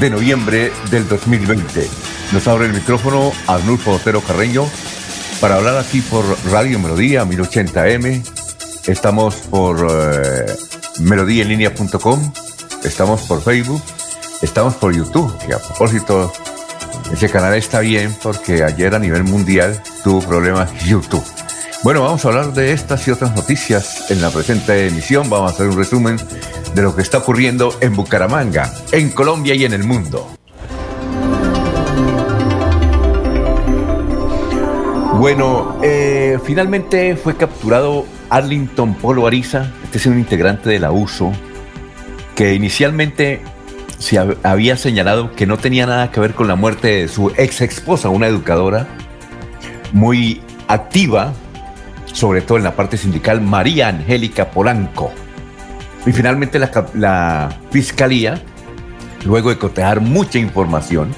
de noviembre del 2020. Nos abre el micrófono Arnulfo Otero Carreño para hablar aquí por Radio Melodía 1080M. Estamos por eh, melodíaenlínea.com, estamos por Facebook, estamos por YouTube. Y a propósito, ese canal está bien porque ayer a nivel mundial tuvo problemas YouTube. Bueno, vamos a hablar de estas y otras noticias en la presente emisión. Vamos a hacer un resumen de lo que está ocurriendo en Bucaramanga, en Colombia y en el mundo. Bueno, eh, finalmente fue capturado Arlington Polo Ariza, este es un integrante de la USO, que inicialmente se había señalado que no tenía nada que ver con la muerte de su ex esposa, una educadora muy activa sobre todo en la parte sindical, María Angélica Polanco. Y finalmente la, Fiscalía, luego de cotejar mucha información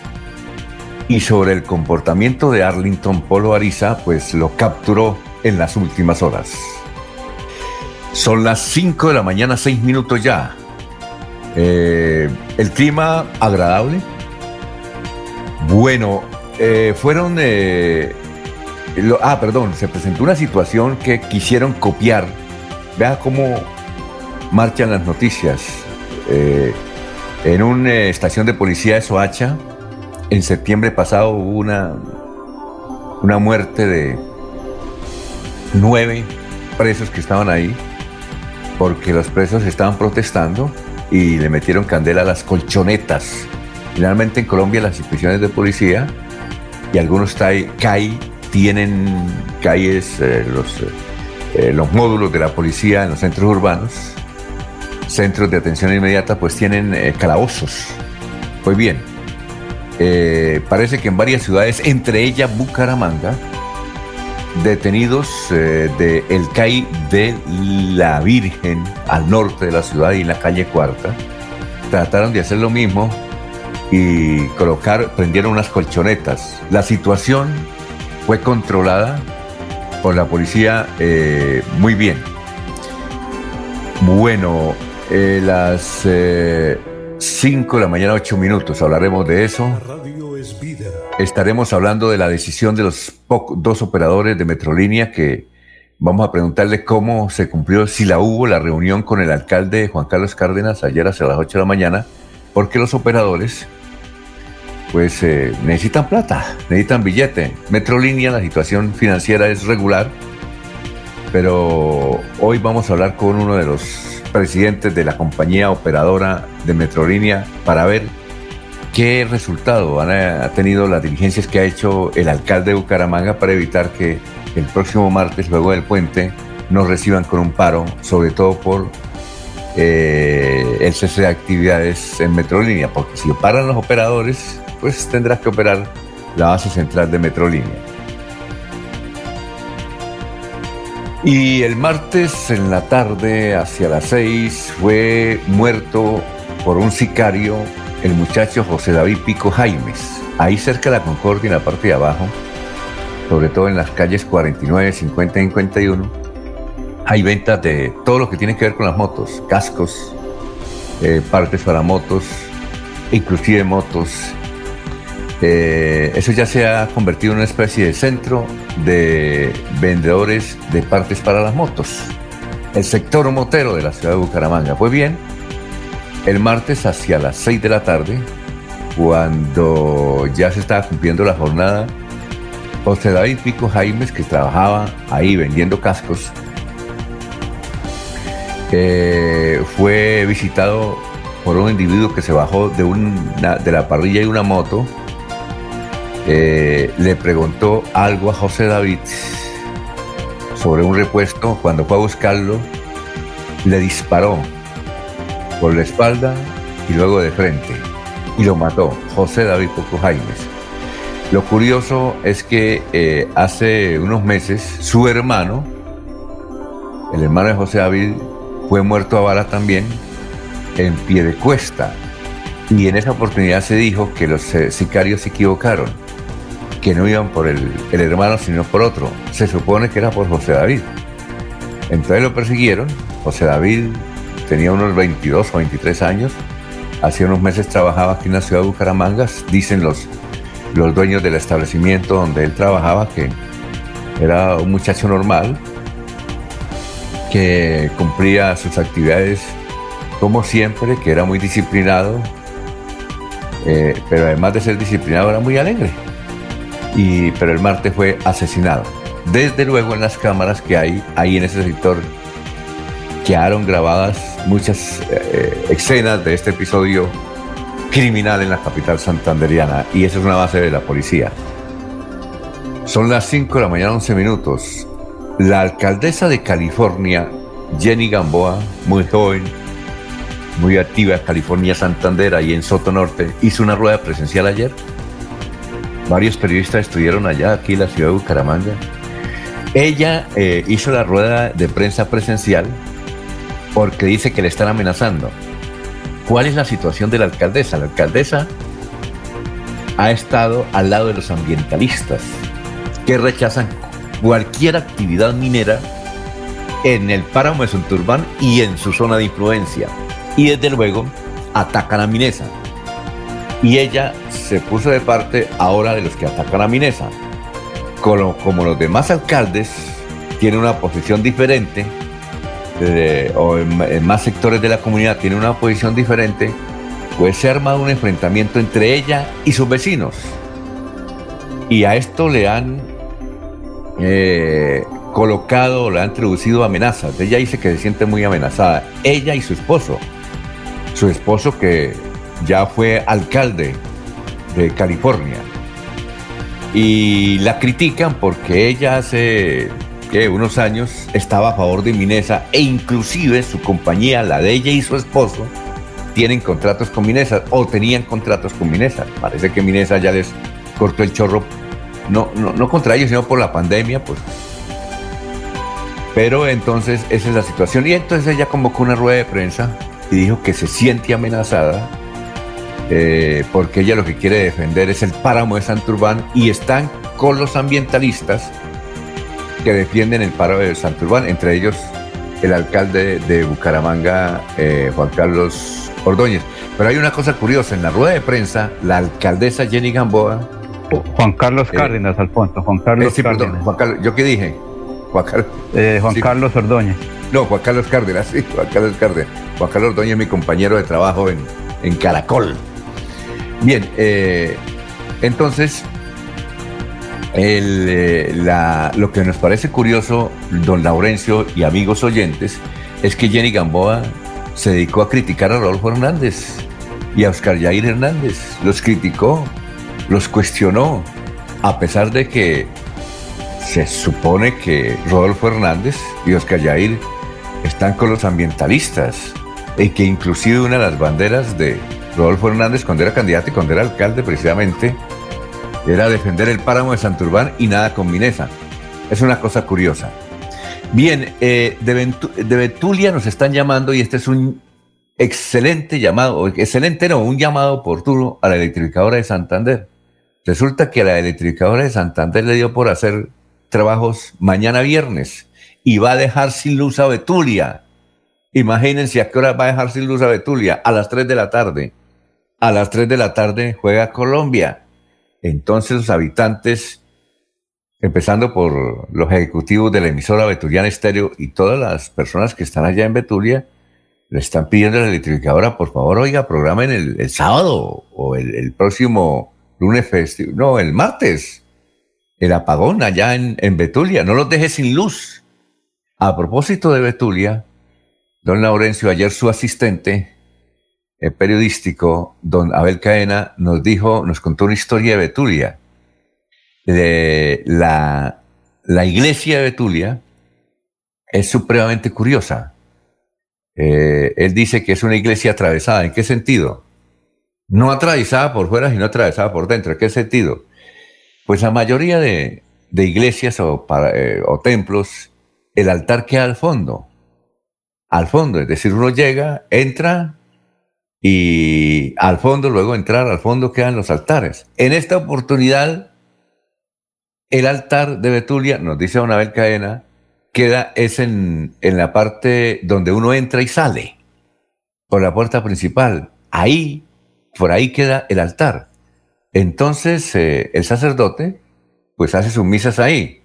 y sobre el comportamiento de Arlington Polo Ariza, pues lo capturó en las últimas horas. Son las 5 de la mañana, 6 minutos ya. Eh, el clima agradable. Bueno, eh, fueron eh, ah, perdón, se presentó una situación que quisieron copiar. Vea cómo marchan las noticias. Eh, en una estación de policía de Soacha, en septiembre pasado hubo una, una muerte de nueve presos que estaban ahí, porque los presos estaban protestando y le metieron candela a las colchonetas. Finalmente en Colombia las instituciones de policía y algunos CAI tienen calles, eh, los, eh, los módulos de la policía en los centros urbanos, centros de atención inmediata, pues tienen eh, calabozos. Pues bien, parece que en varias ciudades, entre ellas Bucaramanga, detenidos de el CAI de la Virgen al norte de la ciudad y en la calle Cuarta, trataron de hacer lo mismo y colocar, prendieron unas colchonetas. La situación fue controlada por la policía eh, muy bien. Bueno, eh, las 5 eh, de la mañana, 8 minutos, hablaremos de eso. Estaremos hablando de la decisión de los dos operadores de Metrolínea que vamos a preguntarle cómo se cumplió, si la hubo la reunión con el alcalde Juan Carlos Cárdenas ayer hacia las 8 de la mañana, porque los operadores pues eh, necesitan plata, necesitan billete. Metrolínea, la situación financiera es regular, pero hoy vamos a hablar con uno de los presidentes de la compañía operadora de Metrolínea para ver qué resultado han ha tenido las diligencias que ha hecho el alcalde de Bucaramanga para evitar que el próximo martes, luego del puente, nos reciban con un paro, sobre todo por eh, el cese de actividades en Metrolínea, porque si paran los operadores, pues tendrás que operar la base central de Metrolínea. Y el martes en la tarde, hacia las 6, fue muerto por un sicario el muchacho José David Pico Jaimes, ahí cerca de la Concordia, en la parte de abajo, sobre todo en las calles 49, 50 y 51, hay ventas de todo lo que tiene que ver con las motos, cascos, eh, partes para motos, inclusive motos. Eh, eso ya se ha convertido en una especie de centro de vendedores de partes para las motos. El sector motero de la ciudad de Bucaramanga. Pues bien, el martes hacia las 6 de la tarde, cuando ya se estaba cumpliendo la jornada José David Pico Jaimes, que trabajaba ahí vendiendo cascos, eh, fue visitado por un individuo que se bajó de, una, de la parrilla de una moto, eh, le preguntó algo a José David sobre un repuesto, cuando fue a buscarlo, le disparó por la espalda y luego de frente y lo mató, José David Poco Jaimes. Lo curioso es que eh, hace unos meses su hermano, el hermano de José David, fue muerto a bala también en pie de cuesta. Y en esa oportunidad se dijo que los eh, sicarios se equivocaron, que no iban por el, el hermano sino por otro. Se supone que era por José David. Entonces lo persiguieron. José David tenía unos 22 o 23 años. Hace unos meses trabajaba aquí en la ciudad de Bucaramanga. Dicen los, los dueños del establecimiento donde él trabajaba que era un muchacho normal, que cumplía sus actividades como siempre, que era muy disciplinado, eh, pero además de ser disciplinado era muy alegre. Y, pero el martes fue asesinado. Desde luego en las cámaras que hay ahí en ese sector quedaron grabadas muchas eh, escenas de este episodio criminal en la capital santanderiana y esa es una base de la policía. Son las 5 de la mañana, 11 minutos. La alcaldesa de California, Jenny Gamboa, muy joven, muy activa California Santander, ahí en Soto Norte, hizo una rueda presencial ayer. Varios periodistas estuvieron allá, aquí en la ciudad de Bucaramanga. Ella eh, hizo la rueda de prensa presencial porque dice que le están amenazando. ¿Cuál es la situación de la alcaldesa? La alcaldesa ha estado al lado de los ambientalistas que rechazan cualquier actividad minera en el páramo de Santurbán y en su zona de influencia. Y desde luego atacan a Minesa. Y ella se puso de parte ahora de los que atacan a Minesa. Como, los demás alcaldes tienen una posición diferente, o en, más sectores de la comunidad tiene una posición diferente, pues se ha armado un enfrentamiento entre ella y sus vecinos. Y a esto le han eh, colocado, le han introducido amenazas. Ella dice que se siente muy amenazada. Ella y su esposo. Su esposo que ya fue alcalde de California. Y la critican porque ella hace unos años estaba a favor de Minesa e inclusive su compañía, la de ella y su esposo, tienen contratos con Minesa o tenían contratos con Minesa. Parece que Minesa ya les cortó el chorro, no, no, contra ellos, sino por la pandemia, pues. Pero entonces esa es la situación. Y entonces ella convocó una rueda de prensa y dijo que se siente amenazada eh, porque ella lo que quiere defender es el páramo de Santurbán y están con los ambientalistas que defienden el paro de Santurbán, entre ellos el alcalde de Bucaramanga, eh, Juan Carlos Ordóñez. Pero hay una cosa curiosa, en la rueda de prensa, la alcaldesa Jenny Gamboa... Juan Carlos eh, Cárdenas, Alfonso, Juan Carlos eh, Cárdenas. Juan Carlos, ¿Yo qué dije? Juan, Juan Carlos Ordóñez. No, Juan Carlos Cárdenas, sí, Juan Carlos Cárdenas. Juan Carlos Ordóñez es mi compañero de trabajo en, en Caracol. Bien, entonces eh, lo que nos parece curioso, don Laurencio y amigos oyentes, es que Jenny Gamboa se dedicó a criticar a Rodolfo Hernández y a Oscar Yair Hernández. Los criticó, los cuestionó, a pesar de que se supone que Rodolfo Hernández y Oscar Yair están con los ambientalistas y que inclusive una de las banderas de Rodolfo Hernández cuando era candidato y cuando era alcalde precisamente era defender el páramo de Santurbán y nada con Minesa. Es una cosa curiosa. Bien, eh, de, Betulia nos están llamando y este es un excelente llamado, excelente no, un llamado oportuno a la electrificadora de Santander. Resulta que a la electrificadora de Santander le dio por hacer trabajos mañana viernes y va a dejar sin luz a Betulia. Imagínense a qué hora va a dejar sin luz a Betulia, a las 3 de la tarde. A las 3 de la tarde juega Colombia. Entonces los habitantes, empezando por los ejecutivos de la emisora Betuliana Estéreo y todas las personas que están allá en Betulia, le están pidiendo a la electrificadora, por favor, oiga, programen el, sábado o el, próximo lunes festivo, no, el martes. el apagón allá en, en Betulia, no los dejes sin luz. A propósito de Betulia, don Laurencio, ayer su asistente el periodístico, don Abel Caena, nos dijo, nos contó una historia de Betulia. De la, la iglesia de Betulia es supremamente curiosa. Eh, él dice que es una iglesia atravesada. ¿En qué sentido? No atravesada por fuera, sino atravesada por dentro. ¿En qué sentido? Pues la mayoría de, iglesias o, eh, o templos, el altar queda al fondo. Al fondo, es decir, uno llega, entra y al fondo, luego entrar al fondo quedan los altares. En esta oportunidad, el altar de Betulia, nos dice Abel Caena, queda es en, en la parte donde uno entra y sale, por la puerta principal. Ahí, por ahí queda el altar. Entonces, eh, el sacerdote, pues hace sus misas ahí.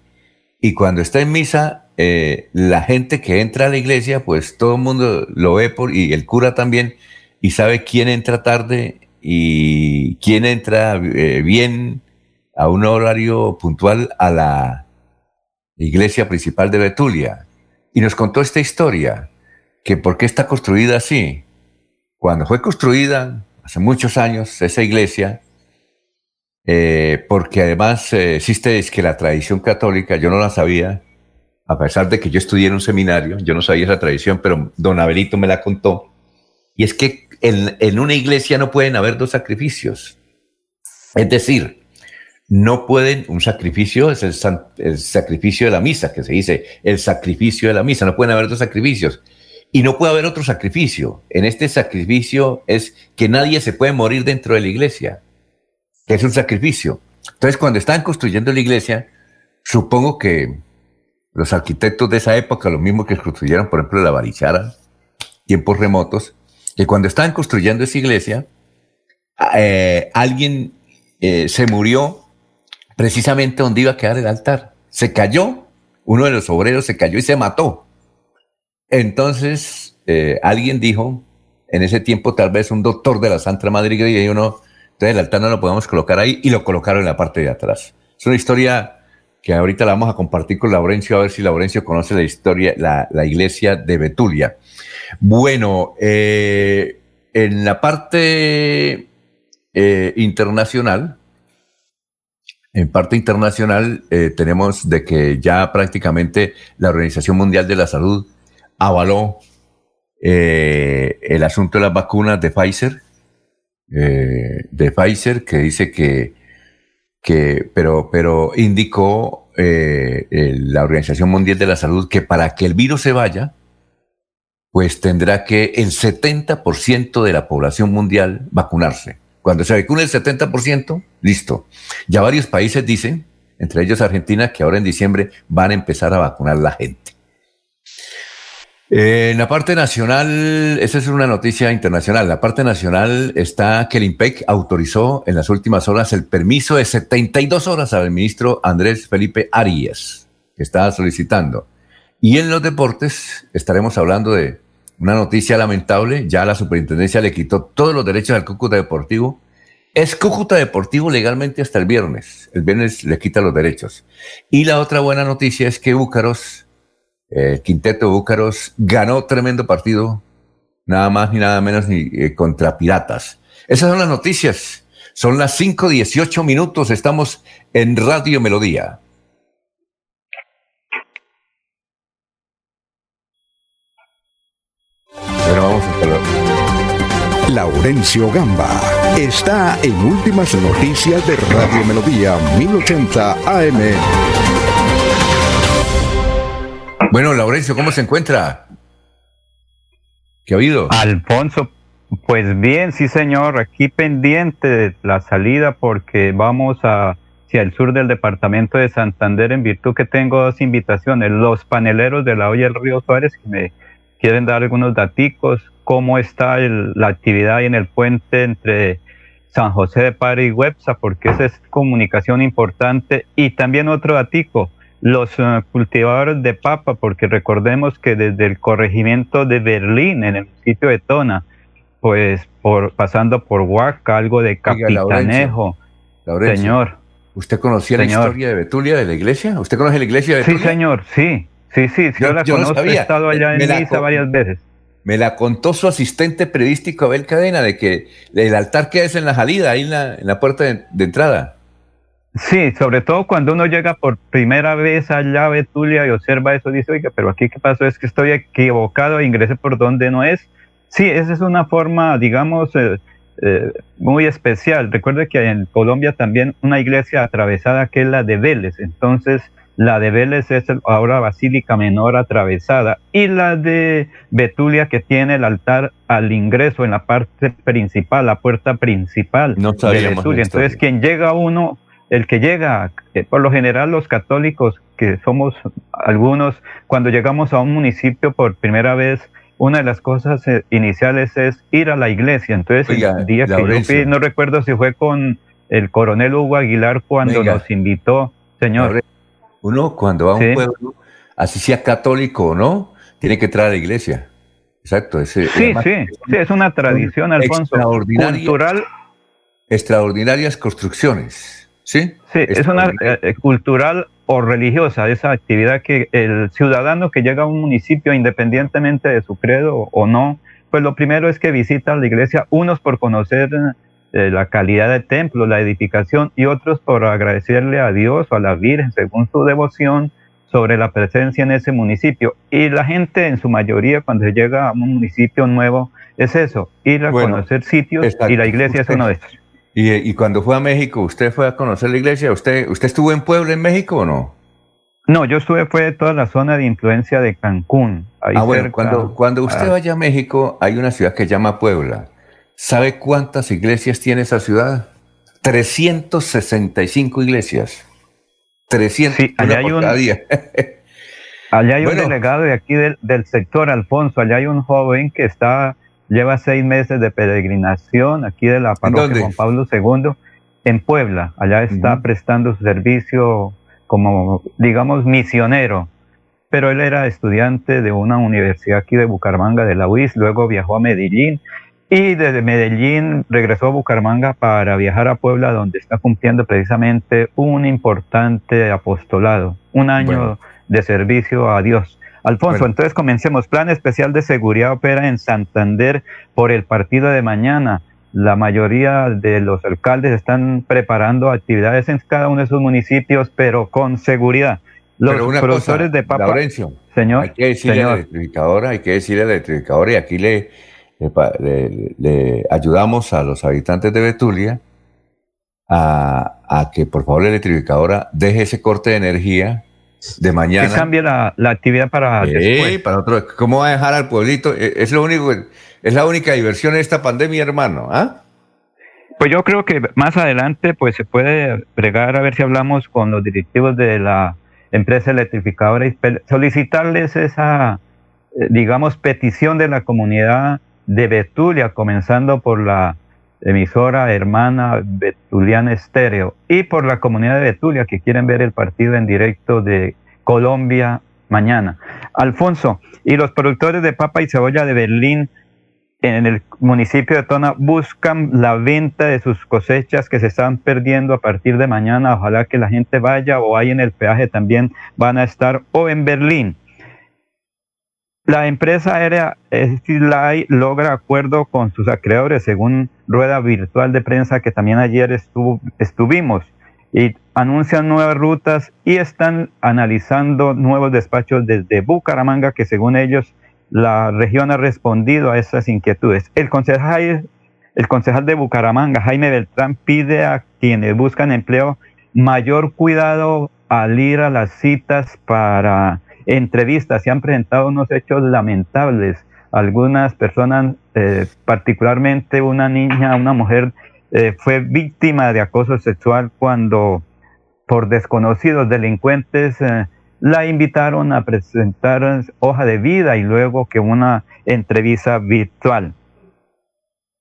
Y cuando está en misa, eh, la gente que entra a la iglesia, pues todo el mundo lo ve por, y el cura también, y sabe quién entra tarde y quién entra eh, bien a un horario puntual a la iglesia principal de Betulia. Y nos contó esta historia, que por qué está construida así. Cuando fue construida, hace muchos años, esa iglesia, eh, porque además eh, existe es que la tradición católica, yo no la sabía, a pesar de que yo estudié en un seminario, yo no sabía esa tradición, pero don Abelito me la contó, y es que en, una iglesia no pueden haber dos sacrificios. Es decir, no pueden, un sacrificio es el, el, sacrificio de la misa, que se dice el sacrificio de la misa, no pueden haber dos sacrificios. Y no puede haber otro sacrificio. En este sacrificio es que nadie se puede morir dentro de la iglesia, que es un sacrificio. Entonces, cuando están construyendo la iglesia, supongo que los arquitectos de esa época, los mismos que construyeron, por ejemplo, la Barichara, tiempos remotos, que cuando estaban construyendo esa iglesia, eh, alguien eh, se murió precisamente donde iba a quedar el altar. Se cayó, uno de los obreros se cayó y se mató. Entonces, eh, alguien dijo, en ese tiempo tal vez un doctor de la Santa Madre Iglesia dijo, no, entonces el altar no lo podemos colocar ahí y lo colocaron en la parte de atrás. Es una historia que ahorita la vamos a compartir con Laurencio, a ver si Laurencio conoce la historia, la iglesia de Betulia. Bueno, eh, en la parte eh, internacional, en parte internacional, eh, tenemos de que ya prácticamente la Organización Mundial de la Salud avaló el asunto de las vacunas de Pfizer, de Pfizer, que dice que, que pero, pero indicó la Organización Mundial de la Salud que para que el virus se vaya, pues tendrá que el 70% de la población mundial vacunarse. Cuando se vacune el 70%, listo. Ya varios países dicen, entre ellos Argentina, que ahora en diciembre van a empezar a vacunar la gente. En la parte nacional, esa es una noticia internacional. La parte nacional está que el IMPEC autorizó en las últimas horas el permiso de 72 horas al ministro Andrés Felipe Arias, que estaba solicitando. Y en los deportes estaremos hablando de una noticia lamentable, ya la superintendencia le quitó todos los derechos al Cúcuta Deportivo. Es Cúcuta Deportivo legalmente hasta el viernes. El viernes le quita los derechos. Y la otra buena noticia es que Búcaros, el quinteto Búcaros, ganó tremendo partido, nada más ni nada menos ni eh, contra Piratas. Esas son las noticias. Son las 5.18 minutos. Estamos en Radio Melodía. Laurencio Gamba está en Últimas Noticias de Radio Melodía 1080 AM. Bueno, Laurencio, ¿cómo se encuentra? ¿Qué ha habido? Alfonso, pues bien, sí señor, aquí pendiente de la salida porque vamos a, hacia el sur del departamento de Santander en virtud que tengo dos invitaciones, los paneleros de la olla del río Suárez que me quieren dar algunos daticos, cómo está la actividad en el puente entre San José de Padre y Websa, porque esa es comunicación importante. Y también otro datico, los eh, cultivadores de papa, porque recordemos que desde el corregimiento de Berlín, en el sitio de Tona, pues por, pasando por Huaca, algo de Capitanejo, señor, ¿Usted conocía la historia de Betulia, de la iglesia? ¿Usted conoce la iglesia de Betulia? Sí, señor, sí. Sí, sí, yo, la conozco, he estado allá en Misa varias veces. Me la contó su asistente periodístico Abel Cadena, de que el altar queda es en la salida, ahí en la, puerta de, entrada. Sí, sobre todo cuando uno llega por primera vez allá a Betulia y observa eso, dice, oiga, pero aquí qué pasó, es que estoy equivocado, ingresé por donde no es. Sí, esa es una forma, digamos, eh, eh, muy especial. Recuerde que en Colombia también una iglesia atravesada que es la de Vélez. Entonces, la de Vélez es ahora Basílica Menor atravesada y la de Betulia que tiene el altar al ingreso en la parte principal, la puerta principal no de Betulia. Entonces, quien llega uno, el que llega, eh, por lo general los católicos que somos algunos, cuando llegamos a un municipio por primera vez, una de las cosas eh, iniciales es ir a la iglesia. Entonces, el día que no recuerdo si fue con el coronel Hugo Aguilar cuando nos invitó, señor. Uno cuando va a un pueblo, así sea católico o no, tiene que entrar a la iglesia. Exacto. sí, sí, sí, es una tradición, Alfonso, cultural. Extraordinarias construcciones, ¿sí? Sí, es una eh, eh, cultural o religiosa, esa actividad que el ciudadano que llega a un municipio, independientemente de su credo o no, pues lo primero es que visita la iglesia, unos por conocer eh, la calidad del templo, la edificación, y otros por agradecerle a Dios o a la Virgen, según su devoción, sobre la presencia en ese municipio. Y la gente, en su mayoría, cuando llega a un municipio nuevo, es eso, ir a conocer sitios, y la iglesia es uno de estos. Y, cuando fue a México, ¿usted fue a conocer la iglesia? ¿Usted, usted estuvo en Puebla, en México o no? No, yo estuve, fue toda la zona de influencia de Cancún. ah, bueno, cuando, cuando usted vaya a México, hay una ciudad que se llama Puebla. ¿Sabe cuántas iglesias tiene esa ciudad? 365 iglesias. 300 sí, allá hay un, día. allá hay un delegado de aquí del, del sector, Alfonso. Allá hay un joven que está lleva seis meses de peregrinación aquí de la parroquia Juan Pablo II en Puebla. Allá está prestando su servicio como, digamos, misionero. Pero él era estudiante de una universidad aquí de Bucaramanga, de la UIS, luego viajó a Medellín y desde Medellín regresó a Bucaramanga para viajar a Puebla, donde está cumpliendo precisamente un importante apostolado, un año de servicio a Dios. Alfonso, entonces comencemos. Plan especial de seguridad opera en Santander por el partido de mañana. La mayoría de los alcaldes están preparando actividades en cada uno de sus municipios, pero con seguridad. Los productores de papa. Laurencio, señor, hay que decirle a la electrificadora, hay que decirle a la electrificadora, y aquí le, le, ayudamos a los habitantes de Betulia a, a que por favor la electrificadora deje ese corte de energía de mañana. Que cambie la, actividad para sí, para otro. ¿Cómo va a dejar al pueblito? E, es lo único, es la única diversión de esta pandemia, hermano. ¿ah? Pues yo creo que más adelante pues se puede pregar a ver si hablamos con los directivos de la empresa electrificadora y solicitarles esa, eh, digamos, petición de la comunidad de Betulia, comenzando por la emisora hermana Betuliana Estéreo y por la comunidad de Betulia que quieren ver el partido en directo de Colombia mañana. Alfonso, y los productores de papa y cebolla de Berlín en el municipio de Tona buscan la venta de sus cosechas que se están perdiendo a partir de mañana. Ojalá que la gente vaya o ahí en el peaje también van a estar o en Berlín. La empresa aérea SkyLine logra acuerdo con sus acreedores, según rueda virtual de prensa que también ayer estuvimos, y anuncian nuevas rutas y están analizando nuevos despachos desde Bucaramanga, que según ellos la región ha respondido a esas inquietudes. El concejal, el concejal de Bucaramanga, Jaime Beltrán, pide a quienes buscan empleo mayor cuidado al ir a las citas para entrevistas se han presentado unos hechos lamentables. Algunas personas, eh, particularmente una niña, una mujer, eh, fue víctima de acoso sexual cuando por desconocidos delincuentes eh, la invitaron a presentar hoja de vida y luego que una entrevista virtual.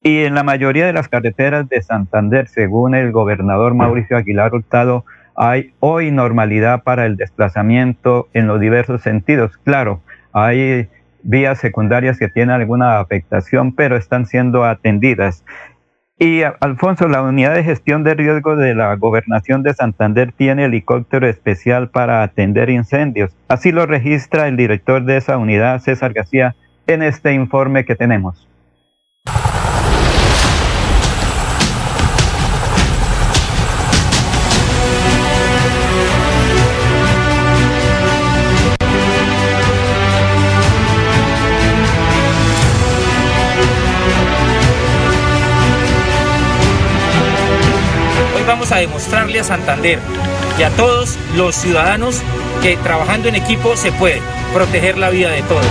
Y en la mayoría de las carreteras de Santander, según el gobernador Mauricio Aguilar Hurtado, hay hoy normalidad para el desplazamiento en los diversos sentidos. Claro, hay vías secundarias que tienen alguna afectación, pero están siendo atendidas. Y Alfonso, la unidad de gestión de riesgo de la gobernación de Santander tiene helicóptero especial para atender incendios. Así lo registra el director de esa unidad, César García, en este informe que tenemos. A demostrarle a Santander y a todos los ciudadanos que trabajando en equipo se puede proteger la vida de todos.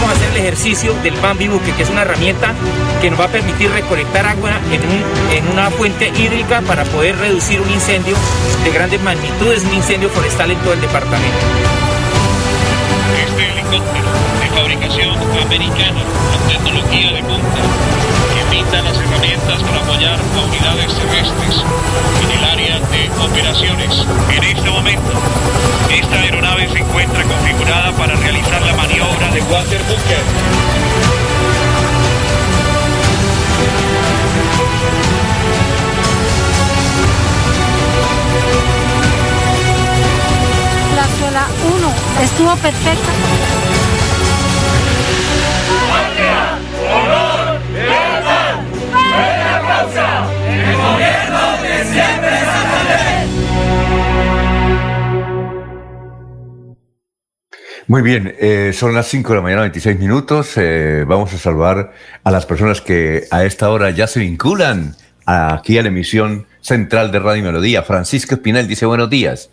Vamos a hacer el ejercicio del Bambi Buque, que es una herramienta que nos va a permitir recolectar agua en, en una fuente hídrica para poder reducir un incendio de grandes magnitudes, un incendio forestal en todo el departamento. Este helicóptero de fabricación americana con tecnología de punta las herramientas para apoyar a unidades terrestres en el área de operaciones. En este momento, esta aeronave se encuentra configurada para realizar la maniobra de Water Bunker. La sola 1 estuvo perfecta. Muy bien, eh, son las 5 de la mañana, 26 minutos. Eh, vamos a salvar a las personas que a esta hora ya se vinculan aquí a la emisión central de Radio Melodía. Francisco Espinel dice buenos días.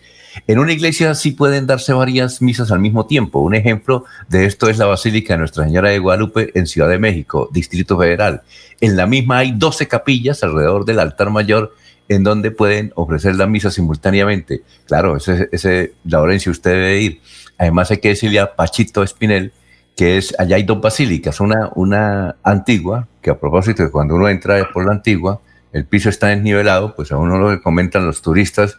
En una iglesia sí pueden darse varias misas al mismo tiempo. Un ejemplo de esto es la Basílica de Nuestra Señora de Guadalupe en Ciudad de México, Distrito Federal. En la misma hay 12 capillas alrededor del altar mayor en donde pueden ofrecer la misa simultáneamente. Claro, ese, ese Laurencio, usted debe ir. Además hay que decirle a Pachito Espinel que es, allá hay dos basílicas, una, una antigua, que a propósito de cuando uno entra por la antigua, el piso está desnivelado, pues a uno lo comentan los turistas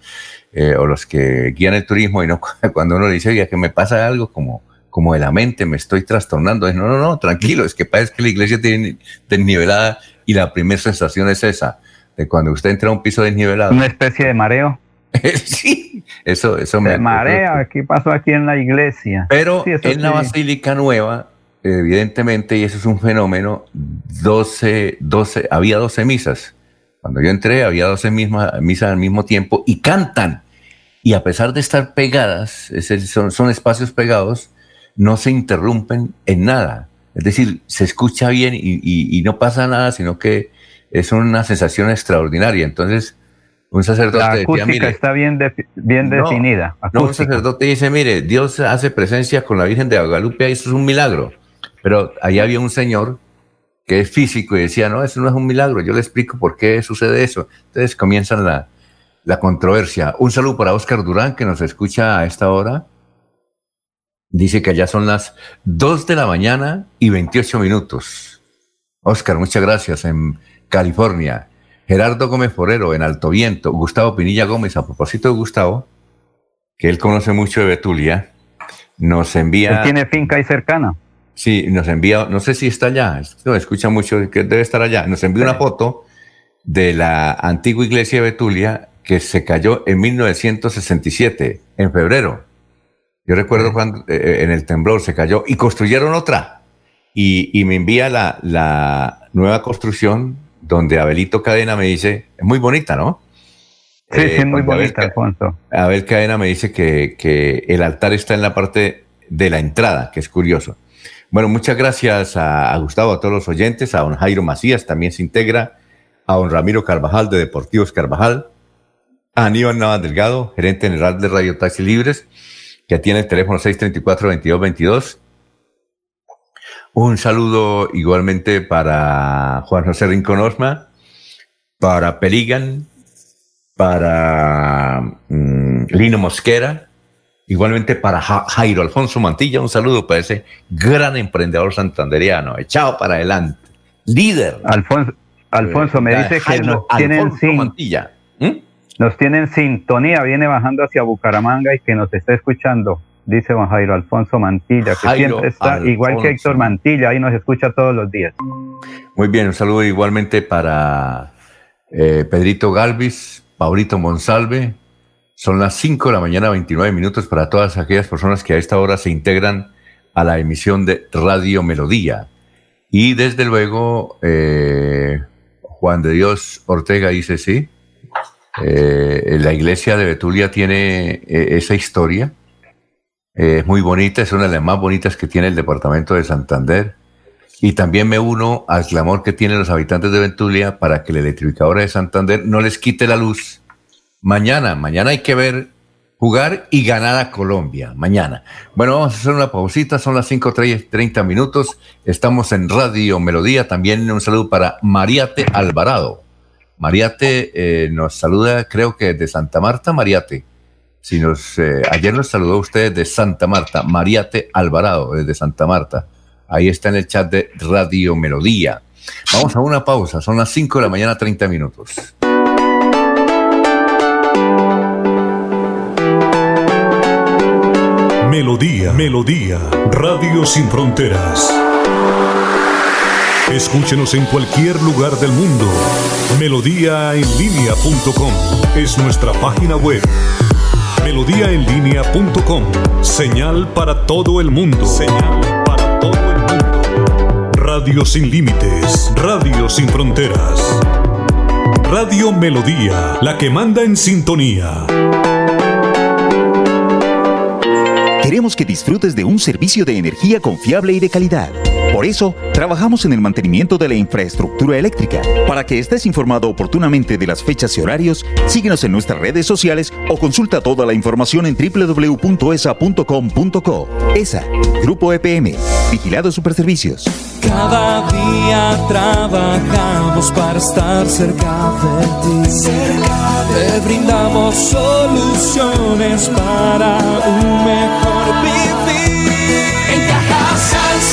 eh, o los que guían el turismo y no cuando uno le dice, oiga, que me pasa algo como, como de la mente, me estoy trastornando. no, no, no, tranquilo, es que parece que la iglesia tiene desnivelada y la primera sensación es esa, de cuando usted entra a un piso desnivelado. Una especie de mareo. sí, eso, eso me... marea, ¿qué pasó aquí en la iglesia? Pero en la Basílica Nueva, evidentemente, y eso es un fenómeno, 12, 12, había 12 misas. Cuando yo entré, había 12 misas al mismo tiempo y cantan y a pesar de estar pegadas, son, son espacios pegados, no se interrumpen en nada. Es decir, se escucha bien y, no pasa nada, sino que es una sensación extraordinaria. Entonces, un sacerdote La acústica está bien, bien definida. No, un sacerdote dice, mire, Dios hace presencia con la Virgen de Guadalupe eso es un milagro. Pero ahí había un señor que es físico y decía, no, eso no es un milagro, yo le explico por qué sucede eso. Entonces comienzan la, la controversia. Un saludo para Oscar Durán, que nos escucha a esta hora. Dice que allá son las 2 de la mañana y 28 minutos. Oscar, muchas gracias. En California. Gerardo Gómez Forero, en Alto Viento. Gustavo Pinilla Gómez, a propósito de Gustavo, que él conoce mucho de Betulia, nos envía. Él tiene finca ahí cercana. Sí, nos envía, no sé si está allá, no, escucha mucho, que debe estar allá. Nos envía una foto de la antigua iglesia de Betulia que se cayó en 1967, en febrero. Yo recuerdo cuando eh, eh, en el temblor se cayó y construyeron otra. Y, me envía la, la, nueva construcción donde Abelito Cadena me dice, es muy bonita, ¿no? Sí, sí, es eh, muy bonita, Alfonso. Abel Cadena me dice que, que, el altar está en la parte de la entrada, que es curioso. Bueno, muchas gracias a, a Gustavo, a todos los oyentes, a don Jairo Macías también se integra, a don Ramiro Carvajal de Deportivos Carvajal, Aníbal Navas Delgado, gerente general de Radio Taxi Libres, que tiene el teléfono 634-2222. Un saludo igualmente para Juan José Rincón Osma, para Peligan, para mm, Lino Mosquera, igualmente para Jairo Alfonso Mantilla. Un saludo para ese gran emprendedor santanderiano, echado para adelante, líder. Alfonso, Alfonso me dice que nos tienen Mantilla. ¿Mm? Nos tiene en sintonía, viene bajando hacia Bucaramanga y que nos está escuchando. Dice don Jairo Alfonso Mantilla, que Jairo siempre está igual que. Héctor Mantilla, ahí nos escucha todos los días. Muy bien, un saludo igualmente para eh, Pedrito Galvis, Paulito Monsalve. Son las 5 de la mañana, 29 minutos para todas aquellas personas que a esta hora se integran a la emisión de Radio Melodía. Y desde luego, eh, Juan de Dios Ortega dice sí. eh, la iglesia de Betulia tiene esa historia. Eh, es muy bonita, es una de las más bonitas que tiene el departamento de Santander. Y también me uno al clamor que tienen los habitantes de Betulia para que la electrificadora de Santander no les quite la luz. Mañana, mañana hay que ver jugar y ganar a Colombia. Mañana. Bueno, vamos a hacer una pausita, son las 5.30 minutos. Estamos en Radio Melodía. También un saludo para Mariate Alvarado. Mariate eh, nos saluda, creo que de Santa Marta, Mariate. Si nos, eh, ayer nos saludó usted de Santa Marta, Mariate Alvarado, desde Santa Marta. Ahí está en el chat de Radio Melodía. Vamos a una pausa, son las 5 de la mañana, 30 minutos. Melodía, Melodía, Radio Sin Fronteras. Escúchenos en cualquier lugar del mundo. Melodíaenlínea.com es nuestra página web. Melodíaenlínea.com, señal para todo el mundo. Señal para todo el mundo. Radio sin límites, Radio sin fronteras. Radio Melodía, la que manda en sintonía. Queremos que disfrutes de un servicio de energía confiable y de calidad. Por eso, trabajamos en el mantenimiento de la infraestructura eléctrica. Para que estés informado oportunamente de las fechas y horarios, síguenos en nuestras redes sociales o consulta toda la información en www.esa.com.co. ESA, Grupo EPM, Vigilado Superservicios. Cada día trabajamos para estar cerca de ti. Te brindamos soluciones para un mejor vivir.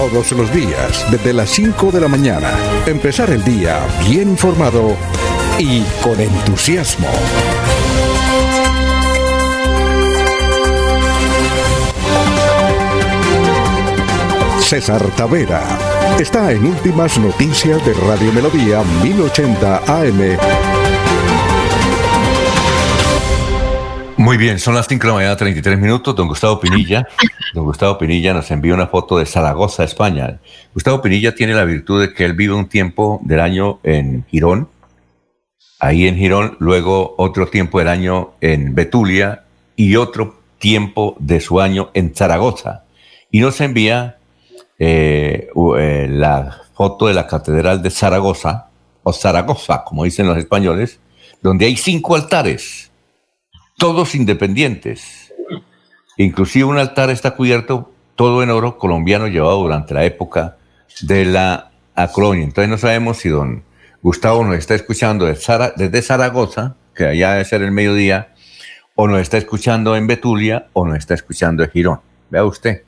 Todos los días, desde las 5 de la mañana, empezar el día bien informado y con entusiasmo. César Tavera está en Últimas Noticias de Radio Melodía 1080 AM. Muy bien, son las 5 de la mañana, 33 minutos. Don Gustavo Pinilla, don Gustavo Pinilla nos envió una foto de Zaragoza, España. Gustavo Pinilla tiene la virtud de que él vive un tiempo del año en Girón, ahí en Girón, luego otro tiempo del año en Betulia y otro tiempo de su año en Zaragoza. Y nos envía eh, eh, la foto de la Catedral de Zaragoza, o Zaragoza, como dicen los españoles, donde hay cinco altares todos independientes. Inclusive un altar está cubierto todo en oro colombiano llevado durante la época de la colonia. Entonces no sabemos si don Gustavo nos está escuchando desde Zaragoza, que allá debe ser el mediodía, o nos está escuchando en Betulia, o nos está escuchando en Girón. Vea usted.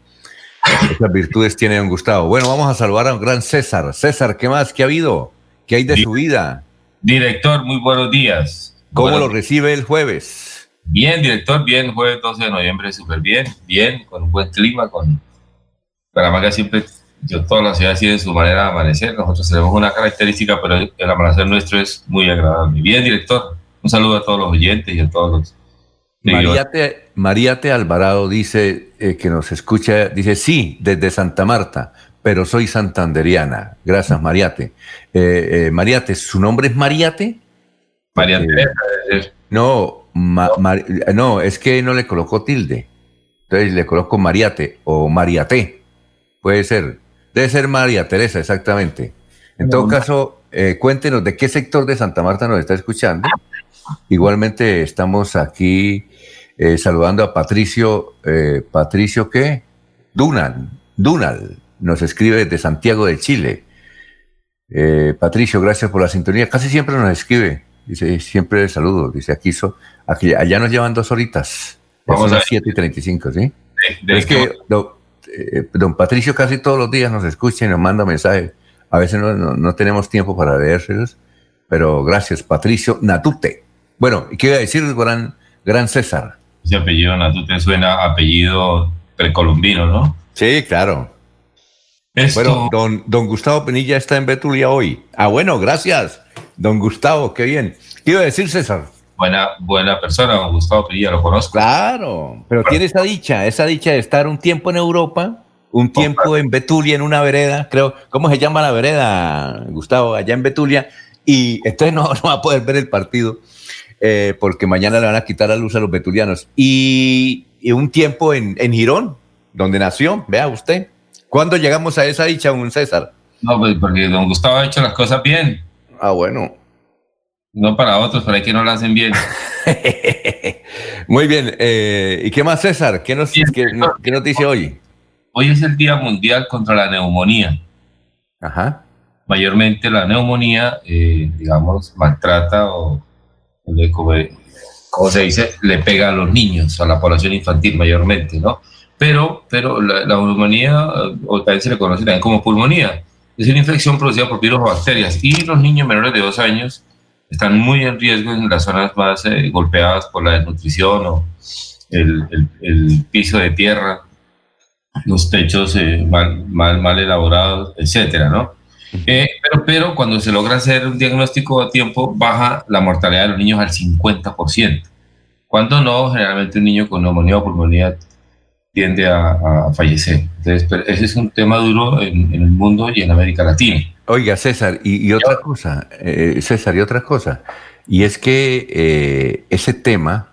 Esas virtudes tiene don Gustavo. Bueno, vamos a saludar a un gran César. César, ¿qué más? ¿Qué ha habido? ¿Qué hay de su vida? Director, muy buenos días. ¿Cómo Buenos- lo recibe el jueves? Bien, director, bien, jueves 12 de noviembre, súper bien, bien, con un buen clima, con Bucaramanga siempre, yo, todas las ciudades tienen su manera de amanecer, nosotros tenemos una característica, pero el amanecer nuestro es muy agradable. Bien, director, un saludo a todos los oyentes y a todos los... Mariate, Mariate Alvarado dice eh, que nos escucha, dice sí, desde Santa Marta, pero soy santanderiana. Gracias, Mariate. Eh, eh, Mariate, ¿su nombre es Mariate? María Porque- No, es que no le colocó tilde. Entonces le coloco Mariate o Mariate. Puede ser. Debe ser María Teresa, exactamente. En todo caso, eh, cuéntenos de qué sector de Santa Marta nos está escuchando. Igualmente estamos aquí eh, saludando a Patricio, eh, Patricio qué? Dunal, Dunal, nos escribe desde Santiago de Chile. Patricio, gracias por la sintonía. Casi siempre nos escribe, dice, siempre saludo, dice, aquí, aquí allá nos llevan dos horitas. Vamos a las 7 y 35, ¿sí? es que don Patricio casi todos los días nos escucha y nos manda mensajes a veces no, tenemos tiempo para leérselos, pero gracias, Patricio Natute. Bueno, ¿y qué iba a decir gran, gran César? Ese apellido Natute suena a apellido precolombino, ¿no? Sí, claro. Bueno, don, don Gustavo Penilla está en Betulia hoy. Ah, bueno, gracias. Don Gustavo, qué bien. ¿Qué iba a decir César? Buena, buena persona, don Gustavo Penilla, lo conozco. Claro, pero tiene esa dicha, esa dicha de estar un tiempo en Europa un tiempo en Betulia, en una vereda, creo, ¿cómo se llama la vereda, Gustavo? Allá en Betulia, y entonces no, no va a poder ver el partido, eh, porque mañana le van a quitar la luz a los betulianos. Y, un tiempo en, en, Girón, donde nació, vea usted. ¿Cuándo llegamos a esa dicha, un César? No, pues porque don Gustavo ha hecho las cosas bien. Ah, bueno. No para otros, pero hay que no las hacen bien. Muy bien. Eh, ¿Y qué más, César? ¿Qué nos, qué nos dice hoy? Hoy es el Día Mundial contra la Neumonía. Ajá. Mayormente la neumonía, eh, digamos, maltrata o, como, se dice, le pega a los niños, a la población infantil mayormente, ¿no? Pero, pero la, neumonía, o también se le conoce también como pulmonía, es una infección producida por virus o bacterias y los niños menores de dos años están muy en riesgo en las zonas más eh, golpeadas por la desnutrición o el, el piso de tierra los techos eh, mal, mal, mal, elaborados, etcétera, ¿no? Eh, pero, pero cuando se logra hacer un diagnóstico a tiempo, baja la mortalidad de los niños al 50%. Cuando no, generalmente un niño con neumonía o pulmonía tiende a, fallecer. Entonces, ese es un tema duro en, el mundo y en América Latina. Oiga, César, y, otra cosa, eh, César, y otra cosa, y es que ese tema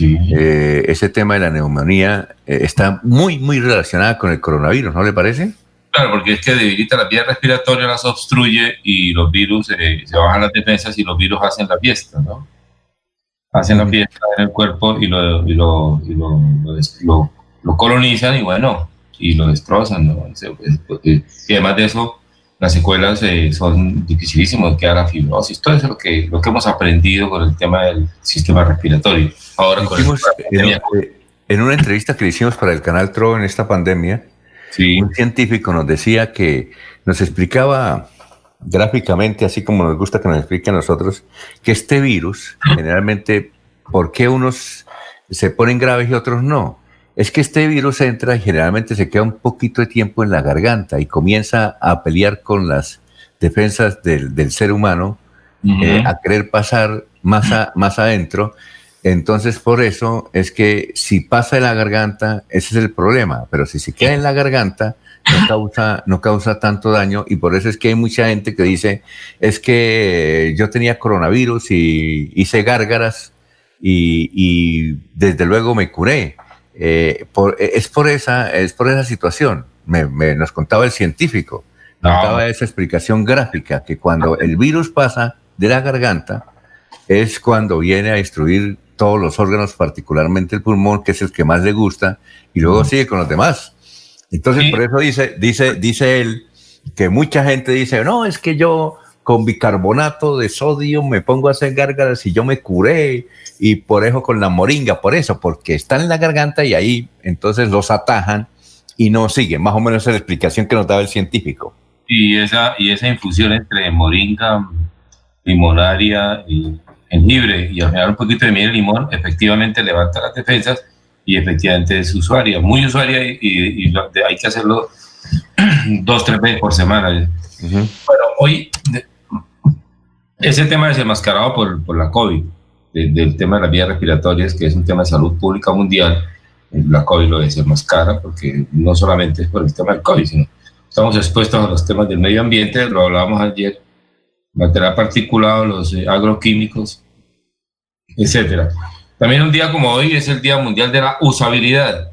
eh, ese tema de la neumonía eh, está muy, muy relacionada con el coronavirus, ¿no le parece? Claro, porque es que debilita la vía respiratoria, las obstruye y los virus, eh, se bajan las defensas y los virus hacen la fiesta, ¿no? Hacen la fiesta en el cuerpo y lo, y lo, y lo, lo, colonizan y bueno, y lo destrozan, ¿no? Y además de eso, las secuelas eh, son dificilísimas, queda la fibrosis, todo eso es lo que, lo que hemos aprendido con el tema del sistema respiratorio. Ahora en, una entrevista que le hicimos para el canal TRO en esta pandemia, un científico nos decía que nos explicaba gráficamente, así como nos gusta que nos explique a nosotros, que este virus, generalmente, ¿por qué unos se ponen graves y otros no? Es que este virus entra y generalmente se queda un poquito de tiempo en la garganta y comienza a pelear con las defensas del, ser humano, eh, a querer pasar más, más adentro. Entonces, por eso es que si pasa en la garganta, ese es el problema, pero si se queda en la garganta, no causa, no causa tanto daño. Y por eso es que hay mucha gente que dice, es que yo tenía coronavirus y hice gárgaras y desde luego me curé eh, por, eh, es, por esa, es por esa situación. Me, nos contaba el científico, nos contaba esa explicación gráfica, que cuando el virus pasa de la garganta, es cuando viene a destruir todos los órganos, particularmente el pulmón, que es el que más le gusta, y luego sigue con los demás. Entonces, por eso dice, dice, dice él que mucha gente dice, no, es que yo con bicarbonato de sodio me pongo a hacer gárgaras y yo me curé y por eso con la moringa, por eso, porque está en la garganta y ahí entonces los atajan y no siguen. Más o menos esa es la explicación que nos daba el científico. Y esa, y esa infusión entre moringa, limonaria y jengibre y al final un poquito de miel y limón, efectivamente levanta las defensas y efectivamente es usuaria, muy usuaria y, hay que hacerlo dos, tres veces por semana. Bueno, hoy ese tema desenmascarado por, por la COVID, del tema de las vías respiratorias, que es un tema de salud pública mundial, eh, la COVID lo desenmascara, porque no solamente es por el tema del COVID, sino estamos expuestos a los temas del medio ambiente, lo hablábamos ayer, material particulado, los eh, agroquímicos, etcétera. También un día como hoy es el Día Mundial de la Usabilidad.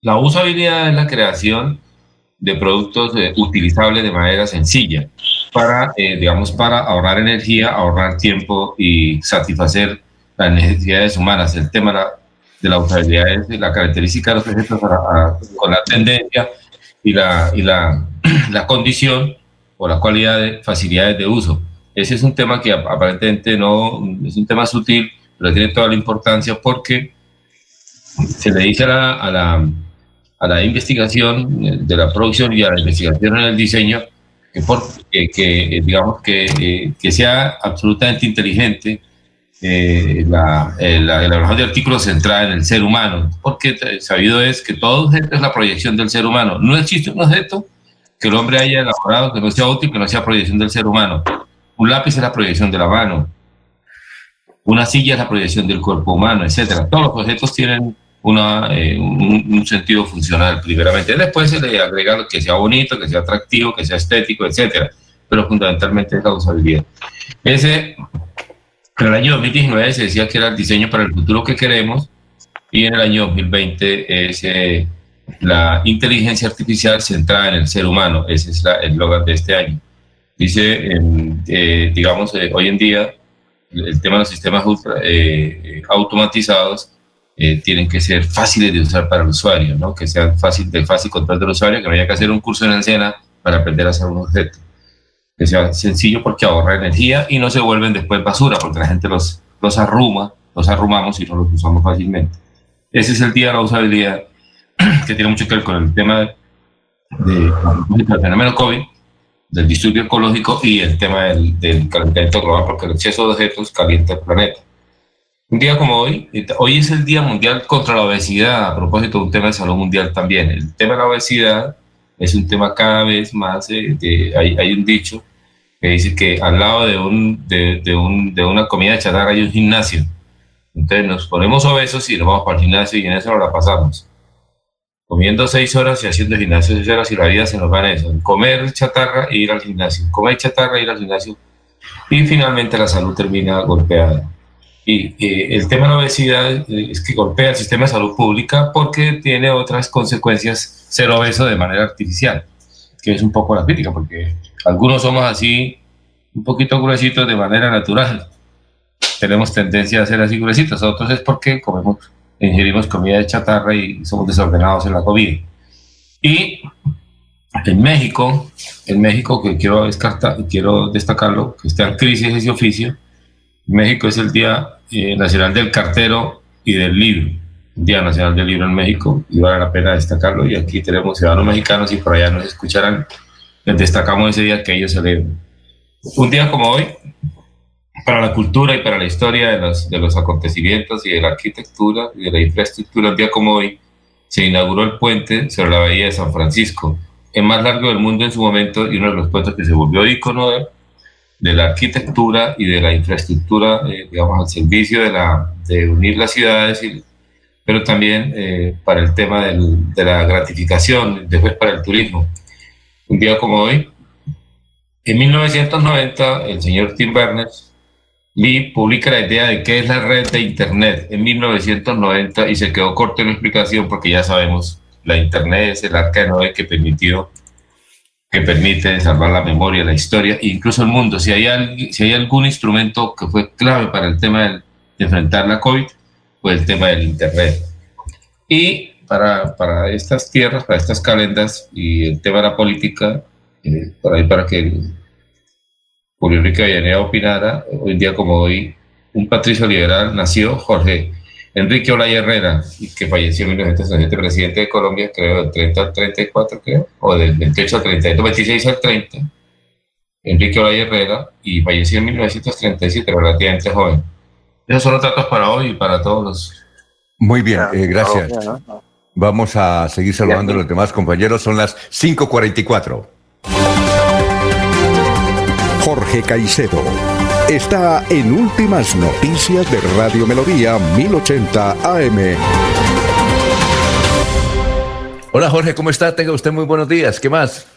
La usabilidad es la creación de productos eh, utilizables de manera sencilla para, eh, digamos, para ahorrar energía, ahorrar tiempo y satisfacer las necesidades humanas. El tema de la, usabilidad es la característica de los objetos con la tendencia y, la, y la, la condición o la cualidad de facilidades de uso. Ese es un tema que aparentemente no es un tema sutil, pero tiene toda la importancia porque se le dice a la, a la, a la investigación de la producción y a la investigación en el diseño que, por, que, digamos que, que, sea absolutamente inteligente eh, la, eh, la, elaboración de artículos centrada en el ser humano, porque sabido es que todo objeto es la proyección del ser humano. No existe un objeto que el hombre haya elaborado que no sea útil, que no sea proyección del ser humano. Un lápiz es la proyección de la mano, una silla es la proyección del cuerpo humano, etcétera. Todos los objetos tienen una, eh, un, sentido funcional, primeramente. Después se le agrega que sea bonito, que sea atractivo, que sea estético, etcétera. Pero fundamentalmente es la usabilidad. Ese, en el año 2019 se decía que era el diseño para el futuro que queremos, y en el año 2020 es eh, la inteligencia artificial centrada en el ser humano. Ese es el eslogan de este año. Dice, eh, digamos, hoy en día el tema de los sistemas eh, automatizados eh, tienen que ser fáciles de usar para el usuario, ¿no? que sean fácil, de fácil control del usuario, que no haya que hacer un curso en escena para aprender a hacer un objeto. Que sea sencillo porque ahorra energía y no se vuelven después basura, porque la gente los, los arruma, los arrumamos y no los usamos fácilmente. Ese es el día de la usabilidad, que tiene mucho que ver con el tema de, del fenómeno COVID, del disturbio ecológico y el tema del, calentamiento global, porque el exceso de objetos calienta el planeta. Un día como hoy, hoy es el Día Mundial contra la Obesidad, a propósito de un tema de salud mundial también. El tema de la obesidad es un tema cada vez más, eh, hay, hay, un dicho que dice que al lado de, un, de, de, un, de una comida chatarra hay un gimnasio. Entonces nos ponemos obesos y nos vamos para el gimnasio y en eso nos la pasamos comiendo seis horas y haciendo gimnasio seis horas y la vida se nos va en eso, comer chatarra e ir al gimnasio, comer chatarra e ir al gimnasio y finalmente la salud termina golpeada. Y el tema de la obesidad eh, es que golpea el sistema de salud pública porque tiene otras consecuencias ser obeso de manera artificial, que es un poco la crítica, porque algunos somos así un poquito gruesitos de manera natural. Tenemos tendencia a ser así gruesitos, otros es porque comemos ingerimos comida de chatarra y somos desordenados en la comida. Y en México, en México, que quiero, descartar, quiero destacarlo, que está en crisis ese oficio, México es el Día eh, Nacional del Cartero y del Libro, Día Nacional del Libro en México, y vale la pena destacarlo, y aquí tenemos ciudadanos mexicanos y por allá nos escucharán, les destacamos ese día que ellos celebran. Un día como hoy, para la cultura y para la historia de los, de los acontecimientos y de la arquitectura y de la infraestructura. Un día como hoy se inauguró el puente sobre la bahía de San Francisco, el más largo del mundo en su momento y uno de los puentes que se volvió ícono de la arquitectura y de la infraestructura, eh, digamos, al servicio de, unir las ciudades, pero también eh, para el tema de la gratificación, después para el turismo. Un día como hoy, en 1990, el señor Tim Berners Lee publica la idea de qué es la red de Internet en 1990 y se quedó corto en la explicación porque ya sabemos, la Internet es el arca de Noé que permitió que permite salvar la memoria, la historia e incluso el mundo. Si hay, si hay algún instrumento que fue clave para el tema de, enfrentar la COVID, fue el tema del Internet. Y para, para estas tierras, para estas calendas y el tema de la política, eh, para, para que Julio Enrique Avellaneda opinara, hoy día como hoy, un patricio liberal nació Jorge Enrique Olaya Herrera, que falleció en 1967, presidente de Colombia, creo, del 30 al 34, creo, o del 28 al 32, 26 al 30. Enrique Olaya Herrera, y falleció en 1937, relativamente joven. Esos son los datos para hoy y para todos los... Muy bien, eh, gracias. Vamos a seguir saludando a los demás compañeros, son las 5.44. Jorge Caicedo. Está en Últimas Noticias de Radio Melodía 1080 AM. Hola Jorge, ¿cómo está? Tenga usted muy buenos días. ¿Qué más?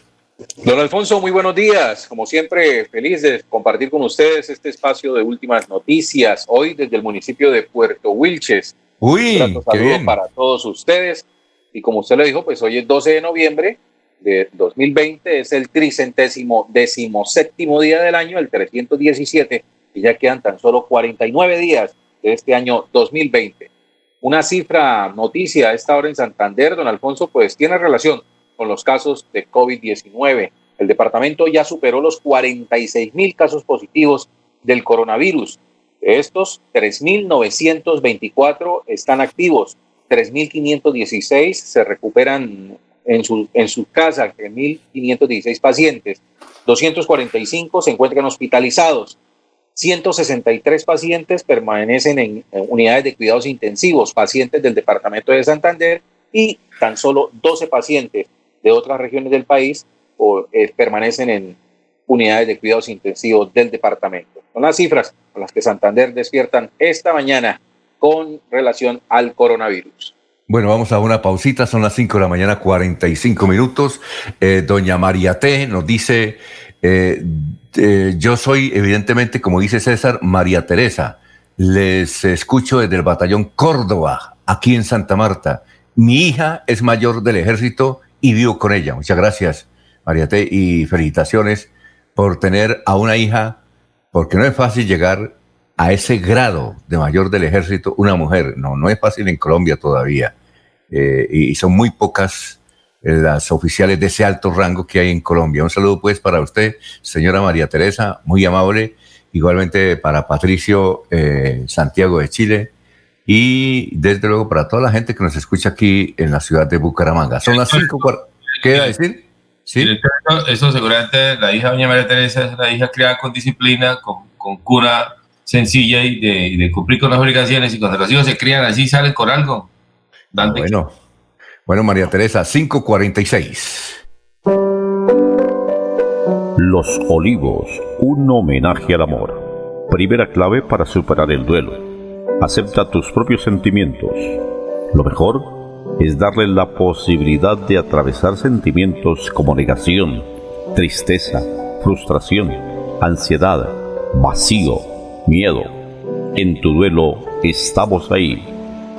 Don Alfonso, muy buenos días. Como siempre, feliz de compartir con ustedes este espacio de últimas noticias. Hoy desde el municipio de Puerto Wilches. Uy, Un qué bien. para todos ustedes. Y como usted lo dijo, pues hoy es 12 de noviembre de 2020, es el tricentésimo decimoséptimo día del año, el 317, y ya quedan tan solo 49 días de este año 2020. Una cifra noticia a esta hora en Santander, don Alfonso, pues tiene relación con los casos de COVID-19. El departamento ya superó los 46 mil casos positivos del coronavirus. De estos, 3.924 están activos, 3.516 se recuperan en su, en su casa, 3.516 pacientes, 245 se encuentran hospitalizados, 163 pacientes permanecen en eh, unidades de cuidados intensivos, pacientes del departamento de Santander, y tan solo 12 pacientes de otras regiones del país o, eh, permanecen en unidades de cuidados intensivos del departamento. Son las cifras con las que Santander despiertan esta mañana con relación al coronavirus. Bueno, vamos a una pausita, son las 5 de la mañana, 45 minutos. Eh, doña María T nos dice, eh, yo soy evidentemente, como dice César, María Teresa. Les escucho desde el batallón Córdoba, aquí en Santa Marta. Mi hija es mayor del ejército y vivo con ella. Muchas gracias, María T, y felicitaciones por tener a una hija, porque no es fácil llegar a ese grado de mayor del ejército una mujer. No, no es fácil en Colombia todavía. Eh, y son muy pocas eh, las oficiales de ese alto rango que hay en Colombia. Un saludo pues para usted, señora María Teresa, muy amable. Igualmente para Patricio eh, Santiago de Chile. Y desde luego para toda la gente que nos escucha aquí en la ciudad de Bucaramanga. Son las cinco. cuar- ¿Qué iba a decir? Sí. Eso, eso seguramente la hija de doña María Teresa es una hija criada con disciplina, con, con cura sencilla y de, y de cumplir con las obligaciones y cuando los hijos se crían así salen con algo. Dante. Bueno, bueno, María Teresa, 546. Los Olivos, un homenaje al amor. Primera clave para superar el duelo. Acepta tus propios sentimientos. Lo mejor es darle la posibilidad de atravesar sentimientos como negación, tristeza, frustración, ansiedad, vacío, miedo. En tu duelo estamos ahí.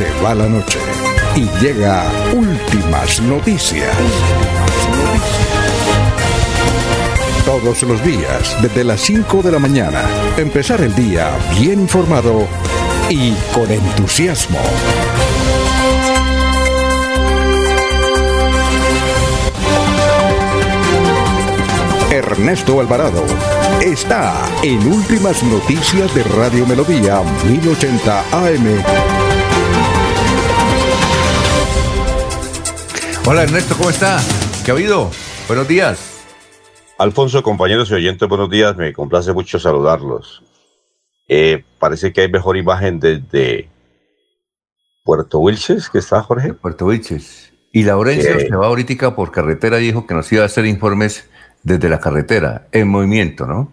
Se va la noche y llega últimas noticias. Todos los días, desde las 5 de la mañana, empezar el día bien informado y con entusiasmo. Ernesto Alvarado está en Últimas Noticias de Radio Melodía 1080 AM. Hola Ernesto, ¿cómo está? ¿Qué ha habido? Buenos días. Alfonso, compañeros y oyentes, buenos días. Me complace mucho saludarlos. Eh, parece que hay mejor imagen desde Puerto Wilches, que está Jorge. Puerto Wilches. Y Laurencio Sí. se va ahorita por carretera, dijo que nos iba a hacer informes desde la carretera, en movimiento, ¿no?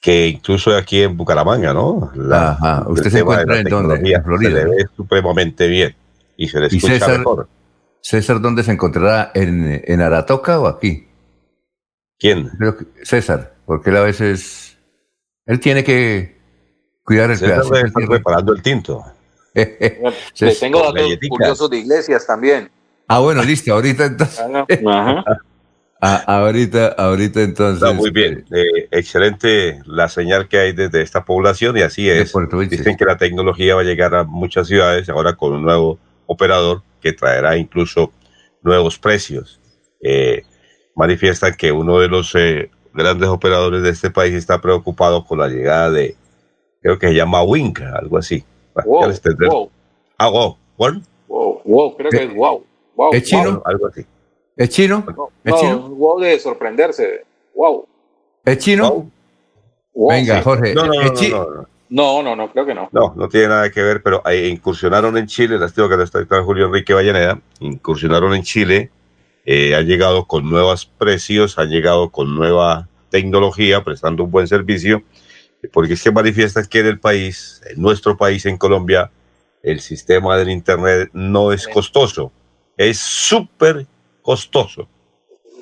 Que incluso aquí en Bucaramanga, ¿no? La- Ajá. ¿Usted se encuentra en dónde? En Florida, Se le ve supremamente bien y se le ¿Y escucha César, mejor. César dónde se encontrará? ¿En, en Aratoca o aquí? ¿Quién? Creo que César, porque él a veces... Él tiene que cuidar el César estar tierra. preparando el tinto. Les tengo datos curiosos de iglesias también. Ah, bueno, listo, ahorita entonces. Ajá. Ah, ahorita, ahorita entonces. Está muy bien. Eh, excelente la señal que hay desde esta población y así es. Dicen que la tecnología va a llegar a muchas ciudades ahora con un nuevo operador que traerá incluso nuevos precios. Eh, manifiestan que uno de los eh, grandes operadores de este país está preocupado con la llegada de, creo que se llama Wink, algo así. Wow, wow, Ah, wow, ¿cuál? wow, wow, creo que es wow. wow ¿Es chino? wow. Algo así. ¿Es chino? ¿Es chino? wow de sorprenderse. Wow. ¿Es chino? Venga, Jorge. No no no, no, no, creo que no. No, no tiene nada que ver, pero incursionaron en Chile, las que lo está Julio Enrique Vallaneda, incursionaron en Chile, eh, han llegado con nuevos precios, han llegado con nueva tecnología, prestando un buen servicio, porque es que que en el país, en nuestro país, en Colombia, el sistema del Internet no es costoso, es súper costoso.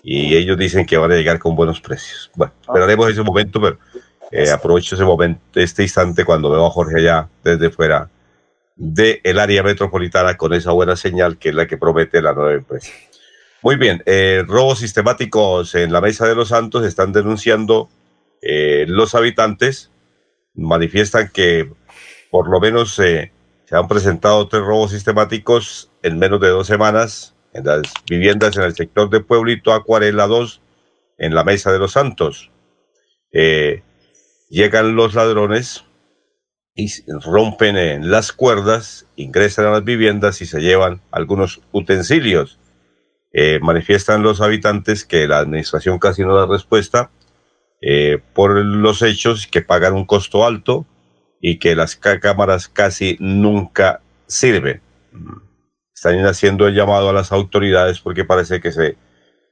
Y ellos dicen que van a llegar con buenos precios. Bueno, esperaremos ese momento, pero eh, aprovecho ese momento, este instante cuando veo a Jorge allá desde fuera del el área metropolitana con esa buena señal que es la que promete la nueva empresa. Muy bien, eh, robos sistemáticos en la Mesa de los Santos están denunciando eh, los habitantes, manifiestan que por lo menos se han presentado tres robos sistemáticos en menos de dos semanas en las viviendas en el sector de Pueblito Acuarela 2 en la Mesa de los Santos. Eh, llegan los ladrones y rompen en las cuerdas, ingresan a las viviendas y se llevan algunos utensilios. Eh, manifiestan los habitantes que la administración casi no da respuesta eh, por los hechos, que pagan un costo alto y que las cámaras casi nunca sirven. Están haciendo el llamado a las autoridades porque parece que se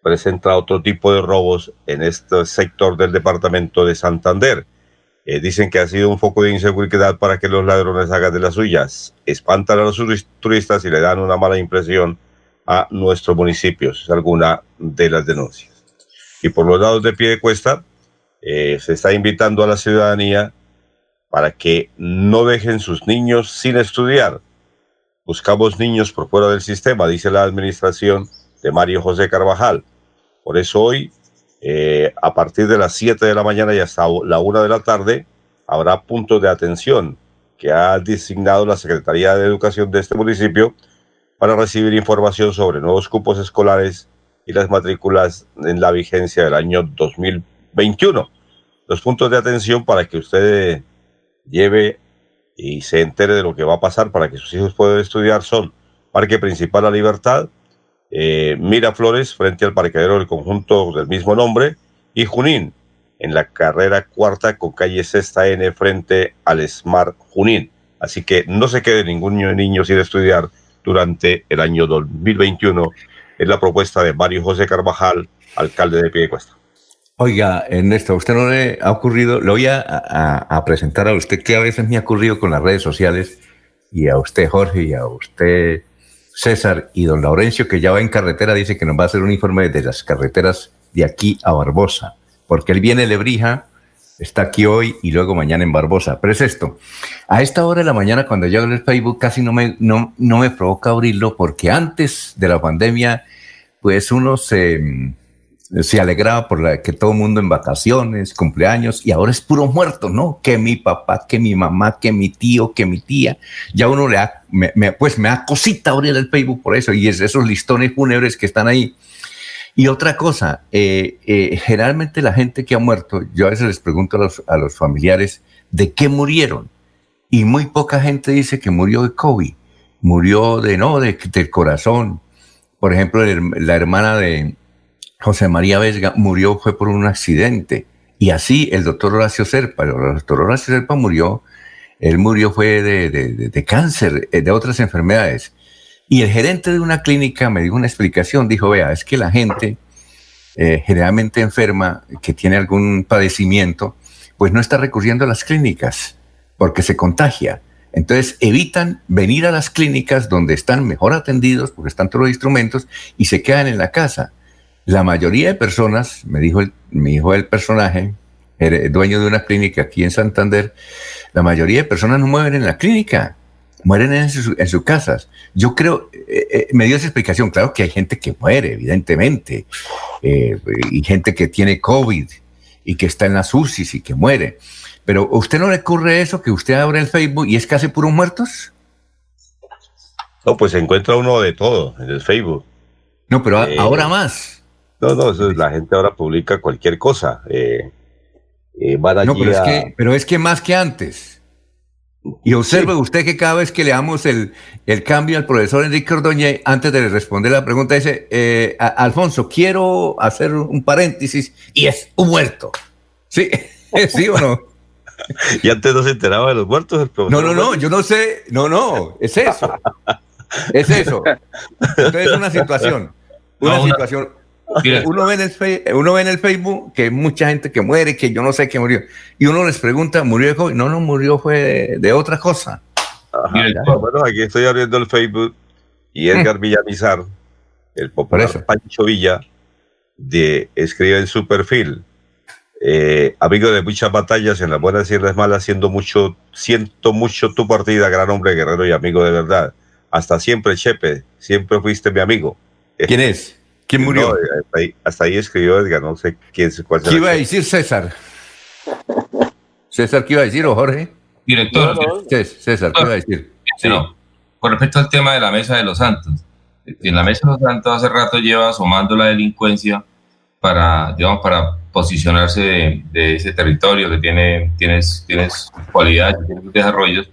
presenta otro tipo de robos en este sector del departamento de Santander. Eh, dicen que ha sido un foco de inseguridad para que los ladrones hagan de las suyas. Espantan a los turistas y le dan una mala impresión a nuestros municipios. Es alguna de las denuncias. Y por los lados de pie de cuesta, eh, se está invitando a la ciudadanía para que no dejen sus niños sin estudiar. Buscamos niños por fuera del sistema, dice la administración de Mario José Carvajal. Por eso hoy, eh, a partir de las 7 de la mañana y hasta la 1 de la tarde, habrá puntos de atención que ha designado la Secretaría de Educación de este municipio para recibir información sobre nuevos cupos escolares y las matrículas en la vigencia del año 2021. Los puntos de atención para que usted lleve y se entere de lo que va a pasar para que sus hijos puedan estudiar son Parque Principal La Libertad, eh, Miraflores, frente al parqueadero del conjunto del mismo nombre, y Junín, en la carrera cuarta con calle Sexta N frente al Smart Junín. Así que no se quede ningún niño sin estudiar durante el año 2021. Es la propuesta de Mario José Carvajal, alcalde de Piedecuesta. Oiga, Ernesto, ¿a usted no le ha ocurrido? Le voy a, presentar a usted que a veces me ha ocurrido con las redes sociales y a usted, Jorge, y a usted, César, y don Laurencio, que ya va en carretera, dice que nos va a hacer un informe de las carreteras de aquí a Barbosa, porque él viene Lebrija, está aquí hoy y luego mañana en Barbosa. Pero es esto, a esta hora de la mañana cuando yo abro el Facebook casi no me, no, no me provoca abrirlo porque antes de la pandemia, pues uno se se alegraba por la, que todo el mundo en vacaciones, cumpleaños, y ahora es puro muerto, ¿no? Que mi papá, que mi mamá, que mi tío, que mi tía. Ya uno le da, me, pues me da cosita abrir el Facebook por eso, y es esos listones fúnebres que están ahí. Y otra cosa, eh, eh, generalmente la gente que ha muerto, yo a veces les pregunto a los, a los familiares de qué murieron, y muy poca gente dice que murió de COVID, murió de, no, de, del corazón. Por ejemplo, la hermana de, José María Vesga murió fue por un accidente. Y así el doctor Horacio Serpa, el doctor Horacio Serpa murió, él murió fue de, cáncer, eh, de otras enfermedades. Y el gerente de una clínica me dio una explicación, dijo, vea, es que la gente eh, generalmente enferma, que tiene algún padecimiento, pues no está recurriendo a las clínicas porque se contagia. Entonces evitan venir a las clínicas donde están mejor atendidos, porque están todos los instrumentos, y se quedan en la casa. La mayoría de personas, me dijo el, me dijo el personaje, dueño de una clínica aquí en Santander, la mayoría de personas no mueren en la clínica, mueren en, sus casas. Yo creo, eh, eh, me dio esa explicación, claro que hay gente que muere, evidentemente, eh, y gente que tiene COVID y que está en las UCIs y que muere. Pero ¿a usted no le ocurre eso, que usted abre el Facebook y es casi puros muertos? No, pues se encuentra uno de todo en el Facebook. No, pero ahora más. No, no, eso es, la gente ahora publica cualquier cosa. Eh, eh, no, pero, es que, pero es que más que antes. Y observe usted que cada vez que le damos el, el cambio al profesor Enrique Ordóñez, antes de responder la pregunta, dice, eh, Alfonso, quiero hacer un paréntesis y es un muerto. ¿Sí? ¿Sí o no? y antes no se enteraba de los muertos el profesor. No, no, no, yo no sé, no, no, es eso. es eso. Entonces es una situación. Una situación. Uno ve, en el, uno ve en el Facebook que hay mucha gente que muere, que yo no sé qué murió. Y uno les pregunta, ¿murió de COVID? No, no, murió fue de, otra cosa. bueno, aquí estoy abriendo el Facebook y Edgar mm. Villamizar, el popular Pancho Villa, de, escribe en su perfil, eh, amigo de muchas batallas en las buenas y en las malas, siendo mucho, siento mucho tu partida, gran hombre, guerrero y amigo de verdad. Hasta siempre, Chepe, siempre fuiste mi amigo. ¿Quién es? ¿Quién murió? hasta, ahí, escribió Edgar, no sé quién cuál ¿Qué iba a decir César? César, ¿qué iba a decir o Jorge? Director. César, ¿qué iba a decir? Sí. Con respecto al tema de la Mesa de los Santos, en la Mesa de los Santos hace rato lleva asomando la delincuencia para, digamos, para posicionarse de, ese territorio que tiene, tienes, tienes cualidades, tiene desarrollos,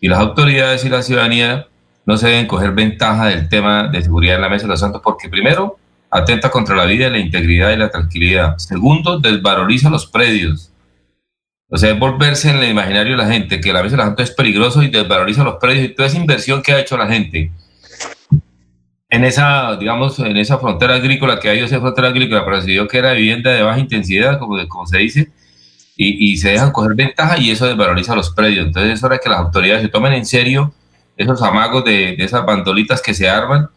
y las autoridades y la ciudadanía no se deben coger ventaja del tema de seguridad en la Mesa de los Santos, porque primero, atenta contra la vida, la integridad y la tranquilidad. Segundo, desvaloriza los predios. O sea, es volverse en el imaginario de la gente que la Mesa de los Santos es peligroso y desvaloriza los predios y toda esa inversión que ha hecho la gente en esa, digamos, en esa frontera agrícola que hay, esa frontera agrícola, pero que era vivienda de baja intensidad, como, se dice, y, y, se dejan coger ventaja y eso desvaloriza los predios. Entonces es hora que las autoridades se tomen en serio esos amagos de esas bandolitas que se arman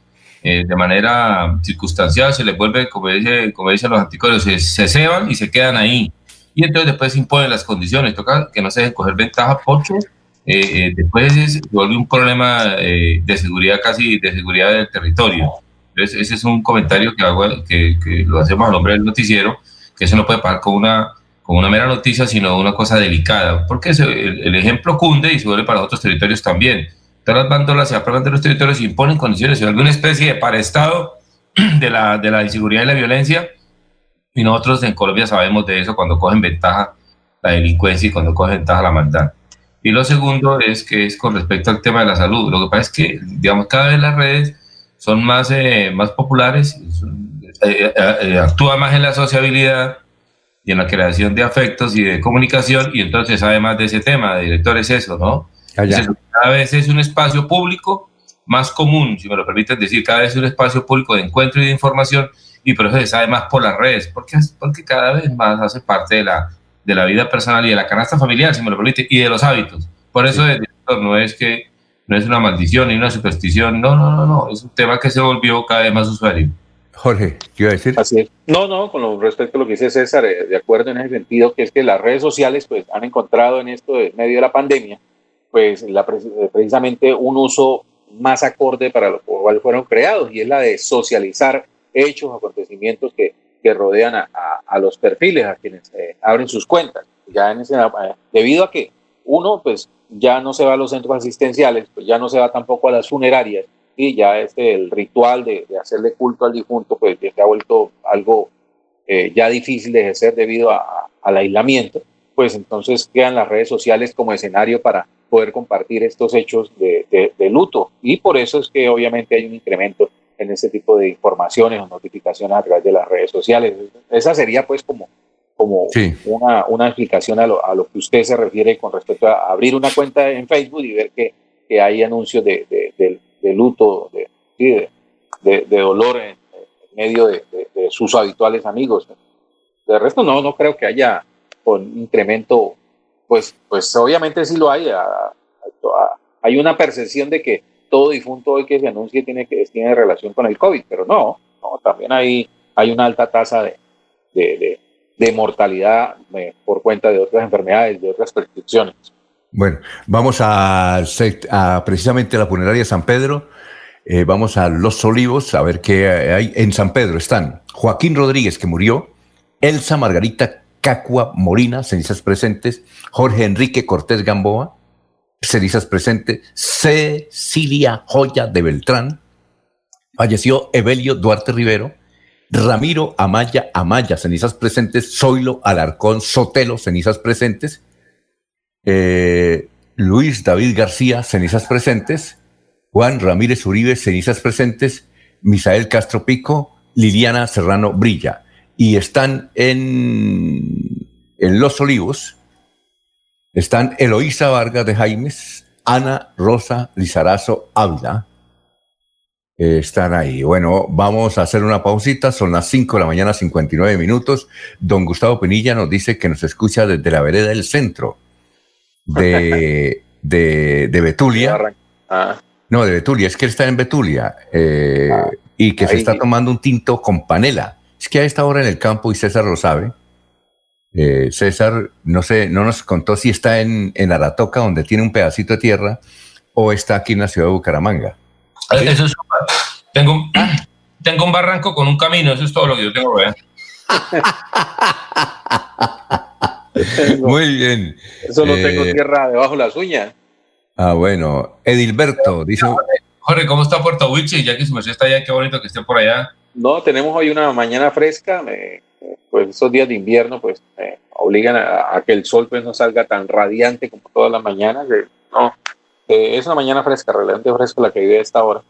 eh, de manera circunstancial, se les vuelve, como, dice, como dicen los anticuarios, se, se ceban y se quedan ahí. Y entonces después se imponen las condiciones, toca que no se dejen coger ventaja porque eh, eh, después se vuelve un problema eh, de seguridad casi, de seguridad del territorio. Entonces, ese es un comentario que, hago, que, que lo hacemos al nombre del noticiero, que eso no puede pasar con una, con una mera noticia, sino una cosa delicada, porque el, ejemplo cunde y se vuelve para otros territorios también. Todas las bandolas se aproban de los territorios y imponen condiciones, se vuelve una especie de parestado de la, de la inseguridad y la violencia, y nosotros en Colombia sabemos de eso cuando cogen ventaja la delincuencia y cuando cogen ventaja la maldad. Y lo segundo es que es con respecto al tema de la salud. Lo que pasa es que, digamos, cada vez las redes son más, eh, más populares, eh, eh, actúa más en la sociabilidad y en la creación de afectos y de comunicación, y entonces además de ese tema, director, es eso, ¿no? Cada vez es un espacio público más común, si me lo permiten decir, cada vez es un espacio público de encuentro y de información, y pero se sabe más por las redes, porque, porque cada vez más hace parte de la, de la vida personal y de la canasta familiar, si me lo permite, y de los hábitos. Por eso no es que no es una maldición ni una superstición, no, no, no, no, es un tema que se volvió cada vez más usuario. Jorge, ¿qué iba a decir? Así es. No, no, con respecto a lo que dice César, eh, de acuerdo en ese sentido, que es que las redes sociales pues han encontrado en esto de medio de la pandemia, pues la, eh, precisamente un uso más acorde para lo cual fueron creados y es la de socializar hechos, acontecimientos que que rodean a, a, los perfiles, a quienes eh, abren sus cuentas. Ya en ese, eh, debido a que uno, pues ya no se va a los centros asistenciales, pues ya no se va tampoco a las funerarias y ya este, el ritual de, de hacerle culto al difunto, pues ya se ha vuelto algo eh, ya difícil de ejercer debido a, al aislamiento, pues entonces quedan las redes sociales como escenario para poder compartir estos hechos de, de, de luto. Y por eso es que obviamente hay un incremento en ese tipo de informaciones o notificaciones a través de las redes sociales. Esa sería pues como, como una, una, explicación a lo, a lo, que usted se refiere con respecto a abrir una cuenta en Facebook y ver que, que hay anuncios de, de, luto, de, de, dolor en, medio de, sus habituales amigos. De resto no, no creo que haya un incremento, pues, pues obviamente sí lo hay. hay una percepción de que todo difunto hoy que se anuncie tiene, que, tiene relación con el COVID, pero no, no también hay, hay una alta tasa de, de, mortalidad eh, por cuenta de otras enfermedades, de otras prescripciones. Bueno, vamos a, a la funeraria San Pedro. Eh, vamos a Los Olivos a ver qué hay. En San Pedro están Joaquín Rodríguez, que murió, Elsa Margarita Cacua Morina, cenizas presentes, Jorge Enrique Cortés Gamboa, cenizas presentes, Cecilia Joya de Beltrán, falleció Evelio Duarte Rivero, Ramiro Amaya Amaya, cenizas presentes, Zoilo Alarcón Sotelo, cenizas presentes, eh, Luis David García, cenizas presentes. Juan Ramírez Uribe, cenizas presentes. Misael Castro Pico, Liliana Serrano Brilla. Y están en, en Los Olivos, están Eloísa Vargas de Jaimes, Ana Rosa Lizarazo Ávila. están ahí. Bueno, vamos a hacer una pausita. Son las 5 de la mañana, 59 minutos. Don Gustavo Penilla nos dice que nos escucha desde la vereda del centro de, de, Betulia. Ah. No, de Betulia. Es que él está en Betulia eh, ah. y que se está tomando un tinto con panela. Es que a esta hora en el campo, y César lo sabe, eh, César, no sé, no nos contó si está en, en, Aratoca, donde tiene un pedacito de tierra, o está aquí en la ciudad de Bucaramanga. Eso es, tengo, tengo un barranco con un camino, eso es todo lo que yo tengo que ver. Muy bien. Eso no tengo eh, tierra debajo de las uñas. Ah, bueno. Edilberto dice. Jorge, ¿cómo está Puerto Wilche? Ya que su merced está allá, qué bonito que esté por allá. No, tenemos hoy una mañana fresca. Me, pues esos días de invierno pues obligan a, que el sol pues no salga tan radiante como todas las mañanas. no, es una mañana fresca, realmente fresca la que vive a esta hora.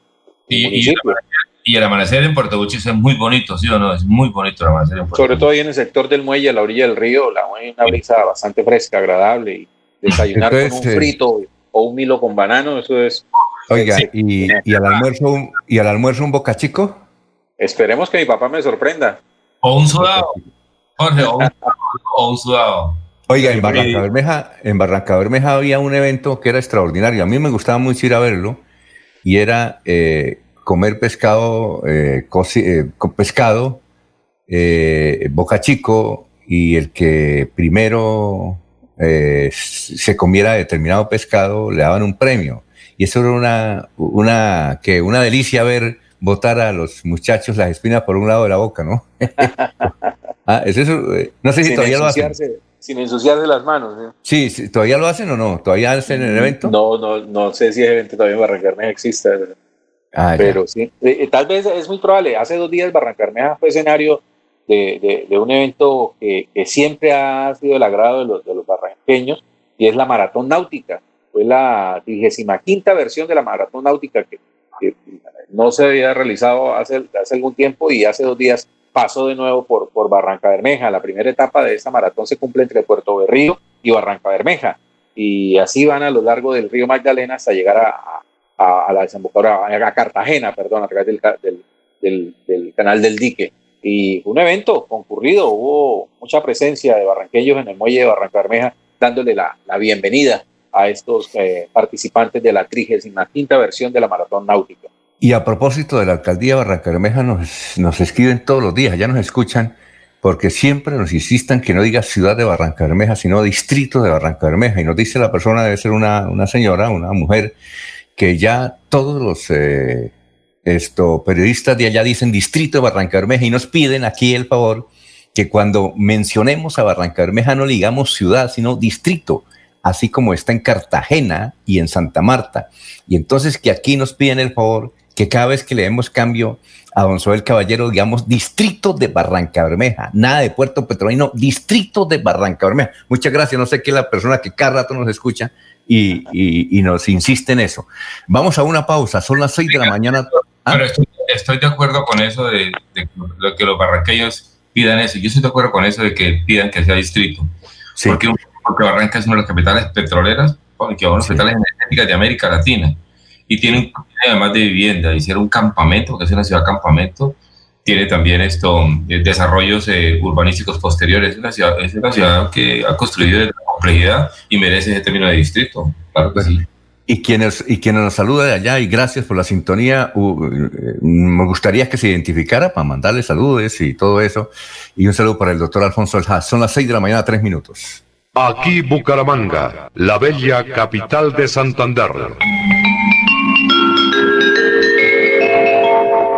Y, el amanecer en Puerto Buchis es muy bonito, ¿sí o no? Es muy bonito el amanecer en Puerto Sobre todo ahí en el sector del muelle, a la orilla del río, la una brisa bastante fresca, agradable y desayunar con un eh, frito o un milo con banano, eso es... Oiga, y, y, al almuerzo, ¿y al almuerzo un boca chico? Esperemos que mi papá me sorprenda. O un sudado. Jorge, o un, sudado. Oiga, en Barranca, Bermeja, en Barranca Bermeja había un evento que era extraordinario. A mí me gustaba mucho ir a verlo y era eh, comer pescado, eh, eh pescado, eh, boca chico y el que primero se comiera determinado pescado le daban un premio. Y eso era una, una, que una delicia ver botar a los muchachos las espinas por un lado de la boca, ¿no? ah, es eso, eh, no sé si todavía lo hacen. Sin ensuciarse las manos. ¿eh? Sí, ¿todavía lo hacen o no? ¿Todavía hacen el evento? No, no, no sé si el evento todavía en Barrancarmeja existe. Ah, pero sí, eh, tal vez es muy probable. Hace dos días Barrancarmeja fue escenario de, de, un evento que, que, siempre ha sido el agrado de los, de los barranqueños y es la Maratón Náutica. Fue la 35 quinta versión de la Maratón Náutica que no se había realizado hace, hace algún tiempo y hace dos días pasó de nuevo por, por Barranca Bermeja. La primera etapa de esta maratón se cumple entre Puerto Berrío y Barranca Bermeja. Y así van a lo largo del río Magdalena hasta llegar a, a, la desembocadura, a Cartagena, perdón, a través del, del, del, canal del dique. Y un evento concurrido, hubo mucha presencia de barranqueños en el muelle de Barranca Bermeja, dándole la, la bienvenida a estos eh, participantes de la 35 versión de la Maratón Náutica. Y a propósito de la alcaldía Barranca nos, nos escriben todos los días, ya nos escuchan, porque siempre nos insistan que no diga ciudad de Barranca Bermeja, sino distrito de Barranca Bermeja. Y nos dice la persona, debe ser una, una señora, una mujer, que ya todos los eh, esto, periodistas de allá dicen distrito de Barranca Bermeja y nos piden aquí el favor que cuando mencionemos a Barranca Bermeja no digamos ciudad, sino distrito así como está en Cartagena y en Santa Marta. Y entonces que aquí nos piden el favor que cada vez que le demos cambio a Don Soel Caballero, digamos, distrito de Barranca Bermeja, nada de Puerto Petrolino, distrito de Barranca Bermeja. Muchas gracias, no sé qué es la persona que cada rato nos escucha y, nos insiste en eso. Vamos a una pausa, son las seis de la mañana. ¿Ah? estoy, de acuerdo con eso de, lo que los barranqueños pidan eso. Yo estoy de acuerdo con eso de que pidan que sea distrito. Porque, porque Barranca es una de las capitales petroleras, que son las capitales energéticas de América Latina y tiene, además de vivienda, ser un campamento, que es una ciudad campamento, tiene también esto, eh, desarrollos eh, urbanísticos posteriores. Es una, ciudad, es una ciudad que ha construido de complejidad y merece ese término de distrito. Claro que sí. Y quienes, y quienes nos saluda de allá, y gracias por la sintonía, eh, me gustaría que se identificara para mandarle saludos y todo eso. Y un saludo para el doctor Alfonso Aljas. Son las seis de la mañana, tres minutos. Aquí Bucaramanga, la bella capital de Santander.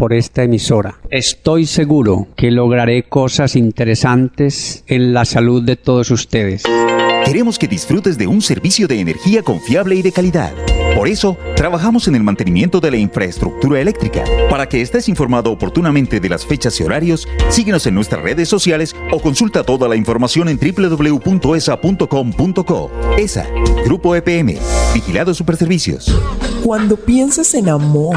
por esta emisora. Estoy seguro que lograré cosas interesantes en la salud de todos ustedes. Queremos que disfrutes de un servicio de energía confiable y de calidad. Por eso, trabajamos en el mantenimiento de la infraestructura eléctrica. Para que estés informado oportunamente de las fechas y horarios, síguenos en nuestras redes sociales o consulta toda la información en www.esa.com.co. ESA, Grupo EPM, Vigilado Superservicios. Cuando piensas en amor,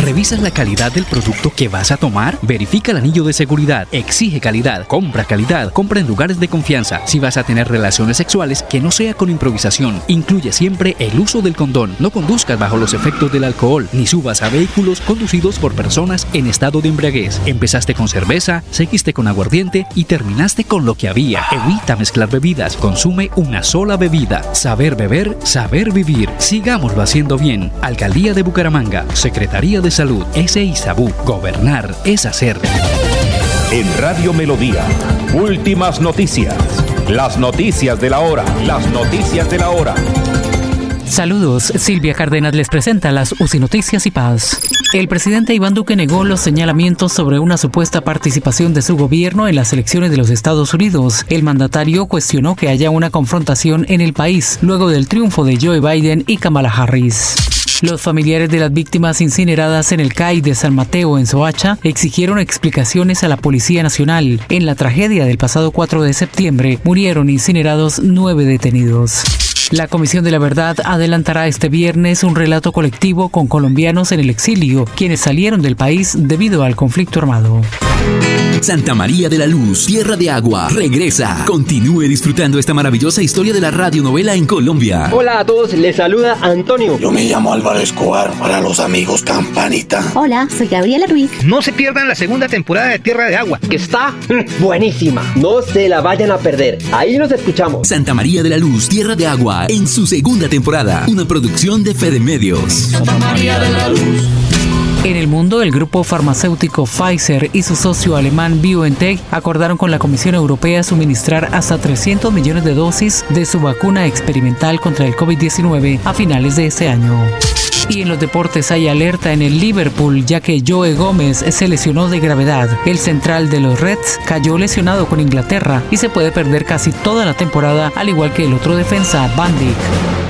¿Revisas la calidad del producto que vas a tomar? Verifica el anillo de seguridad. Exige calidad. Compra calidad. Compra en lugares de confianza. Si vas a tener relaciones sexuales, que no sea con improvisación. Incluye siempre el uso del condón. No conduzcas bajo los efectos del alcohol, ni subas a vehículos conducidos por personas en estado de embriaguez. Empezaste con cerveza, seguiste con aguardiente y terminaste con lo que había. Evita mezclar bebidas. Consume una sola bebida. Saber beber, saber vivir. Sigámoslo haciendo bien. Alcaldía de Bucaramanga. Secretaría de Salud, ese Isabú. Gobernar es hacer. En Radio Melodía, últimas noticias. Las noticias de la hora. Las noticias de la hora. Saludos, Silvia Cárdenas les presenta las UCI Noticias y Paz. El presidente Iván Duque negó los señalamientos sobre una supuesta participación de su gobierno en las elecciones de los Estados Unidos. El mandatario cuestionó que haya una confrontación en el país luego del triunfo de Joe Biden y Kamala Harris. Los familiares de las víctimas incineradas en el CAI de San Mateo en Soacha exigieron explicaciones a la Policía Nacional. En la tragedia del pasado 4 de septiembre murieron incinerados nueve detenidos. La Comisión de la Verdad adelantará este viernes un relato colectivo con colombianos en el exilio, quienes salieron del país debido al conflicto armado. Santa María de la Luz, Tierra de Agua, regresa. Continúe disfrutando esta maravillosa historia de la radionovela en Colombia. Hola a todos, les saluda Antonio. Yo me llamo Álvaro Escobar para los amigos Campanita. Hola, soy Gabriela Ruiz. No se pierdan la segunda temporada de Tierra de Agua, que está buenísima. No se la vayan a perder. Ahí nos escuchamos. Santa María de la Luz, Tierra de Agua, en su segunda temporada. Una producción de Fede Medios. Santa María de la Luz. En el mundo, el grupo farmacéutico Pfizer y su socio alemán BioNTech acordaron con la Comisión Europea suministrar hasta 300 millones de dosis de su vacuna experimental contra el COVID-19 a finales de este año. Y en los deportes hay alerta en el Liverpool ya que Joe Gómez se lesionó de gravedad. El central de los Reds cayó lesionado con Inglaterra y se puede perder casi toda la temporada al igual que el otro defensa Van Dijk.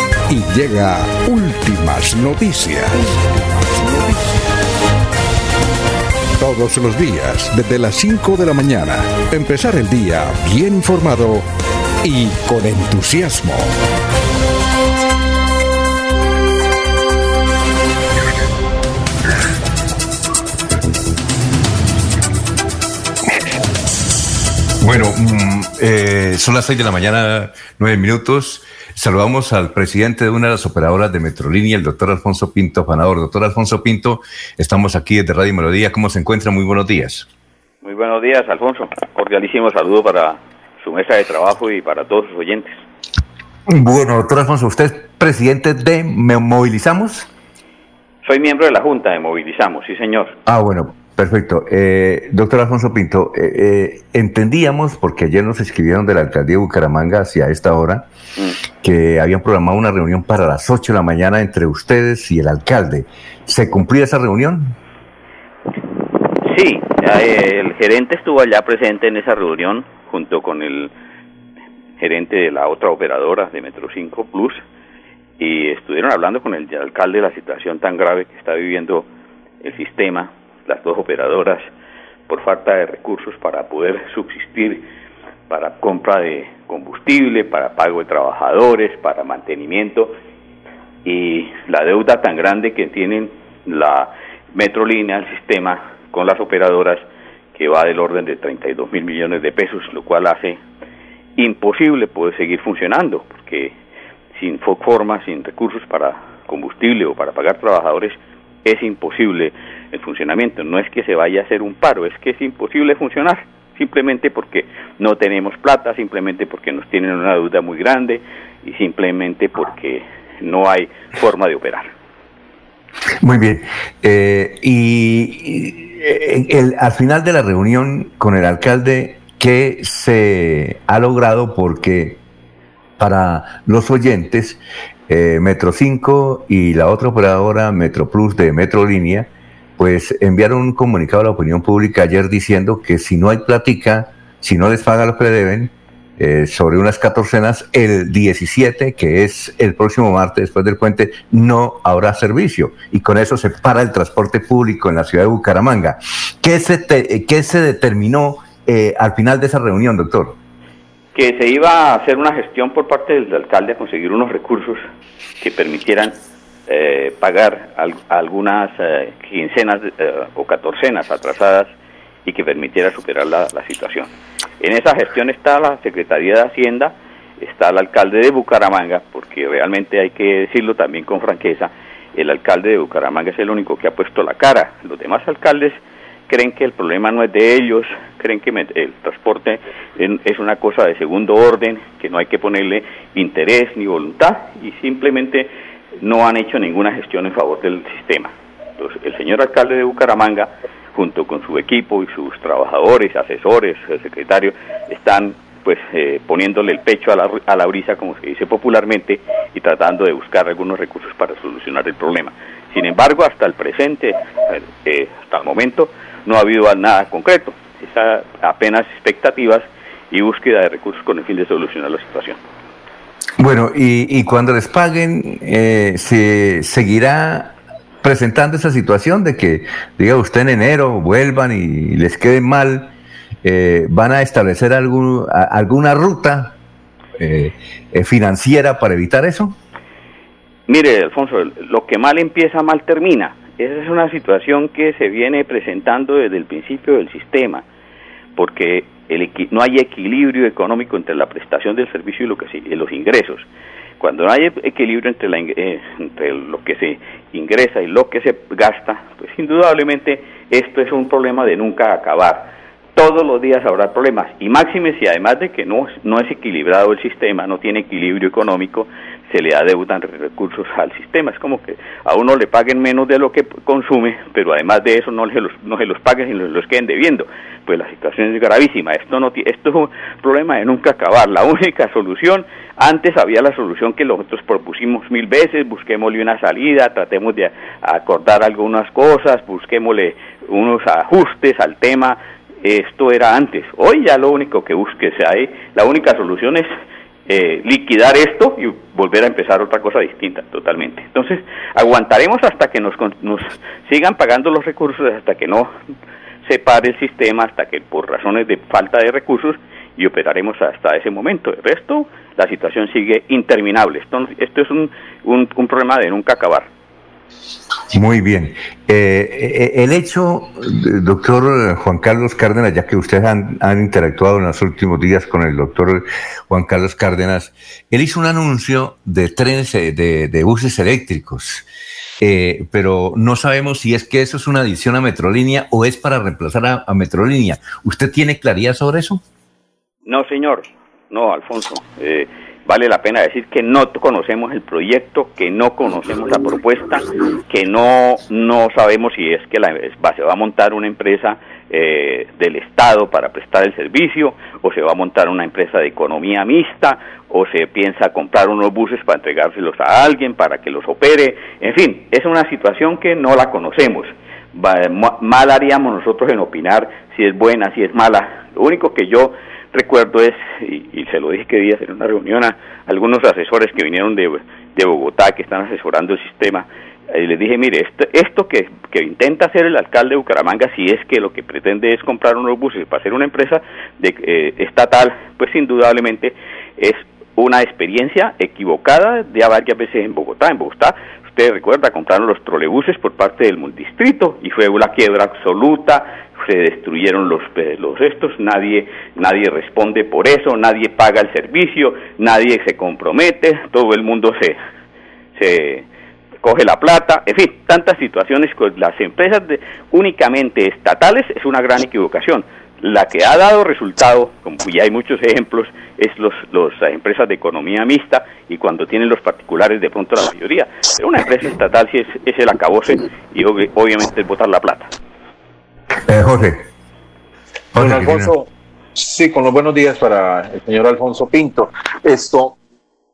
y llega últimas noticias. Todos los días, desde las 5 de la mañana, empezar el día bien informado y con entusiasmo. Bueno, mm, eh, son las seis de la mañana, nueve minutos. Saludamos al presidente de una de las operadoras de Metrolínea, el doctor Alfonso Pinto Fanador. Doctor Alfonso Pinto, estamos aquí desde Radio Melodía. ¿Cómo se encuentra? Muy buenos días. Muy buenos días, Alfonso. Cordialísimo saludo para su mesa de trabajo y para todos sus oyentes. Bueno, doctor Alfonso, ¿usted es presidente de Movilizamos? Soy miembro de la Junta de Movilizamos, sí, señor. Ah, bueno, Perfecto. Eh, doctor Alfonso Pinto, eh, eh, entendíamos, porque ayer nos escribieron de la alcaldía de Bucaramanga hacia esta hora, mm. que habían programado una reunión para las 8 de la mañana entre ustedes y el alcalde. ¿Se cumplía esa reunión? Sí, el gerente estuvo allá presente en esa reunión junto con el gerente de la otra operadora de Metro 5 Plus y estuvieron hablando con el alcalde de la situación tan grave que está viviendo el sistema las dos operadoras por falta de recursos para poder subsistir para compra de combustible, para pago de trabajadores, para mantenimiento y la deuda tan grande que tienen la Metrolínea, el sistema con las operadoras que va del orden de 32 mil millones de pesos, lo cual hace imposible poder seguir funcionando, porque sin forma, sin recursos para combustible o para pagar trabajadores, es imposible el funcionamiento. No es que se vaya a hacer un paro, es que es imposible funcionar, simplemente porque no tenemos plata, simplemente porque nos tienen una deuda muy grande y simplemente porque no hay forma de operar. Muy bien. Eh, y el, al final de la reunión con el alcalde, ¿qué se ha logrado? Porque para los oyentes, eh, Metro 5 y la otra operadora Metro Plus de Metro Línea, pues enviaron un comunicado a la opinión pública ayer diciendo que si no hay plática, si no les paga lo que deben, eh, sobre unas catorcenas, el 17, que es el próximo martes después del puente, no habrá servicio. Y con eso se para el transporte público en la ciudad de Bucaramanga. ¿Qué se, qué se determinó eh, al final de esa reunión, doctor? que se iba a hacer una gestión por parte del alcalde a conseguir unos recursos que permitieran eh, pagar algunas eh, quincenas eh, o catorcenas atrasadas y que permitiera superar la, situación. En esa gestión está la Secretaría de Hacienda, está el alcalde de Bucaramanga, porque realmente hay que decirlo también con franqueza, el alcalde de Bucaramanga es el único que ha puesto la cara. Los demás alcaldes creen que el problema no es de ellos, creen que el transporte es una cosa de segundo orden, que no hay que ponerle interés ni voluntad y simplemente no han hecho ninguna gestión en favor del sistema. Entonces, el señor alcalde de Bucaramanga, junto con su equipo y sus trabajadores, asesores, el secretario, están pues eh, poniéndole el pecho a la, a la brisa, como se dice popularmente, y tratando de buscar algunos recursos para solucionar el problema. Sin embargo, hasta el presente, eh, hasta el momento, no ha habido nada concreto. Está apenas expectativas y búsqueda de recursos con el fin de solucionar la situación. Bueno, y, cuando les paguen, eh, ¿se seguirá presentando esa situación de que, diga usted en enero, vuelvan y les quede mal? Eh, ¿Van a establecer algún, alguna ruta eh, financiera para evitar eso? Mire, Alfonso, lo que mal empieza, mal termina. Esa es una situación que se viene presentando desde el principio del sistema, porque el, no hay equilibrio económico entre la prestación del servicio y, lo que los ingresos. Cuando no hay equilibrio entre, la, eh, lo que se ingresa y lo que se gasta, pues indudablemente esto es un problema de nunca acabar todos los días habrá problemas y máxime si además de que no, no es equilibrado el sistema, no tiene equilibrio económico, se le adeudan recursos al sistema. Es como que a uno le paguen menos de lo que consume, pero además de eso no se los, no se los paguen y los, queden debiendo. Pues la situación es gravísima. Esto, no, esto es un problema de nunca acabar. La única solución, antes había la solución que nosotros propusimos mil veces, busquémosle una salida, tratemos de acordar algunas cosas, busquémosle unos ajustes al tema esto era antes. Hoy ya lo único que busque se hay, la única solución es eh, liquidar esto y volver a empezar otra cosa distinta totalmente. Entonces, aguantaremos hasta que nos, nos sigan pagando los recursos, hasta que no se pare el sistema, hasta que por razones de falta de recursos y operaremos hasta ese momento. El resto, la situación sigue interminable. Esto, esto es un, un, un problema de nunca acabar. Muy bien. Eh, eh, el hecho, doctor Juan Carlos Cárdenas, ya que ustedes han, interactuado en los últimos días con el doctor Juan Carlos Cárdenas, él hizo un anuncio de trenes, eh, de, buses eléctricos, pero no sabemos si es que eso es una adición a Metrolínea o es para reemplazar a, a Metrolínea. ¿Usted tiene claridad sobre eso? No, señor. No, Alfonso. Eh, vale la pena decir que no conocemos el proyecto, que no conocemos la propuesta, que no, no sabemos si es que la, se va a montar una empresa eh, del Estado para prestar el servicio, o se va a montar una empresa de economía mixta, o se piensa comprar unos buses para entregárselos a alguien para que los opere. En fin, es una situación que no la conocemos. mal haríamos nosotros en opinar si es buena, si es mala. Lo único que yo recuerdo es, y, se lo dije que día en una reunión a algunos asesores que vinieron de, de Bogotá, que están asesorando el sistema, y les dije, mire, esto, esto que, que, intenta hacer el alcalde de Bucaramanga, si es que lo que pretende es comprar unos buses para hacer una empresa de, eh, estatal, pues indudablemente es una experiencia equivocada de varias veces en Bogotá. En Bogotá, usted recuerda, compraron los trolebuses por parte del distrito y fue una quiebra absoluta, se destruyeron los, los estos, nadie, nadie responde por eso, nadie paga el servicio, nadie se compromete, todo el mundo se, se coge la plata, en fin, tantas situaciones con las empresas de, únicamente estatales es una gran equivocación. La que ha dado resultado, como ya hay muchos ejemplos, es los, los las empresas de economía mixta y cuando tienen los particulares de pronto la mayoría. Pero una empresa estatal sí es, es el acabose y obviamente es botar la plata. Eh, Jorge. Don Alfonso, sí, con los buenos días para el señor Alfonso Pinto. Esto,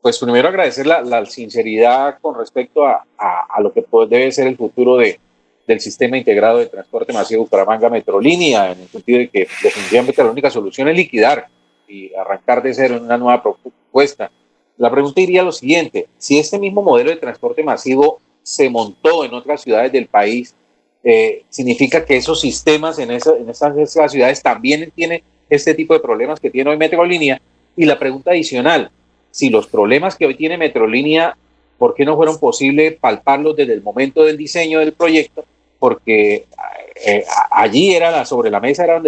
pues primero agradecer la, sinceridad con respecto a, lo que debe ser el futuro de, del sistema integrado de transporte masivo Bucaramanga Metrolínea, en el sentido de que definitivamente la única solución es liquidar y arrancar de cero en una nueva propuesta. La pregunta iría a lo siguiente, si este mismo modelo de transporte masivo se montó en otras ciudades del país, eh, significa que esos sistemas en, esas, ciudades también tienen este tipo de problemas que tiene hoy Metrolínea. Y la pregunta adicional, si los problemas que hoy tiene Metrolínea, ¿por qué no fueron posibles palparlos desde el momento del diseño del proyecto? Porque eh, allí era sobre la mesa era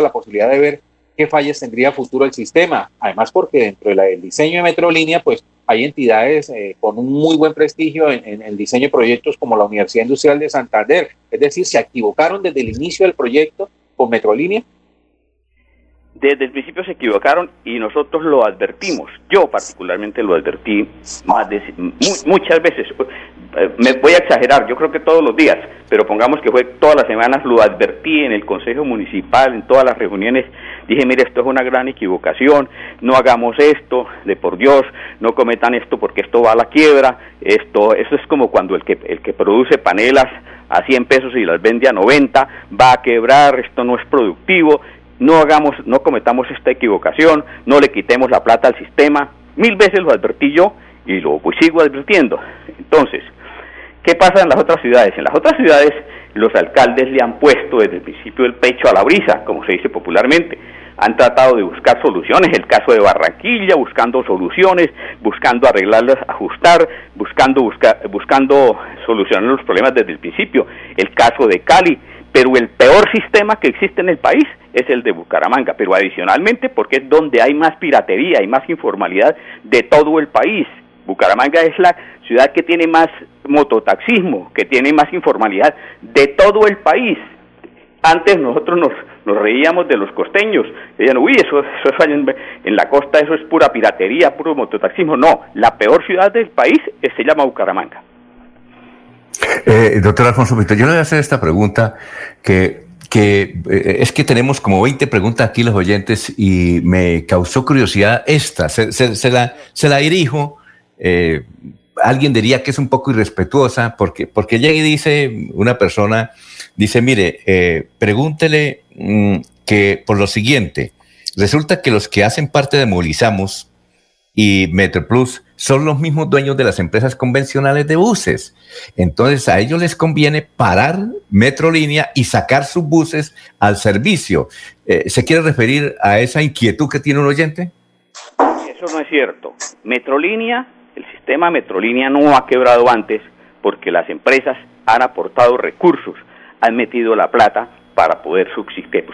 la posibilidad de ver qué fallas tendría futuro el sistema. Además, porque dentro del diseño de Metrolínea, pues hay entidades eh, con un muy buen prestigio en, el diseño de proyectos como la Universidad Industrial de Santander. Es decir, se equivocaron desde el inicio del proyecto con Metrolínea. Desde el principio se equivocaron y nosotros lo advertimos. Yo particularmente lo advertí más de, muchas veces. Eh, me voy a exagerar, yo creo que todos los días, pero pongamos que fue todas las semanas, lo advertí en el Consejo Municipal, en todas las reuniones, dije, mire, esto es una gran equivocación, no hagamos esto, de por Dios, no cometan esto porque esto va a la quiebra, esto, eso es como cuando el que, el que produce panelas a 100 pesos y las vende a 90, va a quebrar, esto no es productivo, no hagamos, no cometamos esta equivocación, no le quitemos la plata al sistema, mil veces lo advertí yo y lo pues, sigo advirtiendo. Entonces, ¿Qué pasa en las otras ciudades? En las otras ciudades los alcaldes le han puesto desde el principio el pecho a la brisa, como se dice popularmente. Han tratado de buscar soluciones, el caso de Barranquilla, buscando soluciones, buscando arreglarlas, ajustar, buscando, buscando solucionar los problemas desde el principio. El caso de Cali, pero el peor sistema que existe en el país es el de Bucaramanga, pero adicionalmente porque es donde hay más piratería, y más informalidad de todo el país. Bucaramanga es la ciudad que tiene más mototaxismo, que tiene más informalidad de todo el país. Antes nosotros nos, nos reíamos de los costeños, decían, uy, eso, eso en, la costa, eso es pura piratería, puro mototaxismo. No, la peor ciudad del país se llama Bucaramanga. Eh, doctor Alfonso yo le voy a hacer esta pregunta que, que eh, es que tenemos como 20 preguntas aquí los oyentes y me causó curiosidad esta, se, se, la, se la dirijo eh, alguien diría que es un poco irrespetuosa, porque, porque llega y dice, una persona dice, mire, eh, pregúntele mm, que por lo siguiente, resulta que los que hacen parte de Movilizamos y MetroPlus son los mismos dueños de las empresas convencionales de buses. Entonces a ellos les conviene parar Metrolínea y sacar sus buses al servicio. Eh, ¿Se quiere referir a esa inquietud que tiene un oyente? Eso no es cierto. Metrolínea el sistema Metrolínea no ha quebrado antes porque las empresas han aportado recursos, han metido la plata para poder subsistir,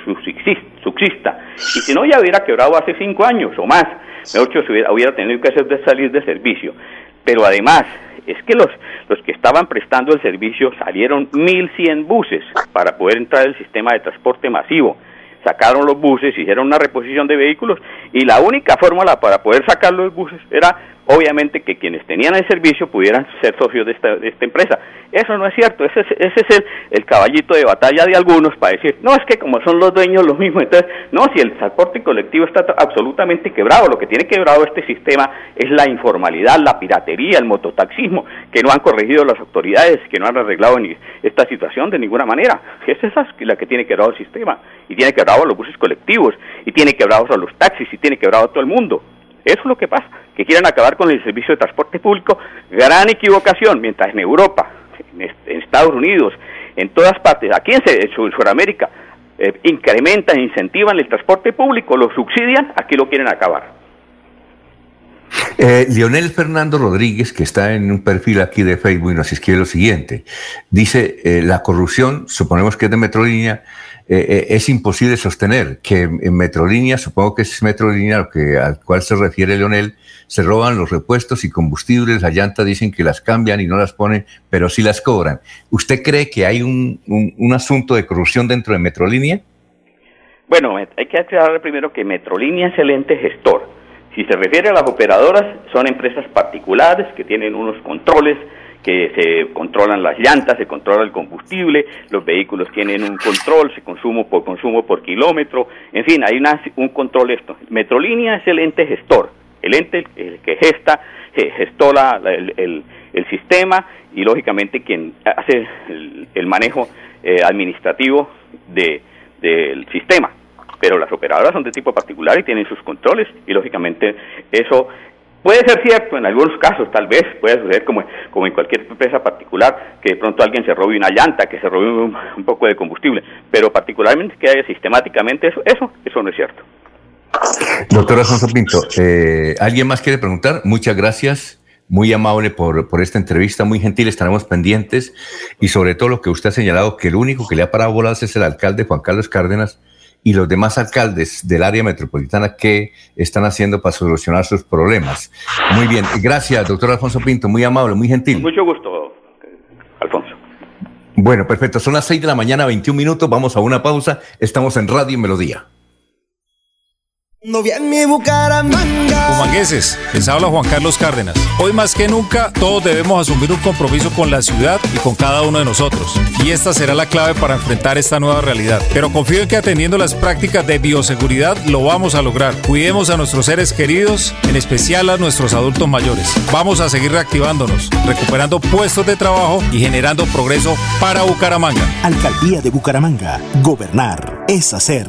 subsista. Y si no, ya hubiera quebrado hace cinco años o más. Mejor se hubiera, hubiera tenido que hacer de salir de servicio. Pero además, es que los, los que estaban prestando el servicio salieron 1.100 buses para poder entrar al sistema de transporte masivo sacaron los buses, hicieron una reposición de vehículos y la única fórmula para poder sacar los buses era obviamente que quienes tenían el servicio pudieran ser socios de esta, de empresa. Eso no es cierto, ese es, ese es el, el, caballito de batalla de algunos para decir, no, es que como son los dueños los mismos, entonces, no, si el transporte colectivo está absolutamente quebrado, lo que tiene quebrado este sistema es la informalidad, la piratería, el mototaxismo, que no han corregido las autoridades, que no han arreglado ni esta situación de ninguna manera. Es esa la que tiene quebrado el sistema, y tiene quebrado los buses colectivos, y tiene quebrado a los taxis, y tiene quebrado a todo el mundo. Eso es lo que pasa, que quieren acabar con el servicio de transporte público, gran equivocación, mientras en Europa, en, Estados Unidos, en todas partes, aquí en, Sudamérica, eh, incrementan, incentivan el transporte público, lo subsidian, aquí lo quieren acabar. Eh, Leonel Fernando Rodríguez, que está en un perfil aquí de Facebook, nos escribe lo siguiente. Dice, eh, la corrupción, suponemos que es de Metrolínea, eh, es imposible sostener que en Metrolínea, supongo que es Metrolínea al cual se refiere Leonel, se roban los repuestos y combustibles, las llantas dicen que las cambian y no las ponen, pero sí las cobran. ¿Usted cree que hay un, un, asunto de corrupción dentro de Metrolínea? Bueno, hay que aclarar primero que Metrolínea es el ente gestor. Si se refiere a las operadoras, son empresas particulares que tienen unos controles que se controlan las llantas, se controla el combustible, los vehículos tienen un control, se consumo por consumo por kilómetro, en fin, hay un control esto. Metrolínea es el ente gestor, el ente el que gesta, gestó el, sistema y lógicamente quien hace el, manejo eh, administrativo de, del sistema pero las operadoras son de tipo particular y tienen sus controles y lógicamente eso Puede ser cierto, en algunos casos tal vez, puede suceder como, como en cualquier empresa particular, que de pronto alguien se robe una llanta, que se robe un, poco de combustible, pero particularmente que haya sistemáticamente eso, eso, eso no es cierto. Doctor Alfonso Pinto, eh, ¿alguien más quiere preguntar? Muchas gracias, muy amable por, por esta entrevista, muy gentil, estaremos pendientes y sobre todo lo que usted ha señalado, que el único que le ha parado bolas es el alcalde Juan Carlos Cárdenas, y los demás alcaldes del área metropolitana que están haciendo para solucionar sus problemas. Muy bien, gracias, doctor Alfonso Pinto, muy amable, muy gentil. Mucho gusto, Alfonso. Bueno, perfecto, son las 6 de la mañana, 21 minutos, vamos a una pausa, estamos en Radio Melodía. No mi Bucaramanga. Humangueses, les habla Juan Carlos Cárdenas. Hoy más que nunca, todos debemos asumir un compromiso con la ciudad y con cada uno de nosotros. Y esta será la clave para enfrentar esta nueva realidad. Pero confío en que atendiendo las prácticas de bioseguridad lo vamos a lograr. Cuidemos a nuestros seres queridos, en especial a nuestros adultos mayores. Vamos a seguir reactivándonos, recuperando puestos de trabajo y generando progreso para Bucaramanga. Alcaldía de Bucaramanga. Gobernar es hacer.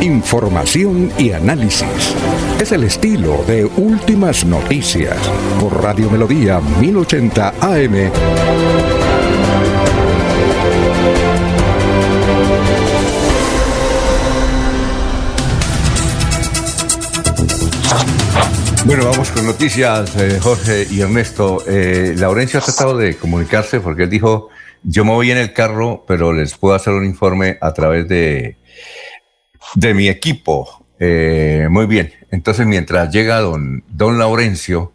Información y análisis. Es el estilo de Últimas Noticias por Radio Melodía 1080 AM. Bueno, vamos con noticias, eh, Jorge y Ernesto. Eh, Laurencio ha tratado de comunicarse porque él dijo, yo me voy en el carro, pero les puedo hacer un informe a través de de mi equipo. Eh, muy bien. Entonces, mientras llega don, don Laurencio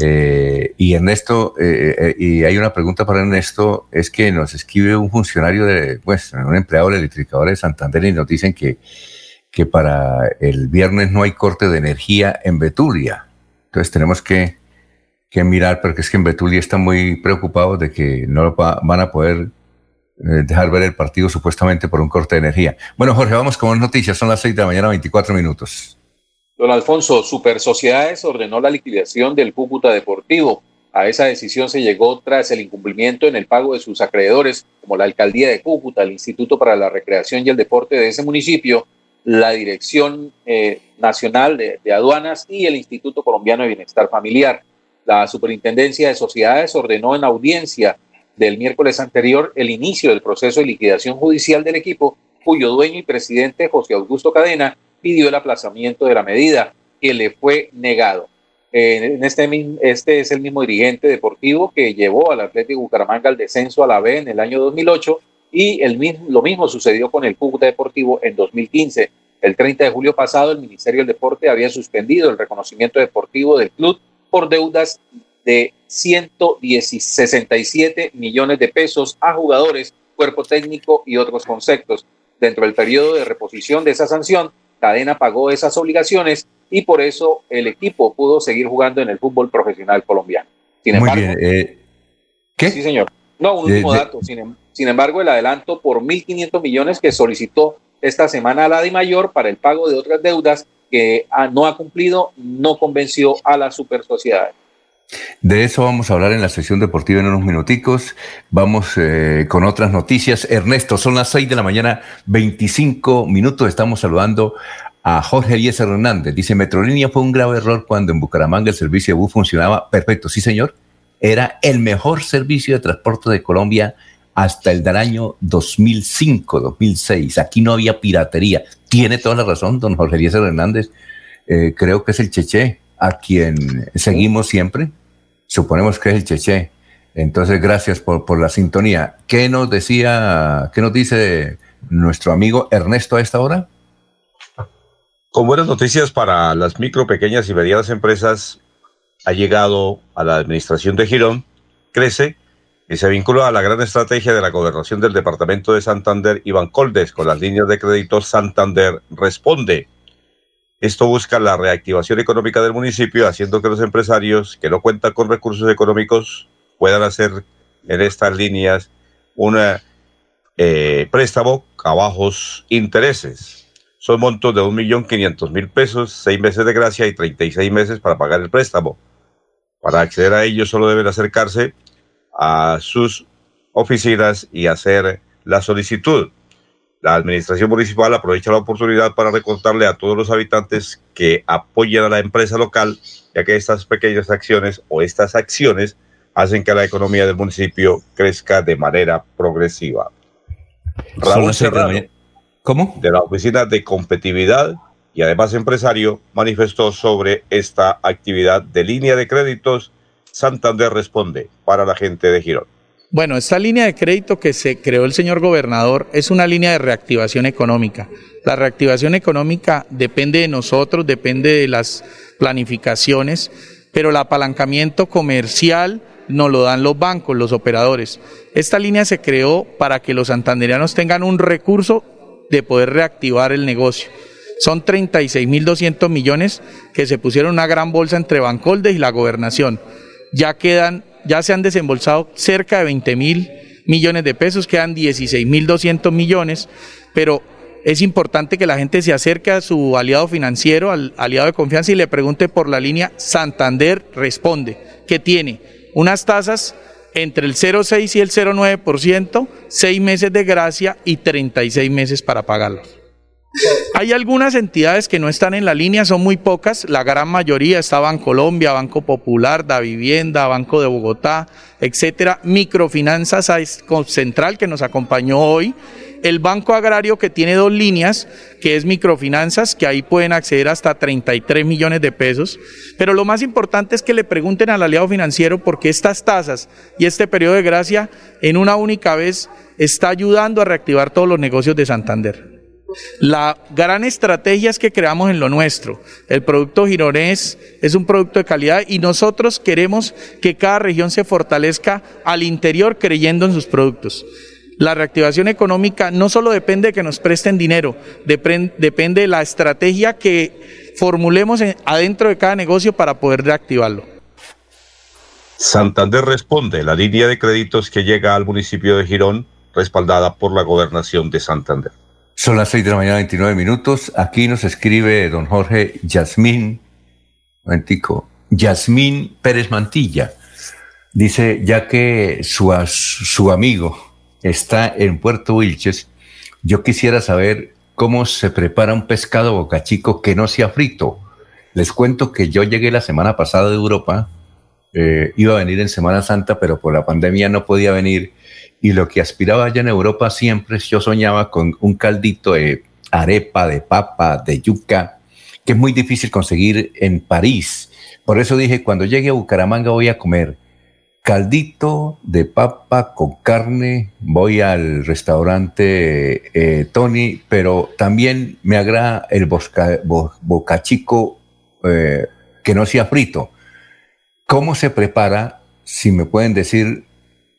eh, y Ernesto, eh, y hay una pregunta para Ernesto, es que nos escribe un funcionario de, pues, un empleado de electricadora de Santander y nos dicen que, que para el viernes no hay corte de energía en Betulia. Entonces tenemos que, que mirar, porque es que en Betulia están muy preocupados de que no van a poder eh, dejar ver el partido supuestamente por un corte de energía. Bueno, Jorge, vamos con noticias. Son las 6 de la mañana, 24 minutos. Don Alfonso, Super Sociedades ordenó la liquidación del Cúcuta Deportivo. A esa decisión se llegó tras el incumplimiento en el pago de sus acreedores, como la Alcaldía de Cúcuta, el Instituto para la Recreación y el Deporte de ese municipio, la Dirección eh, Nacional de, de Aduanas y el Instituto Colombiano de Bienestar Familiar. La Superintendencia de Sociedades ordenó en audiencia del miércoles anterior el inicio del proceso de liquidación judicial del equipo, cuyo dueño y presidente José Augusto Cadena pidió el aplazamiento de la medida, que le fue negado. en este, este es el mismo dirigente deportivo que llevó al Atlético Bucaramanga al descenso a la B en el año 2008 y el mismo, lo mismo sucedió con el Cúcuta Deportivo en 2015. El 30 de julio pasado, el Ministerio del Deporte había suspendido el reconocimiento deportivo del club por deudas de 167 millones de pesos a jugadores, cuerpo técnico y otros conceptos. Dentro del periodo de reposición de esa sanción, Cadena pagó esas obligaciones y por eso el equipo pudo seguir jugando en el fútbol profesional colombiano. Sin embargo, eh, ¿Qué? Sí, señor. No, un último dato. Sin, em, sin, embargo, el adelanto por 1.500 millones que solicitó esta semana la Mayor para el pago de otras deudas que no ha cumplido no convenció a la super sociedad. De eso vamos a hablar en la sesión deportiva en unos minuticos. Vamos eh, con otras noticias. Ernesto, son las 6 de la mañana, 25 minutos. Estamos saludando a Jorge Eliezer Hernández. Dice, Metrolínea fue un grave error cuando en Bucaramanga el servicio de bus funcionaba perfecto. Sí, señor. Era el mejor servicio de transporte de Colombia hasta el del año 2005, 2006. Aquí no había piratería. Tiene toda la razón, don Jorge Eliezer Hernández. Eh, creo que es el Cheche a quien seguimos siempre. Suponemos que es el Cheche. Entonces, gracias por, por la sintonía. ¿Qué nos decía, qué nos dice nuestro amigo Ernesto a esta hora? Con buenas noticias para las micro, pequeñas y medianas empresas, ha llegado a la administración de Girón, crece y se vincula a la gran estrategia de la gobernación del departamento de Santander y Bancoldes con las líneas de crédito Santander Responde esto busca la reactivación económica del municipio, haciendo que los empresarios que no cuentan con recursos económicos puedan hacer en estas líneas un eh, préstamo a bajos intereses. Son montos de 1.500.000 pesos, seis meses de gracia y 36 meses para pagar el préstamo. Para acceder a ello solo deben acercarse a sus oficinas y hacer la solicitud. La administración municipal aprovecha la oportunidad para recordarle a todos los habitantes que apoyen a la empresa local, ya que estas pequeñas acciones o estas acciones hacen que la economía del municipio crezca de manera progresiva. Raúl Serrano, ¿Cómo? de la Oficina de Competitividad y además empresario, manifestó sobre esta actividad de línea de créditos. Santander responde para la gente de Girón. Bueno, esta línea de crédito que se creó el señor gobernador es una línea de reactivación económica. La reactivación económica depende de nosotros, depende de las planificaciones, pero el apalancamiento comercial nos lo dan los bancos, los operadores. Esta línea se creó para que los santanderianos tengan un recurso de poder reactivar el negocio. Son 36.200 millones que se pusieron una gran bolsa entre Bancoldes y la gobernación. Ya quedan ya se han desembolsado cerca de 20 mil millones de pesos, quedan 16 mil 200 millones, pero es importante que la gente se acerque a su aliado financiero, al aliado de confianza y le pregunte por la línea Santander Responde, que tiene unas tasas entre el 0,6 y el 0,9%, 6 meses de gracia y 36 meses para pagarlos. Hay algunas entidades que no están en la línea, son muy pocas, la gran mayoría está en Colombia, Banco Popular, Da Vivienda, Banco de Bogotá, etcétera, Microfinanzas Central que nos acompañó hoy, el Banco Agrario que tiene dos líneas, que es Microfinanzas, que ahí pueden acceder hasta 33 millones de pesos, pero lo más importante es que le pregunten al aliado financiero por qué estas tasas y este periodo de gracia en una única vez está ayudando a reactivar todos los negocios de Santander. La gran estrategia es que creamos en lo nuestro. El producto gironés es un producto de calidad y nosotros queremos que cada región se fortalezca al interior creyendo en sus productos. La reactivación económica no solo depende de que nos presten dinero, depende de la estrategia que formulemos adentro de cada negocio para poder reactivarlo. Santander responde la línea de créditos que llega al municipio de Girón, respaldada por la gobernación de Santander. Son las 6 de la mañana, 29 minutos. Aquí nos escribe don Jorge Yasmín, momentico, Yasmín Pérez Mantilla. Dice, ya que su, su amigo está en Puerto Wilches, yo quisiera saber cómo se prepara un pescado bocachico que no sea frito. Les cuento que yo llegué la semana pasada de Europa, eh, iba a venir en Semana Santa, pero por la pandemia no podía venir. Y lo que aspiraba allá en Europa siempre yo soñaba con un caldito de arepa, de papa, de yuca, que es muy difícil conseguir en París. Por eso dije, cuando llegue a Bucaramanga voy a comer caldito de papa con carne. Voy al restaurante eh, Tony, pero también me agrada el bocachico eh, que no sea frito. ¿Cómo se prepara, si me pueden decir,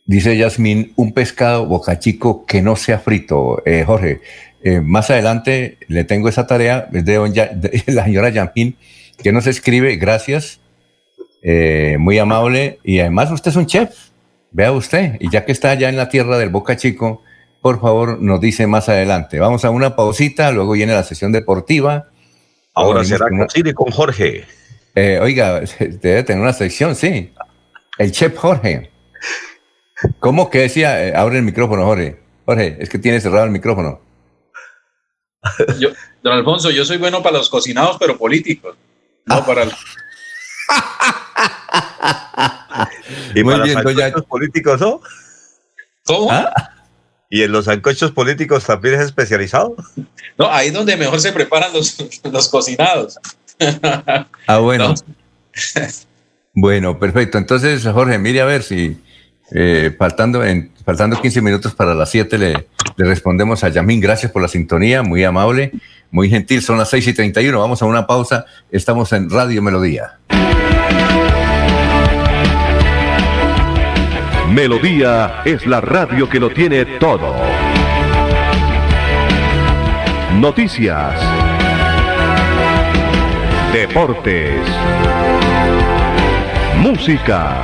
dice Yasmín, un pescado bocachico que no sea frito? Eh, Jorge, más adelante le tengo esa tarea de, de la señora Yasmín, que nos escribe, gracias eh, muy amable y además usted es un chef, vea usted, y ya que está allá en la tierra del Boca Chico, por favor nos dice más adelante. Vamos a una pausita, luego viene la sesión deportiva. Ahora será con, con Jorge. Eh, oiga, debe tener una sección, sí. El chef Jorge. ¿Cómo que decía? Eh, abre el micrófono, Jorge. Jorge, es que tiene cerrado el micrófono. don Alfonso, yo soy bueno para los cocinados, pero políticos. No ah. para el... y Muy bien, los políticos, ¿no? ¿Cómo? ¿Ah? ¿Y en los sancochos políticos también es especializado? No, ahí es donde mejor se preparan los, los cocinados. Ah, bueno. Bueno, perfecto. Entonces, Jorge, mire a ver si eh, faltando, faltando 15 minutos para las 7 le, le respondemos a Yamín. Gracias por la sintonía, muy amable, muy gentil. Son las 6 y 31. Vamos a una pausa. Estamos en Radio Melodía. Melodía es la radio que lo tiene todo. Noticias. Deportes. Música.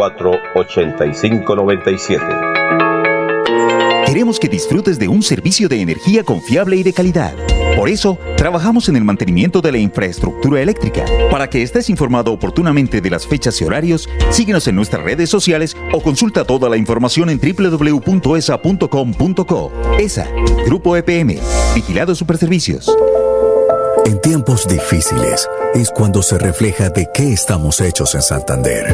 8597 Queremos que disfrutes de un servicio de energía confiable y de calidad. Por eso, trabajamos en el mantenimiento de la infraestructura eléctrica. Para que estés informado oportunamente de las fechas y horarios, síguenos en nuestras redes sociales o consulta toda la información en www.esa.com.co. ESA, Grupo EPM, Vigilado Superservicios. En tiempos difíciles es cuando se refleja de qué estamos hechos en Santander.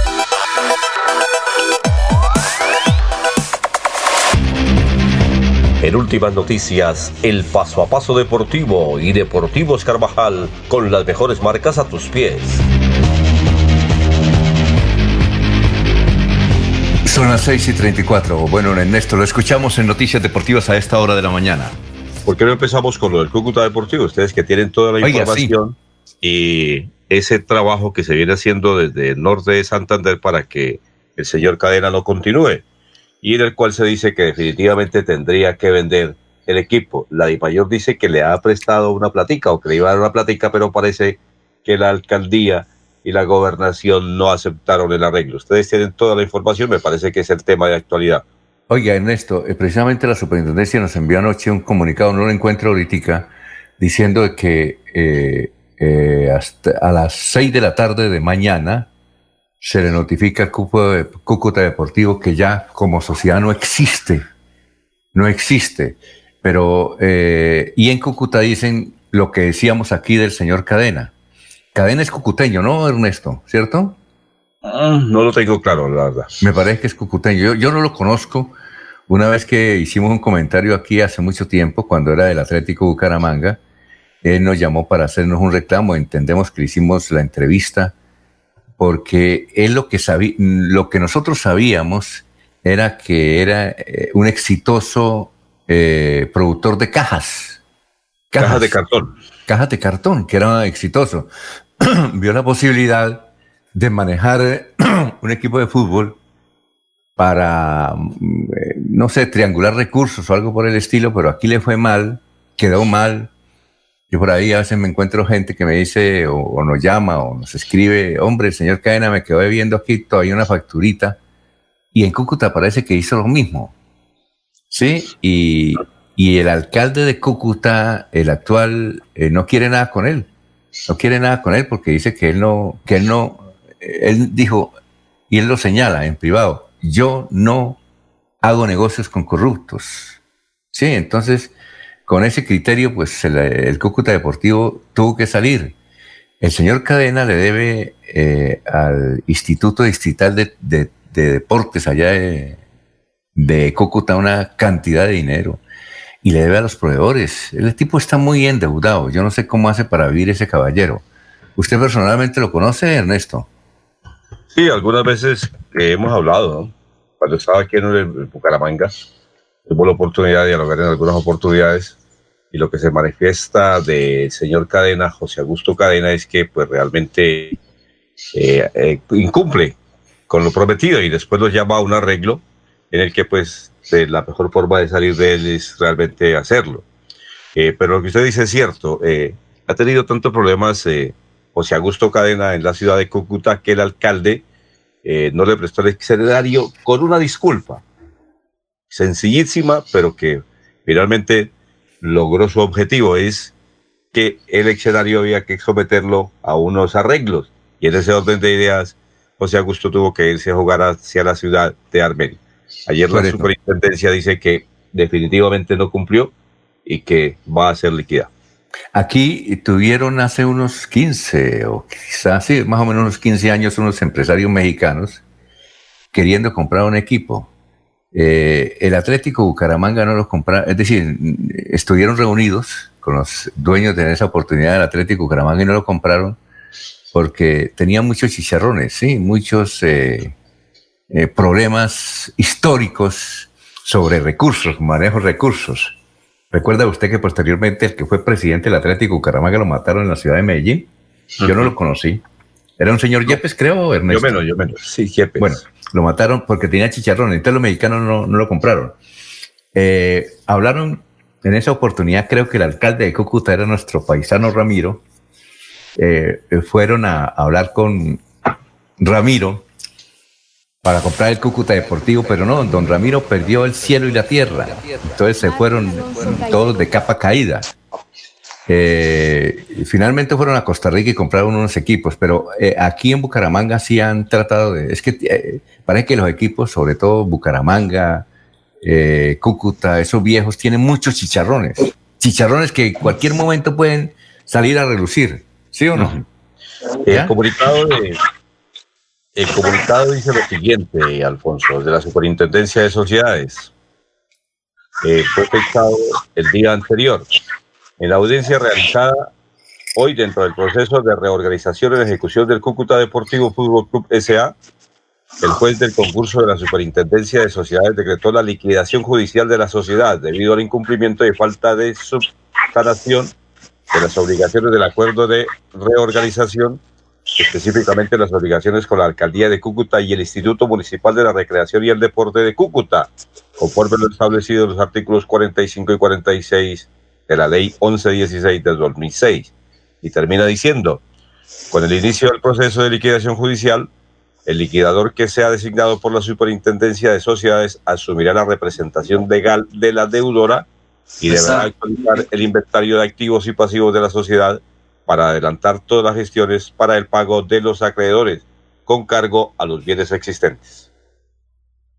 En últimas noticias, el paso a paso deportivo y Deportivos Carvajal con las mejores marcas a tus pies. Son las 6 y 34. Bueno, Ernesto, lo escuchamos en Noticias Deportivas a esta hora de la mañana. ¿Por qué no empezamos con lo del Cúcuta Deportivo? Ustedes que tienen toda la Oiga, información y ese trabajo que se viene haciendo desde el norte de Santander para que el señor Cadena no continúe y en el cual se dice que definitivamente tendría que vender el equipo. La Mayor dice que le ha prestado una platica o que le iba a dar una platica, pero parece que la alcaldía y la gobernación no aceptaron el arreglo. Ustedes tienen toda la información, me parece que es el tema de actualidad. Oiga, Ernesto, eh, precisamente la superintendencia nos envió anoche un comunicado, no lo encuentro ahorita, diciendo que eh, eh, hasta a las 6 de la tarde de mañana se le notifica al Cúcuta Cúcuta Deportivo que ya como sociedad no existe, no existe. Pero, eh, y en Cúcuta dicen lo que decíamos aquí del señor Cadena. Cadena es cucuteño, ¿no, Ernesto? ¿Cierto? no lo tengo claro, la verdad. Me parece que es cucuteño. Yo, yo no lo conozco. Una vez que hicimos un comentario aquí hace mucho tiempo, cuando era del Atlético Bucaramanga, él nos llamó para hacernos un reclamo. Entendemos que le hicimos la entrevista porque él lo que sabía, lo que nosotros sabíamos era que era eh, un exitoso eh, productor de cajas. Cajas de cartón. Cajas de cartón, que era exitoso. Vio la posibilidad de manejar un equipo de fútbol para, mm, eh, no sé, triangular recursos o algo por el estilo, pero aquí le fue mal, quedó mal, yo por ahí a veces me encuentro gente que me dice o, nos llama o nos escribe, hombre, señor Cadena me quedó viendo aquí todavía una facturita. Y en Cúcuta parece que hizo lo mismo. ¿Sí? Y, el alcalde de Cúcuta, el actual, eh, no quiere nada con él. No quiere nada con él porque dice que él no, que él no, él dijo, y él lo señala en privado, yo no hago negocios con corruptos. Sí, entonces con ese criterio, pues el, Cúcuta Deportivo tuvo que salir. El señor Cadena le debe eh, al Instituto Distrital de, Deportes allá de, Cúcuta una cantidad de dinero y le debe a los proveedores. El tipo está muy endeudado. Yo no sé cómo hace para vivir ese caballero. ¿Usted personalmente lo conoce, Ernesto? Sí, algunas veces hemos hablado, cuando estaba aquí en Bucaramanga, tuvo la oportunidad de dialogar en algunas oportunidades y lo que se manifiesta del señor Cadena, José Augusto Cadena, es que pues realmente eh, eh, incumple con lo prometido y después lo llama a un arreglo en el que pues la mejor forma de salir de él es realmente hacerlo. Eh, pero lo que usted dice es cierto, ha tenido tantos problemas José Augusto Cadena en la ciudad de Cúcuta que el alcalde no le prestó el escenario con una disculpa sencillísima, pero que finalmente logró su objetivo, es que el escenario había que someterlo a unos arreglos. Y en ese orden de ideas, José Augusto tuvo que irse a jugar hacia la ciudad de Armenia. Ayer la superintendencia dice que definitivamente no cumplió y que va a ser liquidado. Aquí tuvieron hace unos 15 o quizás sí, más o menos unos 15 años unos empresarios mexicanos queriendo comprar un equipo eh, el Atlético Bucaramanga no los compraron, es decir, estuvieron reunidos con los dueños de esa oportunidad del Atlético Bucaramanga y no lo compraron porque tenía muchos chicharrones, sí, muchos eh, eh, problemas históricos sobre recursos, manejo de recursos. ¿Recuerda usted que posteriormente el que fue presidente del Atlético Bucaramanga lo mataron en la ciudad de Medellín? Yo no lo conocí. Era un señor Yepes, creo, Ernesto. Yo menos, yo menos. Sí, Yepes. Bueno, lo mataron porque tenía chicharrón, entonces los mexicanos no, lo compraron. Eh, hablaron en esa oportunidad, creo que el alcalde de Cúcuta era nuestro paisano Ramiro. Eh, fueron a, hablar con Ramiro para comprar el Cúcuta Deportivo, pero no, don Ramiro perdió el cielo y la tierra. Entonces se fueron todos de capa caída. Eh, finalmente fueron a Costa Rica y compraron unos equipos, pero eh, aquí en Bucaramanga sí han tratado de... Es que eh, parece que los equipos, sobre todo Bucaramanga, Cúcuta, esos viejos, tienen muchos chicharrones. Chicharrones que en cualquier momento pueden salir a relucir, ¿sí o no? El comunicado, de, el comunicado dice lo siguiente, Alfonso, de la Superintendencia de Sociedades. Fue fechado el día anterior. En la audiencia realizada hoy dentro del proceso de reorganización y ejecución del Cúcuta Deportivo Fútbol Club SA, el juez del concurso de la Superintendencia de Sociedades decretó la liquidación judicial de la sociedad debido al incumplimiento y falta de subsanación de las obligaciones del acuerdo de reorganización, específicamente las obligaciones con la Alcaldía de Cúcuta y el Instituto Municipal de la Recreación y el Deporte de Cúcuta, conforme lo establecido en los artículos 45 y 46 de la Ley 1116 del 2006. Y termina diciendo, con el inicio del proceso de liquidación judicial, el liquidador que sea designado por la Superintendencia de Sociedades asumirá la representación legal de la deudora y deberá actualizar el inventario de activos y pasivos de la sociedad para adelantar todas las gestiones para el pago de los acreedores con cargo a los bienes existentes.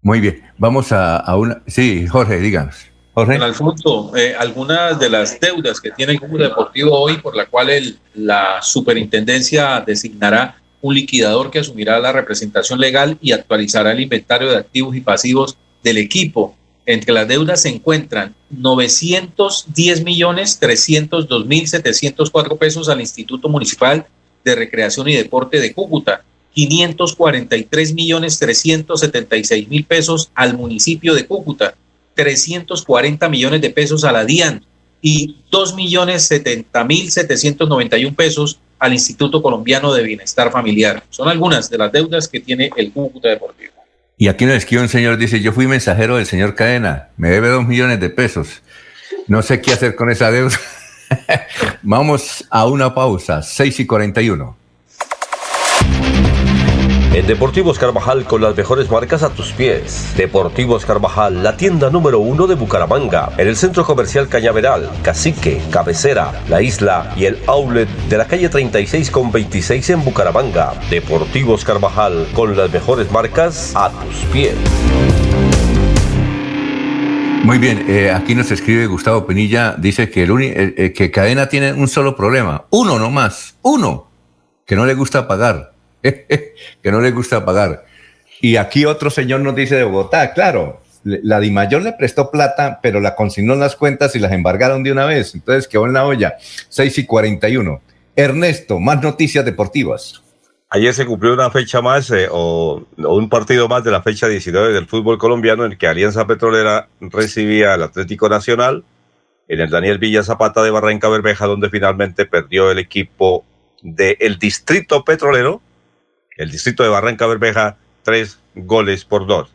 Muy bien, vamos a, a una... Sí, Jorge, díganos. Jorge. Don Alfonso, eh, algunas de las deudas que tiene el Cúcuta Deportivo hoy, por la cual la superintendencia designará un liquidador que asumirá la representación legal y actualizará el inventario de activos y pasivos del equipo. Entre las deudas se encuentran 910 millones 302 mil 704 pesos al Instituto Municipal de Recreación y Deporte de Cúcuta, 543 millones 376 mil pesos al municipio de Cúcuta, 340 millones de pesos a la DIAN y 2 millones 70 mil 791 pesos al Instituto Colombiano de Bienestar Familiar. Son algunas de las deudas que tiene el Cúcuta Deportivo. Y aquí nos escribe un señor, dice, yo fui mensajero del señor Cadena, me debe dos millones de pesos. No sé qué hacer con esa deuda. Vamos a una pausa, 6 y 41. En Deportivos Carvajal con las mejores marcas a tus pies. Deportivos Carvajal, la tienda número uno de Bucaramanga, en el centro comercial Cañaveral, Cacique, Cabecera, La Isla y el outlet de la calle 36 con 26 en Bucaramanga. Deportivos Carvajal con las mejores marcas a tus pies. Muy bien, eh, aquí nos escribe Gustavo Penilla, dice que, el uni- eh, eh, que Cadena tiene un solo problema, uno nomás, uno, que no le gusta pagar, que no le gusta pagar. Y aquí otro señor nos dice de Bogotá, claro, la Dimayor le prestó plata, pero la consignó en las cuentas y las embargaron de una vez, entonces quedó en la olla, 6 y 41. Ernesto, más noticias deportivas. Ayer se cumplió una fecha más eh, o, un partido más de la fecha 19 del fútbol colombiano en el que Alianza Petrolera recibía al Atlético Nacional en el Daniel Villa Zapata de Barranca Bermeja, donde finalmente perdió el equipo del Distrito Petrolero, el Distrito de Barranca Bermeja, tres goles por dos.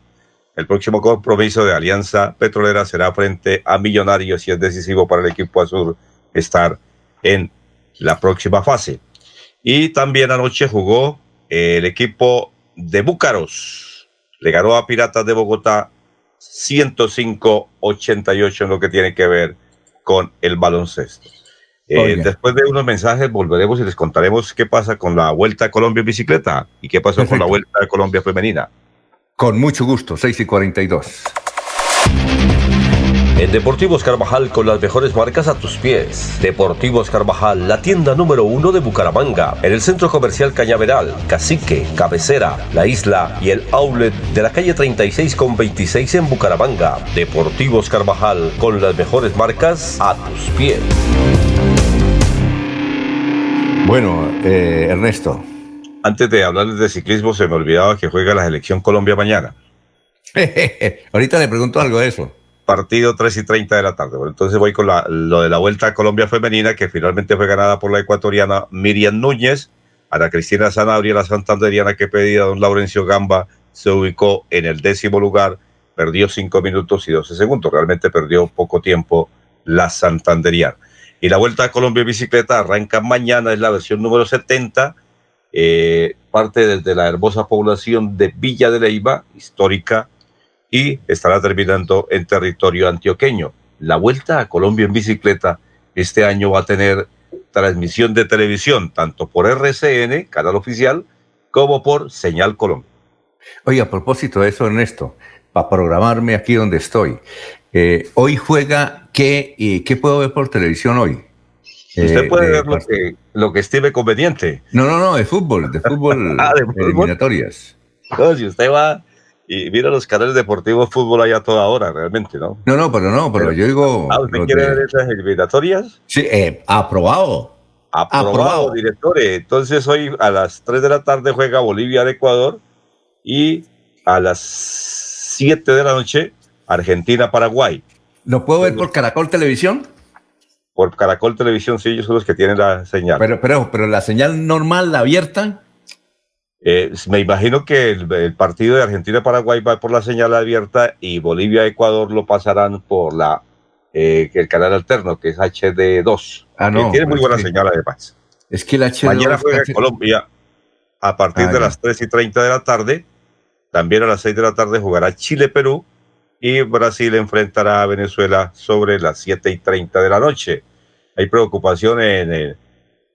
El próximo compromiso de Alianza Petrolera será frente a Millonarios y es decisivo para el equipo azul estar en la próxima fase. Y también anoche jugó el equipo de Búcaros. Le ganó a Piratas de Bogotá 105-88 en lo que tiene que ver con el baloncesto. Eh, después de unos mensajes volveremos y les contaremos qué pasa con la Vuelta a Colombia en bicicleta y qué pasó con la Vuelta a Colombia femenina. Con mucho gusto, 6 y 42. En Deportivos Carvajal con las mejores marcas a tus pies. Deportivos Carvajal, la tienda número uno de Bucaramanga, en el centro comercial Cañaveral, Cacique, Cabecera, La Isla y el outlet de la calle 36 con 26 en Bucaramanga. Deportivos Carvajal con las mejores marcas a tus pies. Bueno, eh, Ernesto. Antes de hablarles de ciclismo, se me olvidaba que juega la selección Colombia mañana. Ahorita le pregunto algo de eso. Partido 3 y 30 de la tarde. Bueno, entonces voy con la- lo de la Vuelta a Colombia femenina, que finalmente fue ganada por la ecuatoriana Miriam Núñez. Ana Cristina Sanabria, la santanderiana que pedía don Laurencio Gamba, se ubicó en el décimo lugar, perdió 5 minutos y 12 segundos. Realmente perdió poco tiempo la santanderiana. Y la Vuelta a Colombia en bicicleta arranca mañana, es la versión número 70. eh, parte desde la hermosa población de Villa de Leiva, histórica, y estará terminando en territorio antioqueño. La vuelta a Colombia en bicicleta este año va a tener transmisión de televisión, tanto por RCN, canal oficial, como por Señal Colombia. Oye, a propósito de eso, Ernesto, para programarme aquí donde estoy, eh, hoy juega, ¿qué, y ¿qué puedo ver por televisión hoy? Usted Eh, puede de ver lo que, lo que estime conveniente. No, no, no, de fútbol, de fútbol, Ah, de fútbol. eliminatorias. No, si usted va y mira los canales deportivos, fútbol hay a toda hora, realmente, ¿no? No, no, pero no, pero yo digo... Ah, ¿usted quiere de- ver esas eliminatorias? Sí, eh, aprobado. Aprobado, Aprobado. directores. Entonces hoy a las 3 de la tarde juega Bolivia de Ecuador y a las 7 de la noche Argentina-Paraguay. ¿Lo puedo ver por Caracol Televisión? Por Caracol Televisión, sí, ellos son los que tienen la señal. Pero, pero, pero la señal normal, la abierta, Eh, me imagino que el, el partido de Argentina-Paraguay va por la señal abierta y Bolivia-Ecuador lo pasarán por la eh, el canal alterno, que es HD2. Ah, no, que tiene muy buena sí. señal además. es que el H2... Mañana juega casi- Colombia a partir Ah, de ya. las 3 y 30 de la tarde. También a las 6 de la tarde jugará Chile-Perú y Brasil enfrentará a Venezuela sobre las 7 y 30 de la noche. Hay preocupación en el,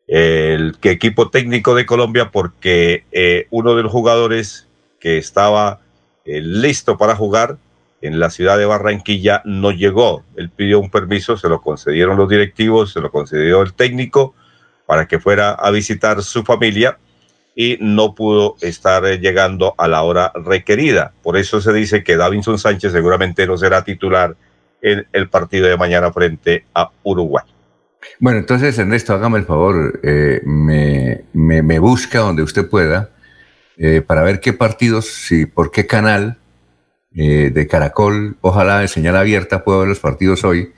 el equipo técnico de Colombia porque eh, uno de los jugadores que estaba eh, listo para jugar en la ciudad de Barranquilla no llegó. Él pidió un permiso, se lo concedieron los directivos, se lo concedió el técnico para que fuera a visitar su familia y no pudo estar eh, llegando a la hora requerida. Por eso se dice que Davinson Sánchez seguramente no será titular en el partido de mañana frente a Uruguay. Bueno, entonces, Ernesto, hágame el favor, eh, me, me- me busca donde usted pueda eh, para ver qué partidos y por qué canal eh, de Caracol, ojalá de señal abierta, puedo ver los partidos hoy.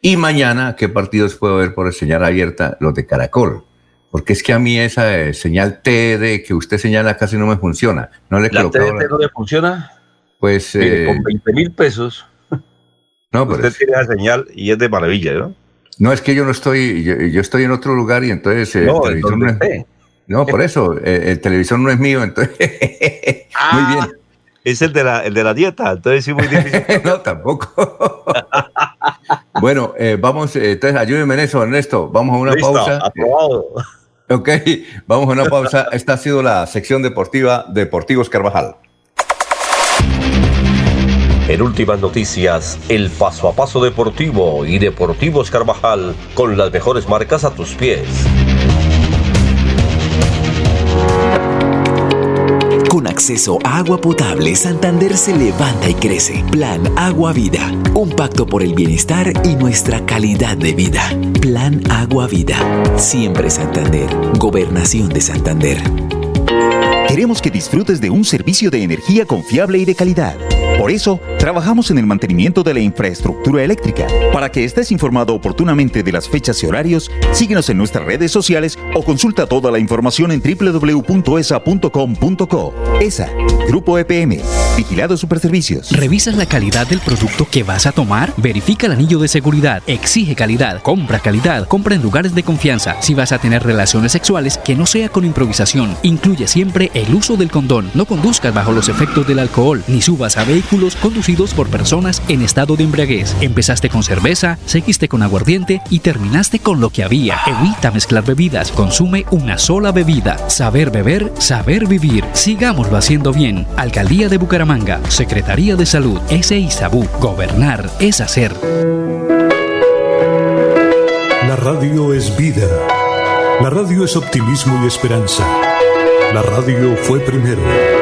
Y mañana, qué partidos puedo ver por señal abierta, los de Caracol. Porque es que a mí esa eh, señal TD que usted señala casi no me funciona. No le ¿La colocado TDT no le funciona? Pues, con 20 mil pesos no, pero usted es- tiene la señal y es de maravilla, ¿no? No, es que yo no estoy, yo, yo estoy en otro lugar y entonces eh, No, el televisor ¿dónde no es, esté? no, por eso, eh, el televisor no es mío, entonces, muy bien. Es el de la, el de la dieta, entonces sí muy difícil. no, tampoco. bueno, eh, vamos, eh, entonces ayúdenme en eso, Ernesto, vamos a una Listo, pausa. aprobado. Ok, vamos a una pausa. Esta ha sido la sección deportiva Deportivos Carvajal. En últimas noticias, el paso a paso deportivo y Deportivos Carvajal con las mejores marcas a tus pies. Con acceso a agua potable, Santander se levanta y crece. Plan Agua Vida. Un pacto por el bienestar y nuestra calidad de vida. Plan Agua Vida. Siempre Santander. Gobernación de Santander. Queremos que disfrutes de un servicio de energía confiable y de calidad. Por eso, trabajamos en el mantenimiento de la infraestructura eléctrica. Para que estés informado oportunamente de las fechas y horarios, síguenos en nuestras redes sociales o consulta toda la información en www.esa.com.co. ESA, Grupo EPM, Vigilado Superservicios. ¿Revisas la calidad del producto que vas a tomar? Verifica el anillo de seguridad. Exige calidad. Compra calidad. Compra en lugares de confianza. Si vas a tener relaciones sexuales, que no sea con improvisación. Incluye siempre el uso del condón. No conduzcas bajo los efectos del alcohol, ni subas a vehículos conducidos por personas en estado de embriaguez. Empezaste con cerveza, seguiste con aguardiente y terminaste con lo que había. Evita mezclar bebidas. Consume una sola bebida. Saber beber, saber vivir. Sigámoslo haciendo bien. Alcaldía de Bucaramanga. Secretaría de Salud. S. Isabú. Gobernar es hacer. La radio es vida. La radio es optimismo y esperanza. La radio fue primero.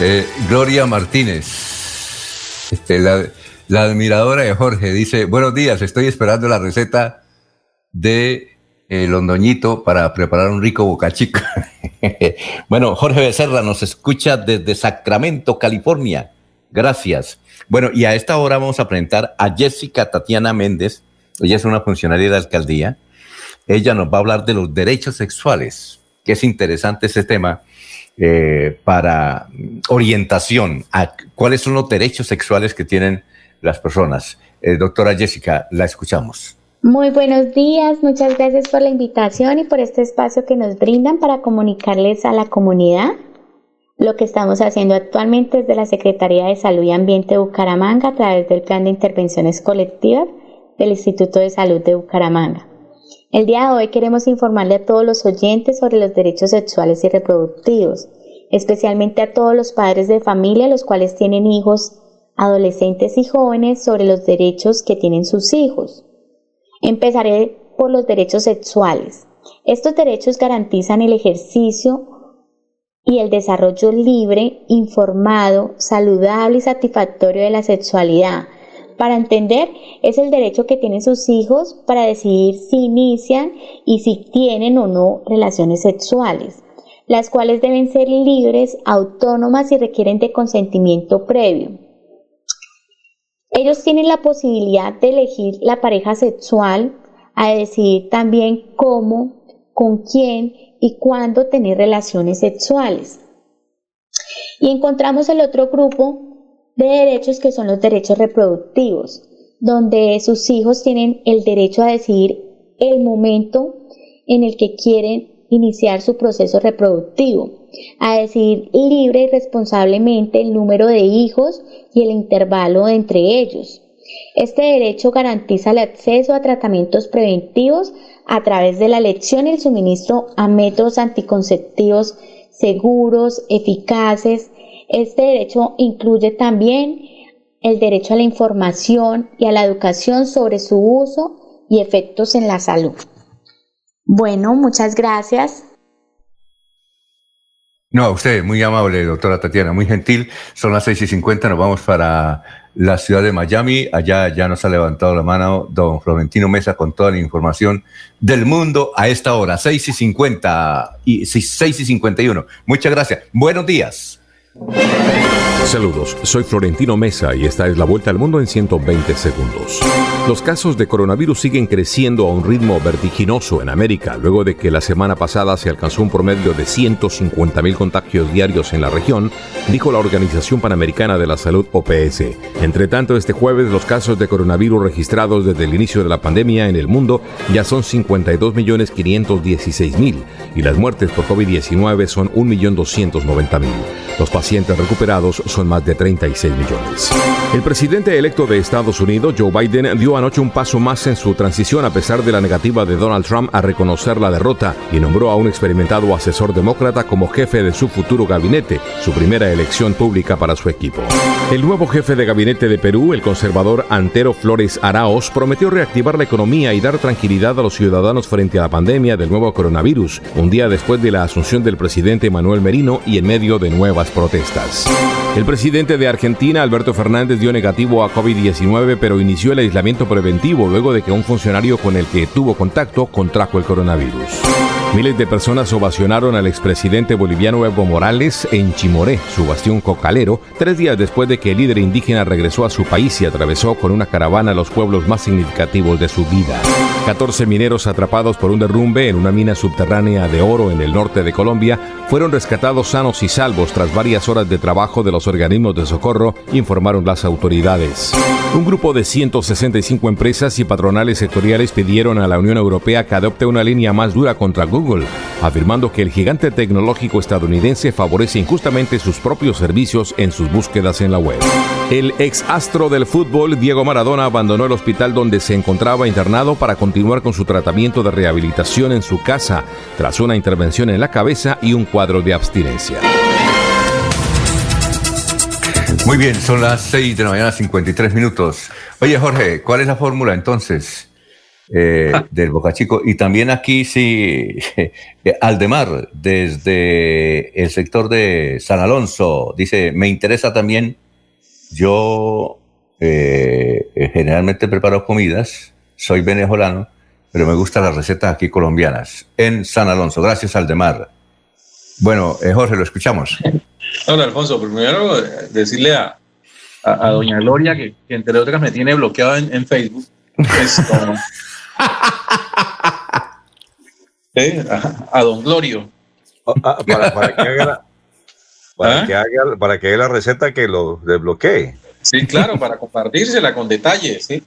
Eh, Gloria Martínez, este, la, admiradora de Jorge, dice, buenos días, estoy esperando la receta de eh, Londoñito para preparar un rico bocachico. bueno, Jorge Becerra nos escucha desde Sacramento, California. Gracias. Bueno, y a esta hora vamos a presentar a Jessica Tatiana Méndez. Ella es una funcionaria de la alcaldía ella nos va a hablar de los derechos sexuales, que es interesante ese tema eh, para orientación a cuáles son los derechos sexuales que tienen las personas. Eh, doctora Jessica, la escuchamos. Muy buenos días, muchas gracias por la invitación y por este espacio que nos brindan para comunicarles a la comunidad lo que estamos haciendo actualmente desde la Secretaría de Salud y Ambiente de Bucaramanga a través del Plan de Intervenciones Colectivas del Instituto de Salud de Bucaramanga. El día de hoy queremos informarle a todos los oyentes sobre los derechos sexuales y reproductivos, especialmente a todos los padres de familia los cuales tienen hijos, adolescentes y jóvenes sobre los derechos que tienen sus hijos. Empezaré por los derechos sexuales. Estos derechos garantizan el ejercicio y el desarrollo libre, informado, saludable y satisfactorio de la sexualidad. Para entender, es el derecho que tienen sus hijos para decidir si inician y si tienen o no relaciones sexuales, las cuales deben ser libres, autónomas y requieren de consentimiento previo. Ellos tienen la posibilidad de elegir la pareja sexual, a decidir también cómo, con quién y cuándo tener relaciones sexuales. Y encontramos el otro grupo de derechos que son los derechos reproductivos, donde sus hijos tienen el derecho a decidir el momento en el que quieren iniciar su proceso reproductivo, a decidir libre y responsablemente el número de hijos y el intervalo entre ellos. Este derecho garantiza el acceso a tratamientos preventivos a través de la elección y el suministro a métodos anticonceptivos seguros, eficaces. Este derecho incluye también el derecho a la información y a la educación sobre su uso y efectos en la salud. Bueno, muchas gracias. No, a usted, muy amable, doctora Tatiana, muy gentil. Son las seis y cincuenta, nos vamos para la ciudad de Miami. Allá ya nos ha levantado la mano don Florentino Mesa con toda la información del mundo a esta hora, seis y cincuenta y seis y cincuenta y uno. Muchas gracias. Buenos días. Saludos, soy Florentino Mesa y esta es la vuelta al mundo en 120 segundos. Los casos de coronavirus siguen creciendo a un ritmo vertiginoso en América, luego de que la semana pasada se alcanzó un promedio de 150 mil contagios diarios en la región, dijo la Organización Panamericana de la Salud OPS. Entre tanto, este jueves los casos de coronavirus registrados desde el inicio de la pandemia en el mundo ya son 52 millones 516 mil y las muertes por COVID-19 son 1.290.000. Los recuperados son más de 36 millones. El presidente electo de Estados Unidos, Joe Biden, dio anoche un paso más en su transición a pesar de la negativa de Donald Trump a reconocer la derrota y nombró a un experimentado asesor demócrata como jefe de su futuro gabinete, su primera elección pública para su equipo. El nuevo jefe de gabinete de Perú, el conservador Antero Flores Araos, prometió reactivar la economía y dar tranquilidad a los ciudadanos frente a la pandemia del nuevo coronavirus, un día después de la asunción del presidente Manuel Merino y en medio de nuevas protestas protestas. El presidente de Argentina, Alberto Fernández, dio negativo a COVID-19, pero inició el aislamiento preventivo luego de que un funcionario con el que tuvo contacto contrajo el coronavirus. Miles de personas ovacionaron al expresidente boliviano Evo Morales en Chimoré, su bastión cocalero, tres días después de que el líder indígena regresó a su país y atravesó con una caravana los pueblos más significativos de su vida. 14 mineros atrapados por un derrumbe en una mina subterránea de oro en el norte de Colombia fueron rescatados sanos y salvos tras varias horas de trabajo de los organismos de socorro, informaron las autoridades. Un grupo de 165 empresas y patronales sectoriales pidieron a la Unión Europea que adopte una línea más dura contra Google, afirmando que el gigante tecnológico estadounidense favorece injustamente sus propios servicios en sus búsquedas en la web. El ex astro del fútbol, Diego Maradona, abandonó el hospital donde se encontraba internado para continuar con su tratamiento de rehabilitación en su casa, tras una intervención en la cabeza y un cuadro de abstinencia. Muy bien, son las 6 de la mañana, 53 minutos. Oye, Jorge, ¿cuál es la fórmula entonces eh, del Boca Chico? Y también aquí, sí, eh, Aldemar, desde el sector de San Alonso, dice, me interesa también, yo eh, generalmente preparo comidas, soy venezolano, pero me gustan las recetas aquí colombianas, en San Alonso. Gracias, Aldemar. Bueno, Jorge, lo escuchamos. Hola, Alfonso. Primero, decirle a, a, doña Gloria que, entre otras me tiene bloqueado en, Facebook. a, don Glorio. Ah, para, que haga la, para, que haga, para que haga la receta que lo desbloquee. Sí, claro, para compartírsela con detalles, ¿sí?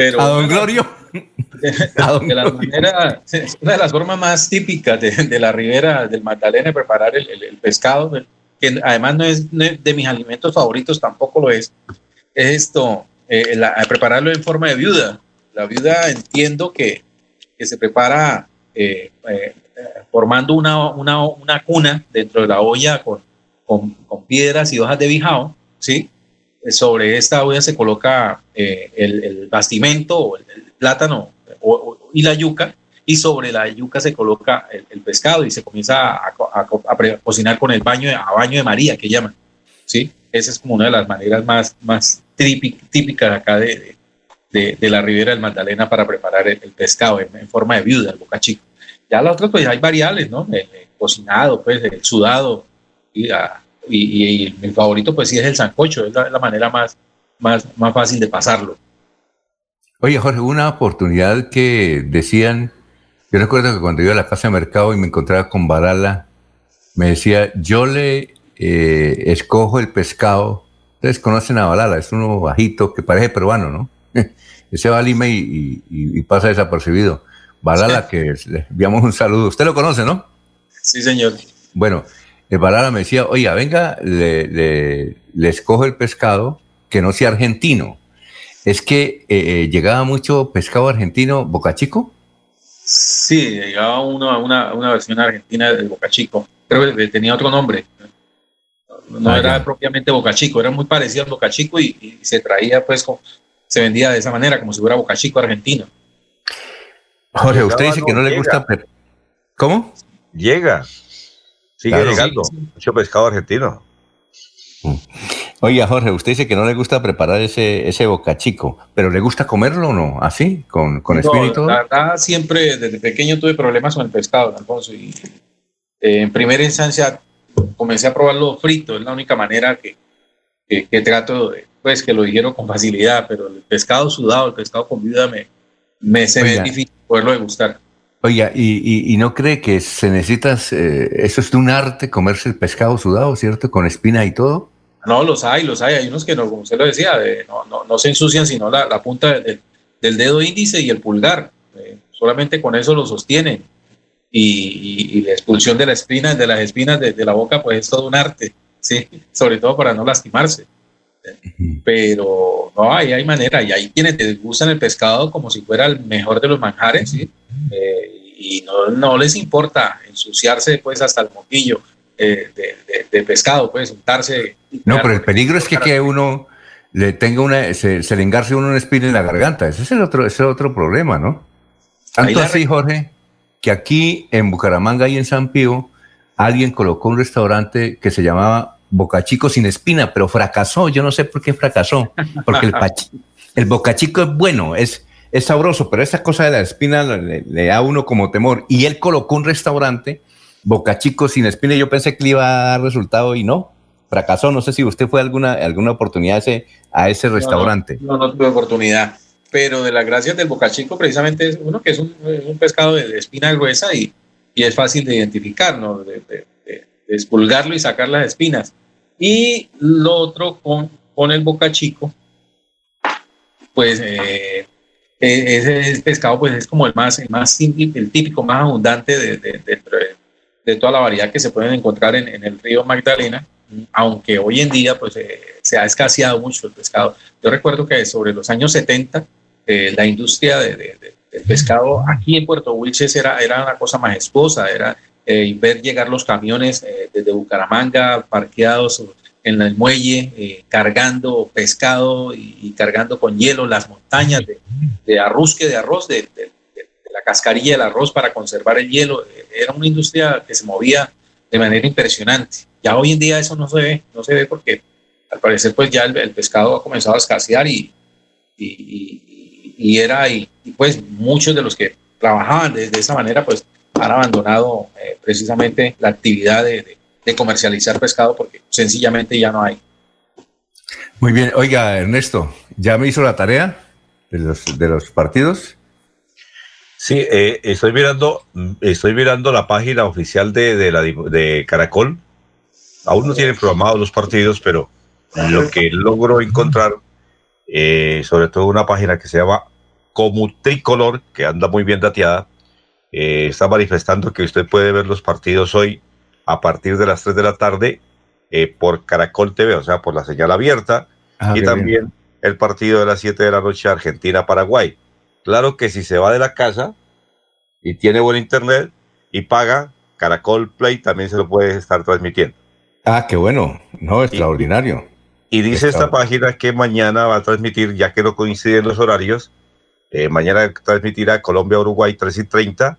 Pero, a don Glorio. De, la manera, una de las formas más típicas de, la ribera del Magdalena de preparar el, pescado, que además no es, de mis alimentos favoritos, tampoco lo es, es esto, eh, prepararlo en forma de viuda. La viuda entiendo que, que se prepara eh, eh, formando una, una, una, cuna dentro de la olla con, con, con piedras y hojas de bijao, ¿sí? Sobre esta olla se coloca eh, el, bastimento o el, plátano y la yuca, y sobre la yuca se coloca el, pescado y se comienza a, cocinar con el baño, a baño de María, que llaman. ¿sí? Esa es como una de las maneras más, más típicas acá de, de, la ribera del Magdalena para preparar el, pescado en, forma de viuda, el boca chico. Ya las otras, pues hay variables, ¿no? El, cocinado, pues, el sudado, y la, y, mi favorito pues sí es el sancocho, es la, manera más, más, más fácil de pasarlo. Oye Jorge, una oportunidad que decían, yo recuerdo que cuando iba a la casa de mercado y me encontraba con Barala, me decía, yo le eh, escojo el pescado, ustedes conocen a Barala, es uno bajito que parece peruano, ¿no? Ese va a Lima y, pasa desapercibido. Barala, que le enviamos un saludo. Usted lo conoce, ¿no? Sí, señor. Bueno, el Balala me decía, oiga, venga, le, escojo el pescado que no sea argentino. Es que eh, eh, llegaba mucho pescado argentino, Boca Chico. Sí, llegaba uno, una, una versión argentina del Boca Chico. Creo que tenía otro nombre. No ah, era propiamente Boca Chico, era muy parecido al Boca Chico y, se traía, pues, se vendía de esa manera, como si fuera Boca Chico argentino. Jorge, usted dice que no le gusta. ¿Cómo? Llega. Sigue llegando. Mucho pescado argentino. Mm. Oiga, Jorge, usted dice que no le gusta preparar ese, ese bocachico, pero ¿le gusta comerlo o no? ¿Así? ¿Con, con espíritu? La verdad, siempre desde pequeño tuve problemas con el pescado, Alfonso, y eh, en primera instancia comencé a probarlo frito, es la única manera que, que, trato, de, pues que lo dijeron con facilidad, pero el pescado sudado, el pescado con vida me, me se ve difícil poderlo degustar. Oiga, ¿y, y, no cree que se necesita, eh, eso es un arte, comerse el pescado sudado, ¿cierto? Con espina y todo. No, los hay, los hay. Hay unos que, no, como usted lo decía, no, no, no, se ensucian sino la, la punta del, dedo índice y el pulgar. Eh, solamente con eso lo sostienen. Y, y, la expulsión de la espina, de las espinas de, de, la boca, pues es todo un arte, ¿sí? Sobre todo para no lastimarse. Pero no, ahí hay manera. Y hay quienes te gustan el pescado como si fuera el mejor de los manjares, ¿sí? Eh, y no, no, les importa ensuciarse pues hasta el moquillo eh, de, pescado, pues untarse. No, pero el peligro es que, que uno le tenga una, se, le engarce uno una espina en la garganta. Ese es el otro, ese otro problema, ¿no? Tanto así, Jorge, que aquí en Bucaramanga y en San Pío, alguien colocó un restaurante que se llamaba Bocachico sin espina, pero fracasó. Yo no sé por qué fracasó. Porque el, el Bocachico es bueno, es, es sabroso, pero esa cosa de la espina le, da a uno como temor. Y él colocó un restaurante, Boca Chico sin espina, y yo pensé que le iba a dar resultado y no, fracasó. No sé si usted fue alguna, alguna oportunidad a ese, a ese restaurante. No, no, tuve oportunidad, pero de las gracias del Boca Chico precisamente es uno que es un, pescado de, espina gruesa y, y, es fácil de identificar, ¿no? De, de, y sacar las espinas. Y lo otro con, con el Boca Chico, pues... Eh, eh, ese pescado pues es como el más, el más simple, el típico, más abundante de, de, de, toda la variedad que se pueden encontrar en, en, el río Magdalena, aunque hoy en día pues eh, se ha escaseado mucho el pescado. Yo recuerdo que sobre los años 70 eh, la industria de, del pescado aquí en Puerto Wilches era, era una cosa majestuosa, era ver llegar los camiones desde Bucaramanga parqueados en el muelle, eh, cargando pescado y, cargando con hielo las montañas de, de arrusque de arroz, de, la cascarilla del arroz para conservar el hielo. Era una industria que se movía de manera impresionante. Ya hoy en día eso no se ve, no se ve porque al parecer pues ya el, pescado ha comenzado a escasear y, y, y era, y, pues muchos de los que trabajaban de, esa manera pues han abandonado eh, precisamente la actividad de de comercializar pescado porque sencillamente ya no hay. Muy bien, oiga Ernesto, ¿ya me hizo la tarea de los, de los partidos? Sí, eh, estoy mirando, estoy mirando la página oficial de, de, la, de Caracol. Aún no tienen programados los partidos, pero lo que logro encontrar, eh, sobre todo una página que se llama Comutricolor, que anda muy bien dateada, eh, está manifestando que usted puede ver los partidos hoy a partir de las 3 de la tarde eh, por Caracol TV, o sea, por la señal abierta, Ah, y también bien. el partido de las 7 de la noche Argentina-Paraguay. Claro que si se va de la casa y tiene buen internet y paga, Caracol Play también se lo puede estar transmitiendo. Ah, qué bueno. No, extraordinario. Y dice esta página que mañana va a transmitir, ya que no coinciden los horarios, eh, mañana transmitirá Colombia-Uruguay 3 y 30,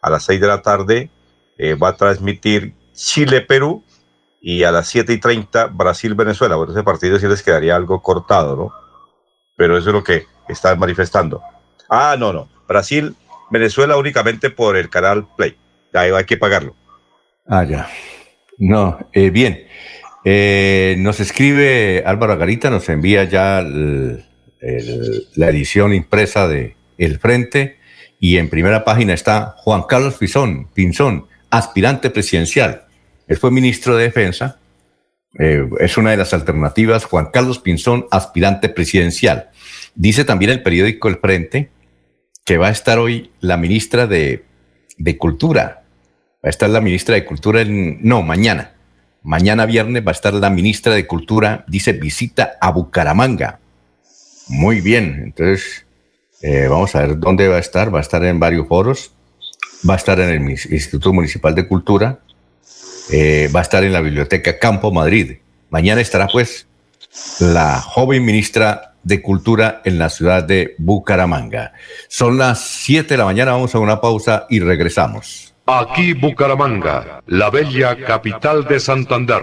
a las 6 de la tarde eh, va a transmitir Chile-Perú y a las 7 y 30 Brasil-Venezuela. Bueno, ese partido sí les quedaría algo cortado, ¿no? Pero eso es lo que están manifestando. Ah, no, no. Brasil-Venezuela únicamente por el canal Play. Ahí hay que pagarlo. Ah, ya. No, eh, bien. Eh, nos escribe Álvaro Garita, nos envía ya la edición impresa de El Frente y en primera página está Juan Carlos Pinzón, Pinzón, aspirante presidencial. Él fue ministro de Defensa. eh, es una de las alternativas. Juan Carlos Pinzón, aspirante presidencial. Dice también el periódico El Frente que va a estar hoy la ministra de, de Cultura. Va a estar la ministra de Cultura no, mañana. Mañana viernes va a estar la ministra de Cultura, dice visita a Bucaramanga. Muy bien, entonces eh, vamos a ver dónde va a estar. Va a estar en varios foros. Va a estar en el Instituto Municipal de Cultura. eh, va a estar en la Biblioteca Campo Madrid. Mañana estará pues la joven ministra de Cultura en la ciudad de Bucaramanga. Son las 7 de la mañana, vamos a una pausa y regresamos. Aquí Bucaramanga, la bella capital de Santander.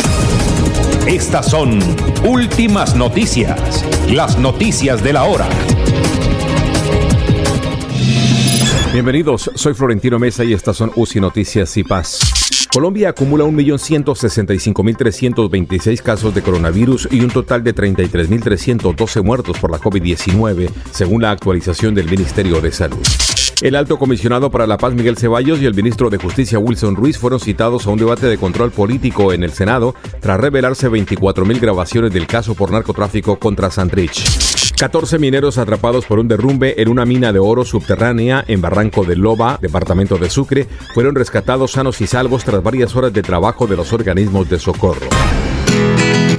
Estas son últimas noticias, las noticias de la hora. Bienvenidos, soy Florentino Mesa y estas son UCI Noticias y Paz. Colombia acumula 1.165.326 casos de coronavirus y un total de 33.312 muertos por la COVID-19, según la actualización del Ministerio de Salud. El alto comisionado para la paz Miguel Ceballos y el ministro de Justicia Wilson Ruiz fueron citados a un debate de control político en el Senado tras revelarse 24.000 grabaciones del caso por narcotráfico contra Sandrich. 14 mineros atrapados por un derrumbe en una mina de oro subterránea en Barranco de Loba, departamento de Sucre, fueron rescatados sanos y salvos tras varias horas de trabajo de los organismos de socorro.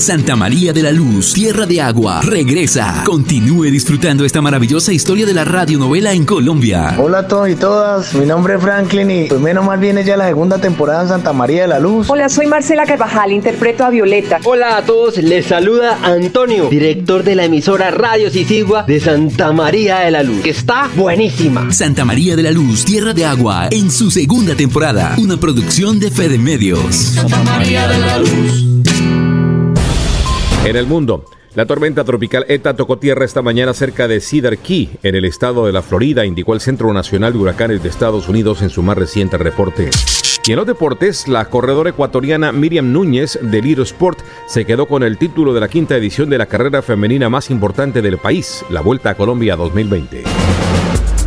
Santa María de la Luz, Tierra de Agua, regresa. Continúe disfrutando esta maravillosa historia de la radionovela en Colombia. Hola a todos y todas, mi nombre es Franklin y pues menos mal viene ya la segunda temporada en Santa María de la Luz. Hola, soy Marcela Carvajal, interpreto a Violeta. Hola a todos, les saluda Antonio, director de la emisora Radio Sisigua de Santa María de la Luz, que está buenísima. Santa María de la Luz, Tierra de Agua, en su segunda temporada, una producción de Fede Medios. Santa María de la Luz. En el mundo, la tormenta tropical ETA tocó tierra esta mañana cerca de Cedar Key, en el estado de la Florida, indicó el Centro Nacional de Huracanes de Estados Unidos en su más reciente reporte. Y en los deportes, la corredora ecuatoriana Miriam Núñez de Liro Sport se quedó con el título de la quinta edición de la carrera femenina más importante del país, la Vuelta a Colombia 2020.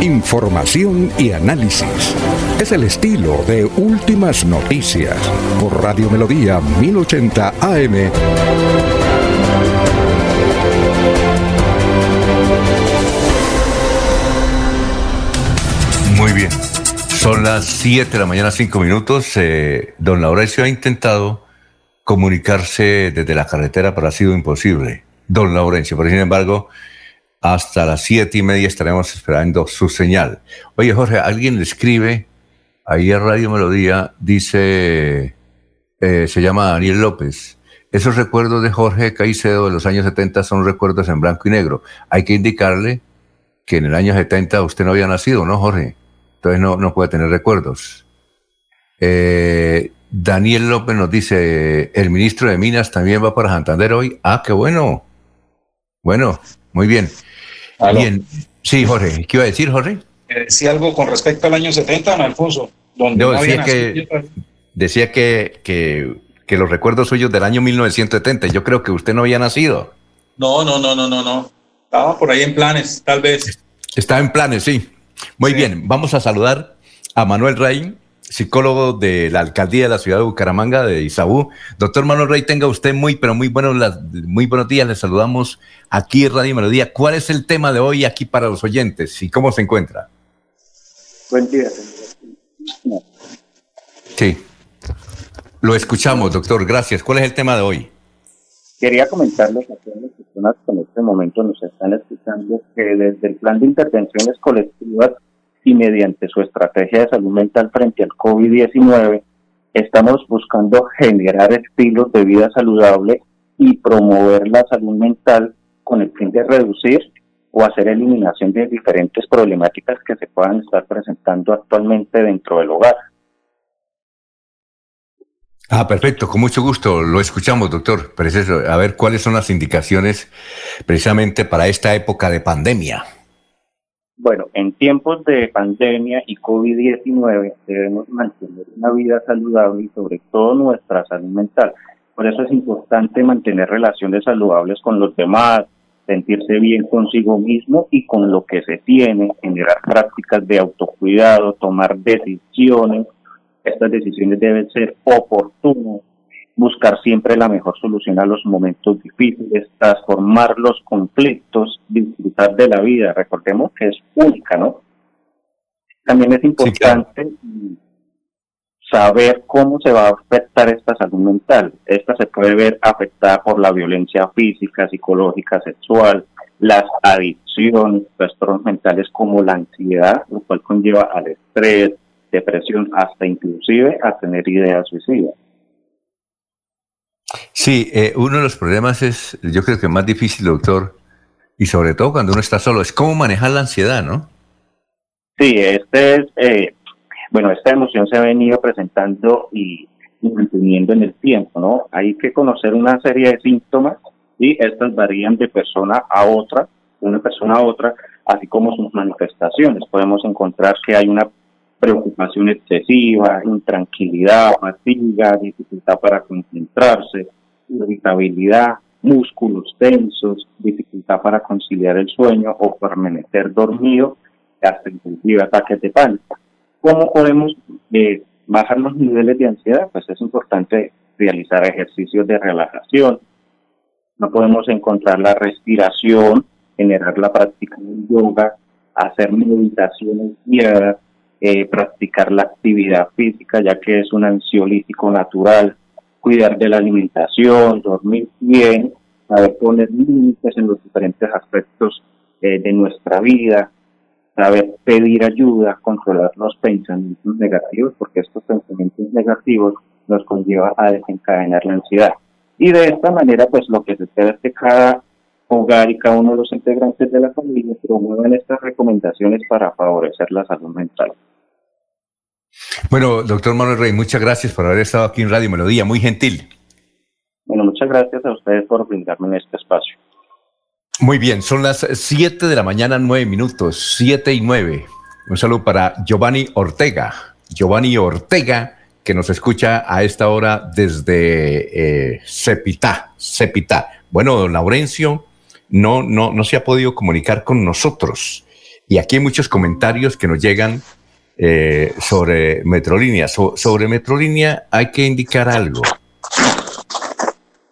Información y análisis. Es el estilo de Últimas Noticias por Radio Melodía 1080 AM. Muy bien. Son las 7 de la mañana, 5 minutos. Eh, don Laurencio ha intentado comunicarse desde la carretera, pero ha sido imposible. Don Laurencio, pero sin embargo, hasta las siete y media estaremos esperando su señal. Oye, Jorge, alguien le escribe ahí a Radio Melodía, dice, eh, se llama Daniel López. Esos recuerdos de Jorge Caicedo de los años 70 son recuerdos en blanco y negro. Hay que indicarle que en el año 70 usted no había nacido, ¿no, Jorge? Entonces no, no puede tener recuerdos. Eh, Daniel López nos dice, el ministro de Minas también va para Santander hoy. Ah, qué bueno. Bueno, muy bien. Bien. Sí, Jorge. ¿Qué iba a decir, Jorge? Eh, decía algo con respecto al año 70, don Alfonso. Donde no, decía, que, decía que, que, los recuerdos suyos del año 1970, yo creo que usted no había nacido. No, no, no, no, no, no. Estaba por ahí en planes, tal vez. Estaba en planes, sí. Muy bien, vamos a saludar a Manuel Rey, psicólogo de la alcaldía de la ciudad de Bucaramanga, de Isabú. Doctor Manuel Rey, tenga usted muy, pero muy buenos, muy buenos días. Le saludamos aquí en Radio Melodía. ¿Cuál es el tema de hoy aquí para los oyentes y cómo se encuentra? Buen día. Sí. Lo escuchamos, doctor. Gracias. ¿Cuál es el tema de hoy? Quería comentarles a todas las personas que en este momento nos están escuchando que desde el plan de intervenciones colectivas y mediante su estrategia de salud mental frente al COVID-19, estamos buscando generar estilos de vida saludable y promover la salud mental con el fin de reducir o hacer eliminación de diferentes problemáticas que se puedan estar presentando actualmente dentro del hogar. Ah, perfecto, con mucho gusto. Lo escuchamos, doctor. A ver cuáles son las indicaciones precisamente para esta época de pandemia. Bueno, en tiempos de pandemia y COVID-19 debemos mantener una vida saludable y sobre todo nuestra salud mental. Por eso es importante mantener relaciones saludables con los demás, sentirse bien consigo mismo y con lo que se tiene, generar prácticas de autocuidado, tomar decisiones. Estas decisiones deben ser oportunas, buscar siempre la mejor solución a los momentos difíciles, transformar los conflictos, disfrutar de la vida. Recordemos que es única, ¿no? También es importante saber cómo se va a afectar esta salud mental. Esta se puede ver afectada por la violencia física, psicológica, sexual, las adicciones, trastornos mentales como la ansiedad, lo cual conlleva al estrés, depresión, hasta inclusive a tener ideas suicidas. Sí, eh, uno de los problemas es, yo creo que más difícil, doctor, y sobre todo cuando uno está solo, es cómo manejar la ansiedad, ¿no? Sí, este es, eh, bueno, esta emoción se ha venido presentando y, manteniendo en el tiempo, ¿no? Hay que conocer una serie de síntomas y estas varían de persona a otra, de una persona a otra, así como sus manifestaciones. Podemos encontrar que hay una preocupación excesiva, intranquilidad, fatiga, dificultad para concentrarse, irritabilidad, músculos tensos, dificultad para conciliar el sueño o permanecer dormido, hasta inclusive ataques de pánico. ¿Cómo podemos eh, bajar los niveles de ansiedad? Pues es importante realizar ejercicios de relajación. No podemos encontrar la respiración, generar la práctica de yoga, hacer meditaciones guiadas, eh, practicar la actividad física, ya que es un ansiolítico natural, cuidar de la alimentación, dormir bien, saber poner límites en los diferentes aspectos eh, de nuestra vida, saber pedir ayuda, controlar los pensamientos negativos, porque estos pensamientos negativos nos conlleva a desencadenar la ansiedad. Y de esta manera, pues lo que se espera es que cada hogar y cada uno de los integrantes de la familia promuevan estas recomendaciones para favorecer la salud mental. Bueno, doctor Manuel Rey, muchas gracias por haber estado aquí en Radio Melodía, muy gentil. Bueno, muchas gracias a ustedes por brindarme en este espacio. Muy bien, son las 7 de la mañana, 9 minutos, 7 y 9. Un saludo para Giovanni Ortega. Giovanni Ortega, que nos escucha a esta hora desde eh, Cepita. Bueno, don Laurencio no, no, no se ha podido comunicar con nosotros. Y aquí hay muchos comentarios que nos llegan eh, sobre Metrolínea. sobre Metrolínea hay que indicar algo.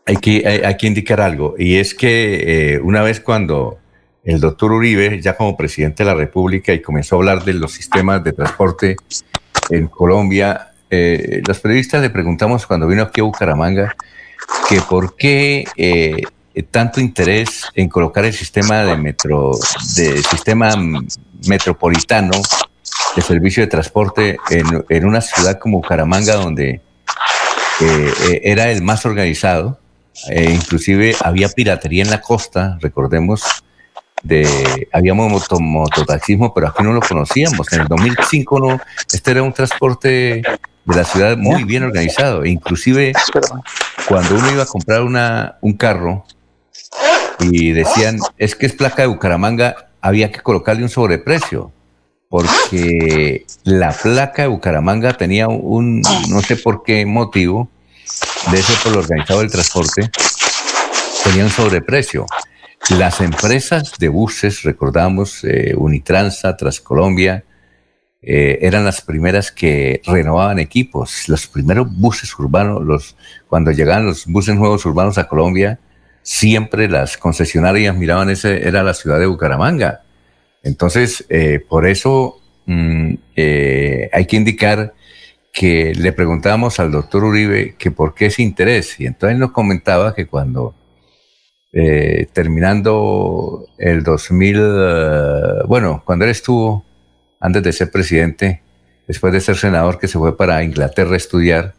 Hay que, hay, que indicar algo. Y es que eh, una vez cuando el doctor Uribe, ya como presidente de la República, y comenzó a hablar de los sistemas de transporte en Colombia, eh, los periodistas le preguntamos cuando vino aquí a Bucaramanga que por qué tanto interés en colocar el sistema de metro, de sistema metropolitano de servicio de transporte en, una ciudad como Bucaramanga, donde eh, eh, era el más organizado. e inclusive había piratería en la costa, recordemos, de habíamos mototaxismo, pero aquí no lo conocíamos. En el 2005 no, este era un transporte de la ciudad muy bien organizado. E inclusive cuando uno iba a comprar una, un carro y decían, es que es placa de Bucaramanga, había que colocarle un sobreprecio porque la placa de Bucaramanga tenía un, no sé por qué motivo, de ese por lo organizado del transporte, tenía un sobreprecio. Las empresas de buses, recordamos, eh, Unitransa, Transcolombia, eh, eran las primeras que renovaban equipos. Los primeros buses urbanos, los, cuando llegaban los buses nuevos urbanos a Colombia, siempre las concesionarias miraban ese, era la ciudad de Bucaramanga entonces, eh, por eso mm, eh, hay que indicar que le preguntábamos al doctor Uribe que por qué ese interés. Y entonces nos comentaba que cuando eh, terminando el 2000, bueno, cuando él estuvo, antes de ser presidente, después de ser senador que se fue para Inglaterra a estudiar,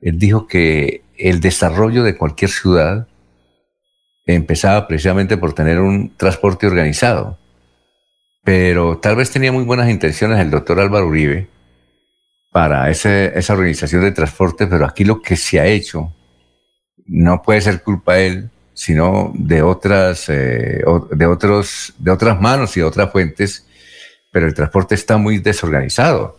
él dijo que el desarrollo de cualquier ciudad empezaba precisamente por tener un transporte organizado pero tal vez tenía muy buenas intenciones el doctor Álvaro Uribe para esa organización de transporte, pero aquí lo que se ha hecho no puede ser culpa de él, sino de otras, eh, de otros, de otras manos y de otras fuentes, pero el transporte está muy desorganizado.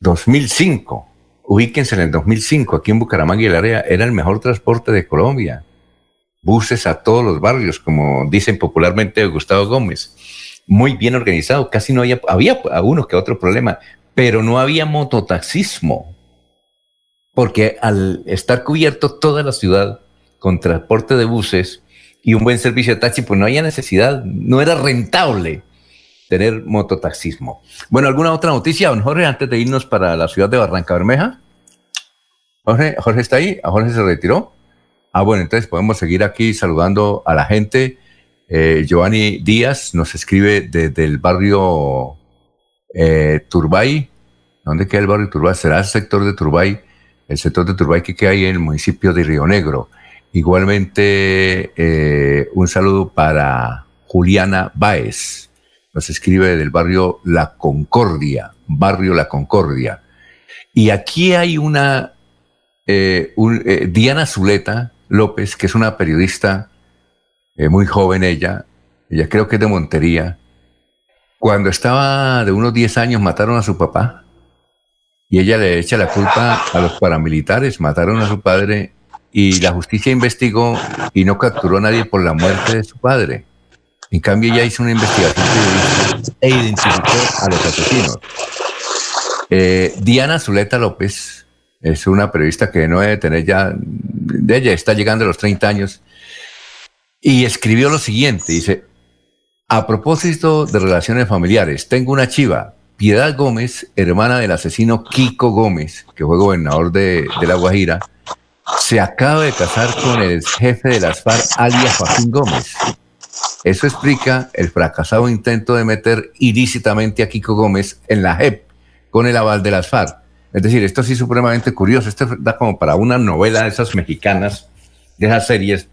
2005, ubíquense en el 2005, aquí en Bucaramanga y el área, era el mejor transporte de Colombia. Buses a todos los barrios, como dicen popularmente Gustavo Gómez muy bien organizado, casi no había, había uno que otro problema, pero no había mototaxismo, porque al estar cubierto toda la ciudad con transporte de buses y un buen servicio de taxi, pues no había necesidad, no era rentable tener mototaxismo. Bueno, ¿alguna otra noticia, don Jorge, antes de irnos para la ciudad de Barranca Bermeja? Jorge, Jorge está ahí, a Jorge se retiró. Ah, bueno, entonces podemos seguir aquí saludando a la gente eh, Giovanni Díaz nos escribe desde el barrio eh, Turbay. ¿Dónde queda el barrio Turbay? ¿Será el sector de Turbay? El sector de Turbay que queda ahí en el municipio de Río Negro. Igualmente, eh, un saludo para Juliana Báez. Nos escribe del barrio La Concordia, barrio La Concordia. Y aquí hay una, Diana Zuleta López, que es una periodista eh, muy joven ella, ella creo que es de Montería, cuando estaba de unos 10 años mataron a su papá y ella le echa la culpa a los paramilitares, mataron a su padre y la justicia investigó y no capturó a nadie por la muerte de su padre. En cambio, ella hizo una investigación e identificó a los asesinos. Eh, Diana Zuleta López es una periodista que no debe tener ya, de ella está llegando a los 30 años, y escribió lo siguiente, dice, a propósito de relaciones familiares, tengo una chiva, Piedad Gómez, hermana del asesino Kiko Gómez, que fue gobernador de, de La Guajira, se acaba de casar con el jefe de las FARC, alias Joaquín Gómez. Eso explica el fracasado intento de meter ilícitamente a Kiko Gómez en la JEP con el aval de las FARC. Es decir, esto sí es supremamente curioso. Esto da como para una novela de esas mexicanas, de esas series.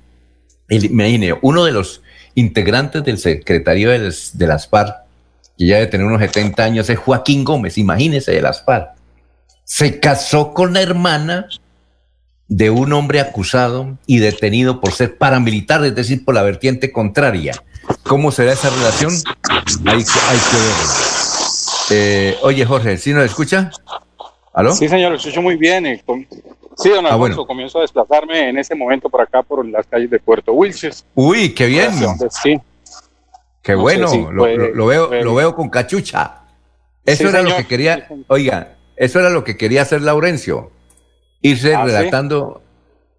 Imagine, uno de los integrantes del secretario de las, de FARC, que ya debe tener unos 70 años, es Joaquín Gómez, imagínese de las FARC. Se casó con la hermana de un hombre acusado y detenido por ser paramilitar, es decir, por la vertiente contraria. ¿Cómo será esa relación? Hay, hay que verlo. Eh, oye, Jorge, ¿sí nos escucha? ¿Aló? Sí, señor, lo escucho muy bien. Eh, sí, don Alfonso, bueno. comienzo a desplazarme en ese momento por acá, por las calles de Puerto Wilches. Uy, qué bien. Sí. Qué no bueno, si lo, puede, lo, veo, puede. lo veo con cachucha. Eso sí, era señor. lo que quería, oiga, eso era lo que quería hacer Laurencio irse ah, redactando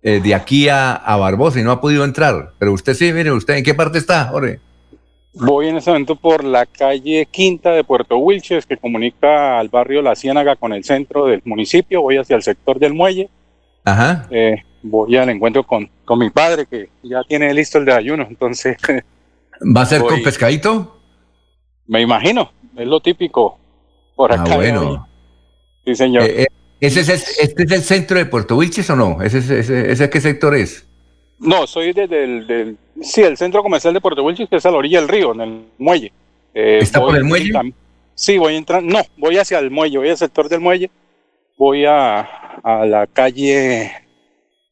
¿sí? eh, de aquí a, a, Barbosa y no ha podido entrar. Pero usted sí, mire, usted, ¿en qué parte está, Jorge? Voy en ese momento por la calle Quinta de Puerto Wilches, que comunica al barrio La Ciénaga con el centro del municipio. Voy hacia el sector del muelle. Ajá. Eh, voy al encuentro con, con mi padre, que ya tiene listo el desayuno. Entonces. ¿Va a ser voy, con pescadito? Me imagino, es lo típico por acá. Ah, bueno. Sí, señor. Eh, eh, ¿Ese es, el, ¿Este es el centro de Puerto Wilches o no? ¿Ese, ese, ese qué sector es? No, soy desde el del, sí, el centro comercial de Puerto Wilches, que es a la orilla del río, en el muelle. Eh, ¿Está por el muelle? Sí, voy entrando, no, voy hacia el muelle, voy al sector del muelle, voy a, a la calle,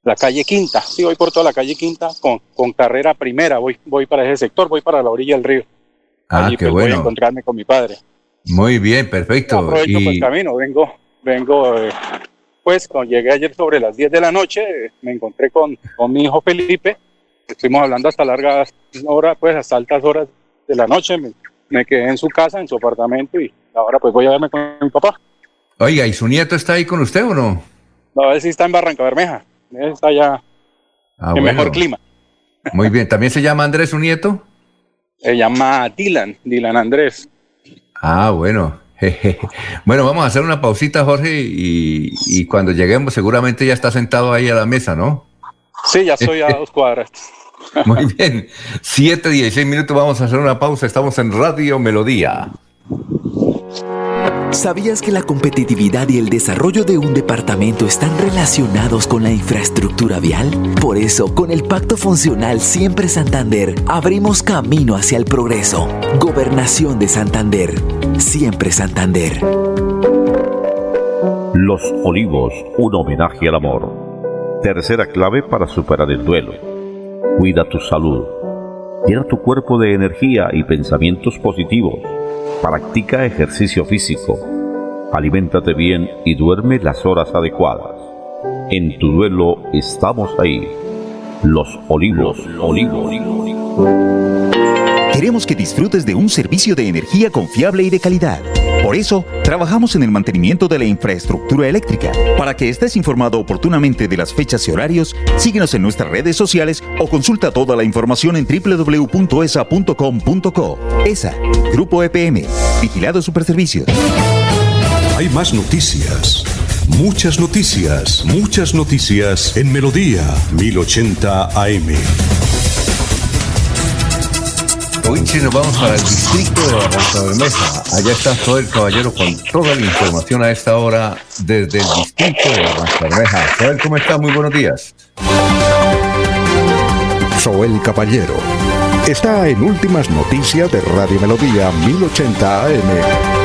la calle Quinta, sí, voy por toda la calle Quinta con, con carrera primera, voy, voy para ese sector, voy para la orilla del río. Ah, Allí, qué pues, bueno. Voy a encontrarme con mi padre. Muy bien, perfecto. Aprovecho y... el camino, vengo vengo, eh, pues cuando llegué ayer sobre las 10 de la noche, me encontré con, con, mi hijo Felipe, estuvimos hablando hasta largas horas, pues hasta altas horas de la noche, me, me, quedé en su casa, en su apartamento y ahora pues voy a verme con mi papá. Oiga, ¿y su nieto está ahí con usted o no? No, él sí está en Barranca Bermeja, él está allá ah, en bueno. mejor clima. Muy bien, ¿también se llama Andrés su nieto? Se llama Dylan, Dylan Andrés. Ah, bueno. Bueno, vamos a hacer una pausita, Jorge, y, y, cuando lleguemos seguramente ya está sentado ahí a la mesa, ¿no? Sí, ya estoy a dos cuadras. Muy bien, 7, 16 minutos, vamos a hacer una pausa, estamos en Radio Melodía. ¿Sabías que la competitividad y el desarrollo de un departamento están relacionados con la infraestructura vial? Por eso, con el Pacto Funcional Siempre Santander, abrimos camino hacia el progreso. Gobernación de Santander. Siempre Santander. Los Olivos, un homenaje al amor. Tercera clave para superar el duelo. Cuida tu salud. Llena tu cuerpo de energía y pensamientos positivos. Practica ejercicio físico. Aliméntate bien y duerme las horas adecuadas. En tu duelo estamos ahí. Los Olivos, Olivos. Queremos que disfrutes de un servicio de energía confiable y de calidad. Por eso, trabajamos en el mantenimiento de la infraestructura eléctrica. Para que estés informado oportunamente de las fechas y horarios, síguenos en nuestras redes sociales o consulta toda la información en www.esa.com.co. ESA, Grupo EPM, Vigilado Superservicios. Hay más noticias. Muchas noticias, muchas noticias en Melodía 1080 AM. Nos vamos para el distrito de Barranca Bermeja. Allá está Joel Caballero con toda la información a esta hora desde el distrito de Barranca Bermeja. Joel, ¿cómo está? Muy buenos días. Joel Caballero está en Últimas Noticias de Radio Melodía 1080 AM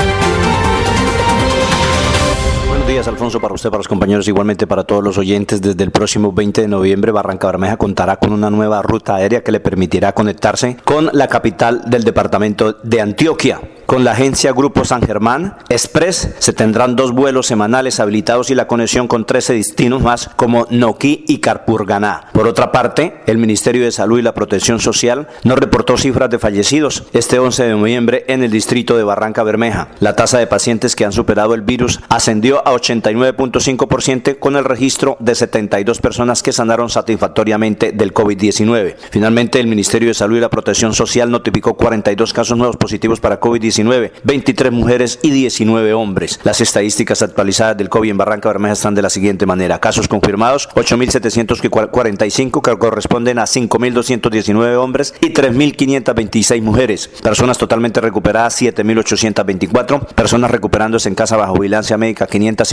días, Alfonso, para usted, para los compañeros, igualmente para todos los oyentes. Desde el próximo 20 de noviembre, Barranca Bermeja contará con una nueva ruta aérea que le permitirá conectarse con la capital del departamento de Antioquia. Con la agencia Grupo San Germán Express se tendrán dos vuelos semanales habilitados y la conexión con 13 destinos más como Noquí y Carpurganá. Por otra parte, el Ministerio de Salud y la Protección Social no reportó cifras de fallecidos este 11 de noviembre en el distrito de Barranca Bermeja. La tasa de pacientes que han superado el virus ascendió a 89.5% con el registro de 72 personas que sanaron satisfactoriamente del COVID-19. Finalmente, el Ministerio de Salud y la Protección Social notificó 42 casos nuevos positivos para COVID-19, 23 mujeres y 19 hombres. Las estadísticas actualizadas del COVID en Barranca Bermeja están de la siguiente manera. Casos confirmados, 8.745 que corresponden a 5.219 hombres y 3.526 mujeres. Personas totalmente recuperadas, 7.824. Personas recuperándose en casa bajo vigilancia médica,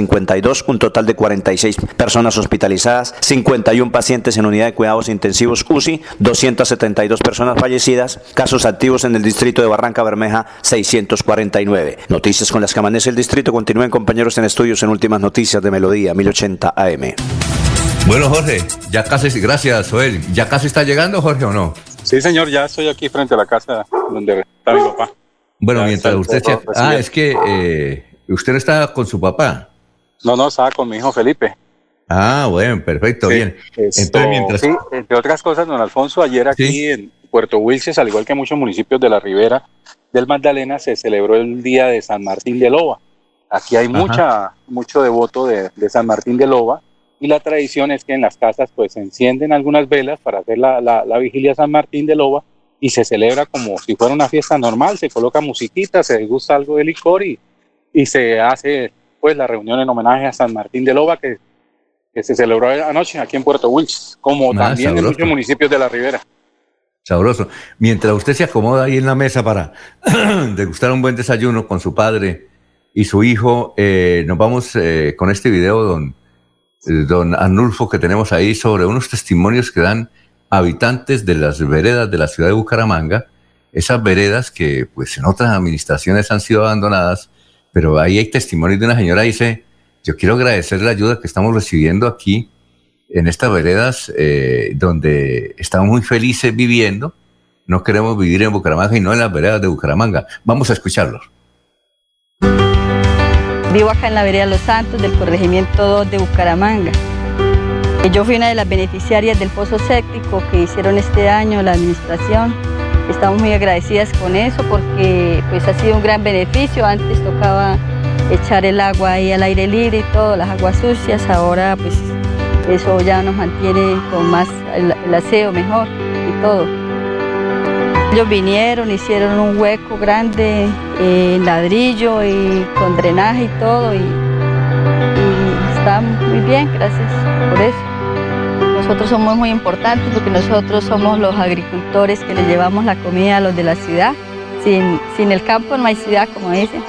552. Un total de 46 personas hospitalizadas, 51 pacientes en unidad de cuidados intensivos UCI, 272 personas fallecidas. Casos activos en el distrito de Barranca Bermeja, 649. Noticias con las que amanece el distrito. Continúen compañeros en estudios en últimas noticias de Melodía 1080 AM. Bueno, Jorge, ya casi, gracias, Joel. ¿Ya casi está llegando, Jorge, o no? Sí, señor, ya estoy aquí frente a la casa donde está mi papá. Bueno, Ya mientras usted... Ah, es que eh, usted no está con su papá. No, no, estaba con mi hijo Felipe. Ah, bueno, perfecto, Sí, bien. esto- Entonces, mientras... sí, entre otras cosas, don Alfonso, ayer aquí en Puerto Wilches, al igual que muchos municipios de la ribera del Magdalena, se celebró el Día de San Martín de Loba. Aquí hay Ajá. mucha, mucho devoto de, de San Martín de Loba y la tradición es que en las casas pues se encienden algunas velas para hacer la, la, la vigilia San Martín de Loba y se celebra como si fuera una fiesta normal, se coloca musiquita, se gusta algo de licor y, y se hace pues la reunión en homenaje a San Martín de Loba que, que se celebró anoche aquí en Puerto Wilches, como Ah, también en muchos municipios de la Ribera. Sabroso. Mientras usted se acomoda ahí en la mesa para degustar un buen desayuno con su padre y su hijo, eh, nos vamos eh, con este video, don, don Arnulfo, que tenemos ahí sobre unos testimonios que dan habitantes de las veredas de la ciudad de Bucaramanga, esas veredas que pues en otras administraciones han sido abandonadas, pero ahí hay testimonios de una señora dice, yo quiero agradecer la ayuda que estamos recibiendo aquí en estas veredas eh, donde estamos muy felices viviendo. No queremos vivir en Bucaramanga y no en las veredas de Bucaramanga. Vamos a escucharlos. Vivo acá en la vereda Los Santos del corregimiento 2 de Bucaramanga. Yo fui una de las beneficiarias del pozo séptico que hicieron este año la administración. Estamos muy agradecidas con eso porque pues ha sido un gran beneficio. Antes tocaba echar el agua ahí al aire libre y todo, las aguas sucias. Ahora pues eso ya nos mantiene con más el, aseo mejor y todo. Ellos vinieron, hicieron un hueco grande eh, en ladrillo y con drenaje y todo y, y está muy bien, gracias por eso. Nosotros somos muy importantes porque nosotros somos los agricultores que le llevamos la comida a los de la ciudad. Sin, sin el campo no hay ciudad, como dicen.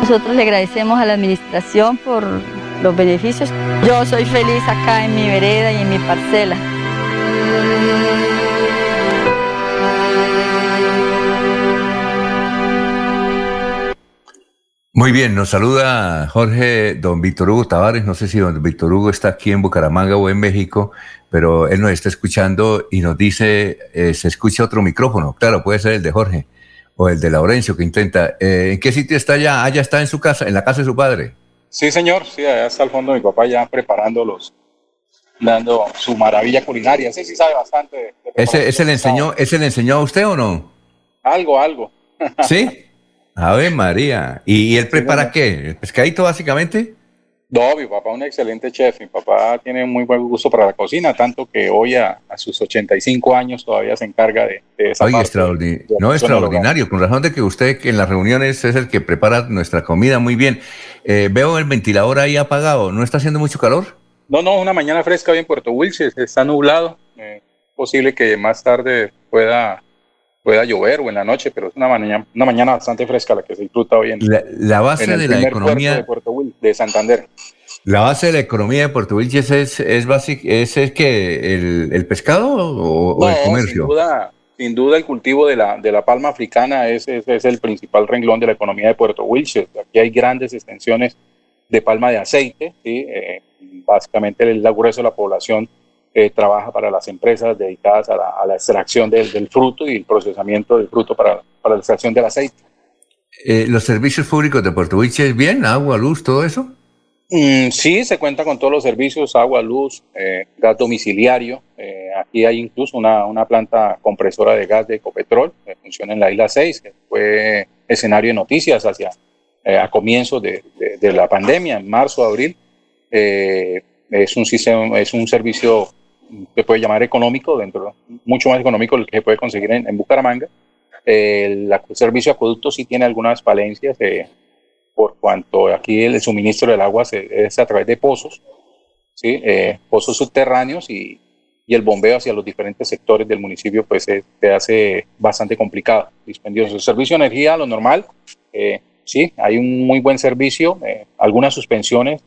Nosotros le agradecemos a la administración por los beneficios. Yo soy feliz acá en mi vereda y en mi parcela. Muy bien, nos saluda Jorge, don Víctor Hugo Tavares. No sé si don Víctor Hugo está aquí en Bucaramanga o en México, pero él nos está escuchando y nos dice, eh, se escucha otro micrófono. Claro, puede ser el de Jorge o el de Laurencio que intenta. Eh, ¿En qué sitio está ya? Ah, ya está en su casa, en la casa de su padre. Sí, señor, sí, allá está al fondo mi papá ya preparándolos, dando su maravilla culinaria. Ese sí sabe bastante. de- de ¿Ese, le enseñó, ¿Ese le enseñó a usted o no? Algo, algo. ¿Sí? A ver, María. ¿Y, y él prepara qué? ¿El pescadito básicamente? No, mi papá es un excelente chef. Mi papá tiene muy buen gusto para la cocina, tanto que hoy a, a sus 85 años todavía se encarga de, de esa Oye, parte. extraordinario. de la No, extraordinario. Con razón de que usted que en las reuniones es el que prepara nuestra comida muy bien. Eh, veo el ventilador ahí apagado. ¿No está haciendo mucho calor? No, no, una mañana fresca hoy en Puerto Wilches, está nublado. Eh, posible que más tarde pueda, pueda llover o en la noche, pero es una mañana, una mañana bastante fresca la que se disfruta hoy en, La, la base en el de la economía, de Puerto Wil- de Santander. la base de la economía de Puerto Wilches es, es, basic- es el que el, el pescado o, o el comercio. Sin duda, sin duda el cultivo de la, de la palma africana es, es, es el principal renglón de la economía de Puerto Wilches. Aquí hay grandes extensiones de palma de aceite. ¿sí? Eh, básicamente el grueso de la población eh, trabaja para las empresas dedicadas a la, a la extracción del, del fruto y el procesamiento del fruto para, para la extracción del aceite. eh, ¿los servicios públicos de Puerto Wilches bien? ¿Agua, luz, todo eso? Mm, sí, se cuenta con todos los servicios, agua, luz, eh, gas domiciliario. Eh, aquí hay incluso una, una, planta compresora de gas de Ecopetrol que funciona en la isla 6, que fue escenario de noticias hacia a comienzos de, de, la pandemia, en marzo, abril. es, un sistema, es un servicio que puede llamar económico, dentro, mucho más económico del que se puede conseguir en, en Bucaramanga. el, servicio de acueducto sí tiene algunas falencias por cuanto aquí el suministro del agua se, es a través de pozos, ¿sí? Eh, pozos subterráneos y, y, el bombeo hacia los diferentes sectores del municipio pues se, hace bastante complicado, dispendioso. El servicio de energía, lo normal, eh, sí, hay un muy buen servicio, eh, algunas suspensiones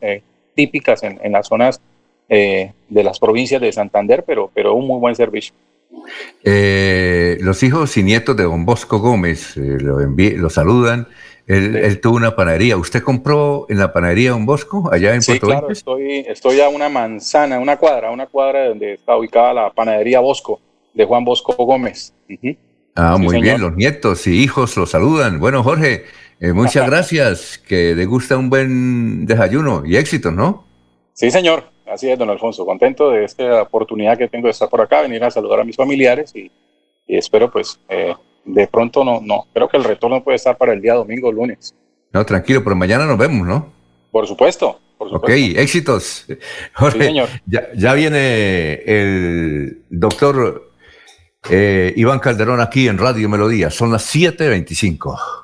típicas en, en, las zonas de las provincias de Santander, pero, pero un muy buen servicio. los hijos y nietos de don Bosco Gómez lo, lo saludan él, tuvo una panadería. ¿Usted compró en la panadería Don Bosco, allá en sí, Puerto claro, estoy, estoy a una manzana, una cuadra, una cuadra donde está ubicada la panadería Bosco, de Juan Bosco Gómez. Ah, muy bien, los nietos y hijos los saludan. Bueno, Jorge, eh, muchas gracias, que le gusta un buen desayuno y éxito, ¿no? Sí, señor. Así es, don Alfonso. Contento de esta oportunidad que tengo de estar por acá, venir a saludar a mis familiares y, y espero pues eh, de pronto no, no. Creo que el retorno puede estar para el día domingo o lunes. No, tranquilo, pero mañana nos vemos, ¿no? Por supuesto. Por supuesto. Ok, éxitos. Jorge, señor. Ya, viene el doctor eh, Iván Calderón aquí en Radio Melodía. Son las 7.25.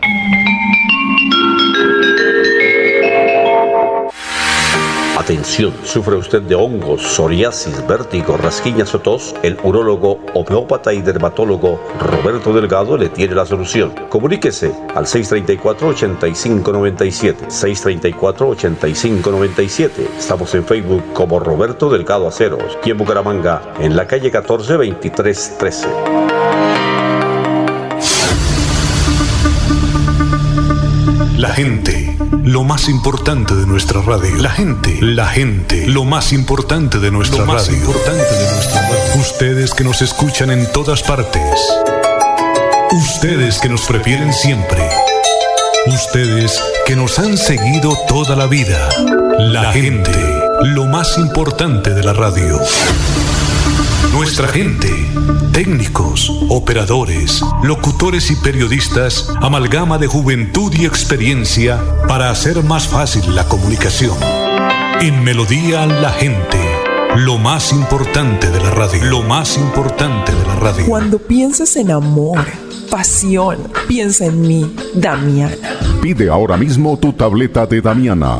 ¿Sufre usted de hongos, psoriasis, vértigo, rasquiñas o tos? El urólogo, homeópata y dermatólogo Roberto Delgado le tiene la solución. Comuníquese al 634-8597. 634-8597. Estamos en Facebook como Roberto Delgado Aceros y en Bucaramanga, en la calle 14 2313. La gente, lo más importante de nuestra radio. La gente, la gente, lo más importante de nuestra lo más radio. Importante de nuestra radio. Ustedes que nos escuchan en todas partes. Ustedes que nos prefieren siempre. Ustedes que nos han seguido toda la vida. La gente, lo más importante de la radio. Nuestra gente, técnicos, operadores, locutores y periodistas, amalgama de juventud y experiencia para hacer más fácil la comunicación. En Melodía la gente, lo más importante de la radio, lo más importante de la radio. Cuando piensas en amor, pasión, piensa en mí, Damiana. Pide ahora mismo tu tableta de Damiana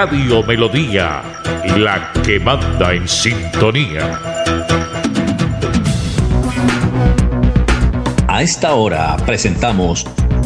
Radio Melodía, la que manda en sintonía. A esta hora presentamos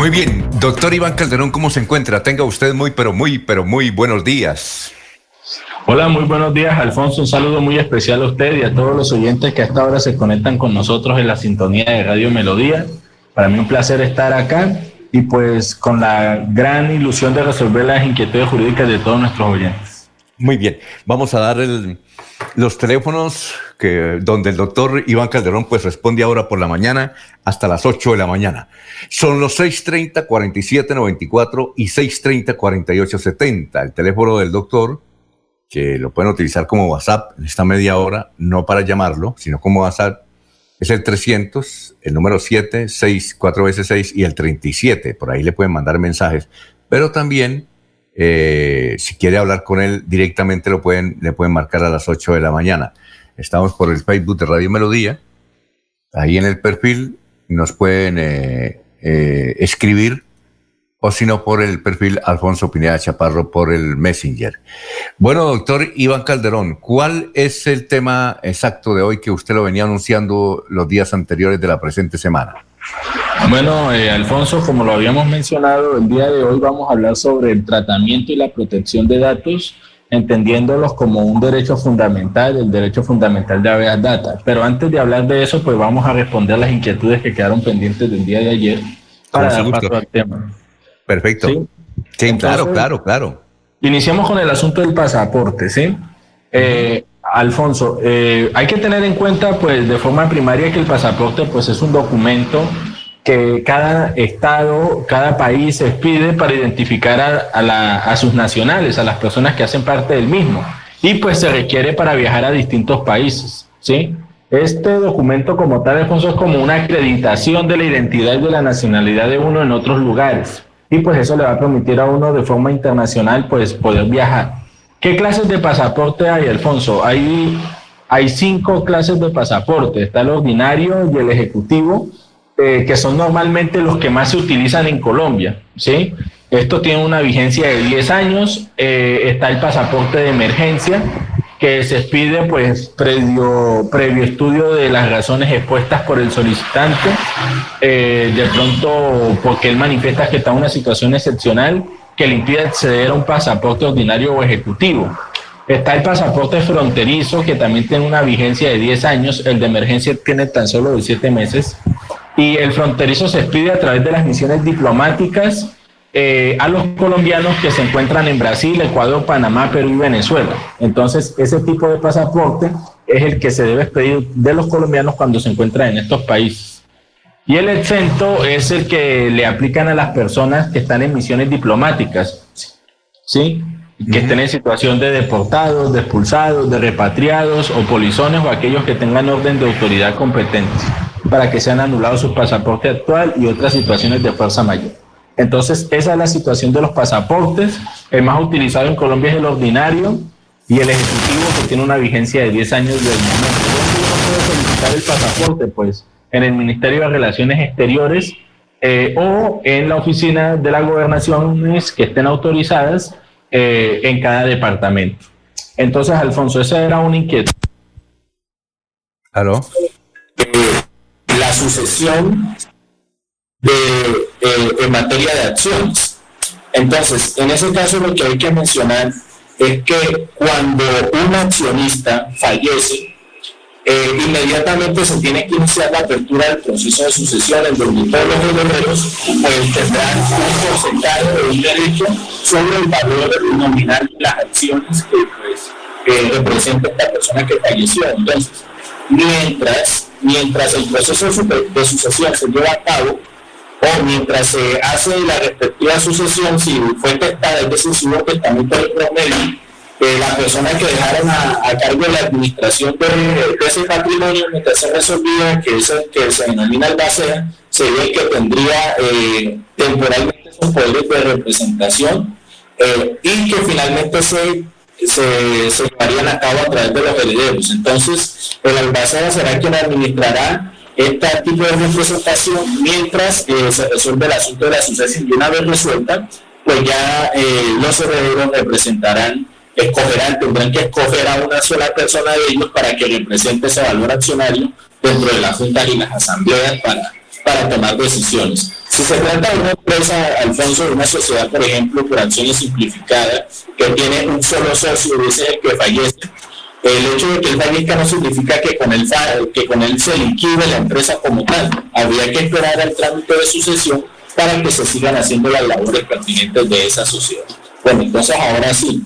Muy bien, doctor Iván Calderón, ¿cómo se encuentra? Tenga usted muy, pero muy, pero muy buenos días. Hola, muy buenos días, Alfonso. Un saludo muy especial a usted y a todos los oyentes que hasta ahora se conectan con nosotros en la sintonía de Radio Melodía. Para mí un placer estar acá y pues con la gran ilusión de resolver las inquietudes jurídicas de todos nuestros oyentes. Muy bien, vamos a dar el, los teléfonos que, donde el doctor Iván Calderón pues responde ahora por la mañana hasta las 8 de la mañana. Son los 630-4794 y 630-4870. El teléfono del doctor, que lo pueden utilizar como WhatsApp en esta media hora, no para llamarlo, sino como WhatsApp, es el 300, el número 7, 6, 4 veces 6 y el 37. Por ahí le pueden mandar mensajes. Pero también eh, si quiere hablar con él directamente, lo pueden, le pueden marcar a las 8 de la mañana. Estamos por el Facebook de Radio Melodía. Ahí en el perfil nos pueden eh, eh, escribir o si no por el perfil Alfonso Pineda Chaparro por el Messenger. Bueno, doctor Iván Calderón, ¿cuál es el tema exacto de hoy que usted lo venía anunciando los días anteriores de la presente semana? Bueno, eh, Alfonso, como lo habíamos mencionado, el día de hoy vamos a hablar sobre el tratamiento y la protección de datos, entendiéndolos como un derecho fundamental, el derecho fundamental de habeas data. Pero antes de hablar de eso, pues vamos a responder las inquietudes que quedaron pendientes del día de ayer para dar paso al tema. Perfecto. Sí, claro, claro, claro. Iniciamos con el asunto del pasaporte, ¿sí? Eh, Alfonso, eh, hay que tener en cuenta, pues, de forma primaria que el pasaporte, pues, es un documento que cada estado, cada país se pide para identificar a, sus nacionales, a las personas que hacen parte del mismo, y pues se requiere para viajar a distintos países, ¿sí? Este documento como tal, Alfonso, es como una acreditación de la identidad y de la nacionalidad de uno en otros lugares, y pues eso le va a permitir a uno de forma internacional, pues, poder viajar. ¿Qué clases de pasaporte hay, Alfonso? Hay, hay cinco clases de pasaporte. Está el ordinario y el ejecutivo, eh, que son normalmente los que más se utilizan en Colombia. ¿sí? Esto tiene una vigencia de 10 años. Eh, está el pasaporte de emergencia, que se pide pues previo, previo estudio de las razones expuestas por el solicitante. Eh, de pronto, porque él manifiesta que está en una situación excepcional que le impide acceder a un pasaporte ordinario o ejecutivo. Está el pasaporte fronterizo, que también tiene una vigencia de 10 años, el de emergencia tiene tan solo de 7 meses, y el fronterizo se expide a través de las misiones diplomáticas eh, a los colombianos que se encuentran en Brasil, Ecuador, Panamá, Perú y Venezuela. Entonces, ese tipo de pasaporte es el que se debe expedir de los colombianos cuando se encuentran en estos países. Y el exento es el que le aplican a las personas que están en misiones diplomáticas, ¿sí? Que estén en situación de deportados, de expulsados, de repatriados o polizones o aquellos que tengan orden de autoridad competente para que sean anulados su pasaporte actual y otras situaciones de fuerza mayor. Entonces, esa es la situación de los pasaportes. El más utilizado en Colombia es el ordinario y el ejecutivo que tiene una vigencia de 10 años del momento. ¿Dónde uno puede solicitar el pasaporte? Pues en el Ministerio de Relaciones Exteriores eh, o en la oficina de las gobernaciones que estén autorizadas eh, en cada departamento. Entonces, Alfonso, esa era una inquietud. ¿Aló? la sucesión de, en materia de acciones. Entonces, en ese caso lo que hay que mencionar es que cuando un accionista fallece, eh, inmediatamente se tiene que iniciar la apertura del proceso de sucesión en donde todos los herederos pues, tendrán un porcentaje de un derecho sobre el valor nominal de las acciones que pues, representa esta persona que falleció. Entonces, mientras, mientras el proceso de sucesión se lleva a cabo, o mientras se hace la respectiva sucesión, si fue testada, es decir, si hubo testamento de promedio, la persona que dejaron a, cargo de la administración de, ese patrimonio, mientras se resolvía, que, es que se denomina el base, se que tendría eh, temporalmente esos poderes de representación eh, y que finalmente se, se, se, llevarían a cabo a través de los herederos. Entonces, el albacea será quien administrará este tipo de representación mientras eh, se resuelve el asunto de la sucesión. Y una vez resuelta, pues ya los herederos representarán escogerán, tendrán que escoger a una sola persona de ellos para que represente ese valor accionario dentro de las juntas y las asambleas para, tomar decisiones. Si se trata de una empresa, Alfonso, de una sociedad, por ejemplo, por acciones simplificadas, que tiene un solo socio y ese es el que fallece, el hecho de que él fallezca no significa que con él, que con él se liquide la empresa como tal. Habría que esperar al trámite de sucesión para que se sigan haciendo las labores pertinentes de esa sociedad. Bueno, entonces ahora sí,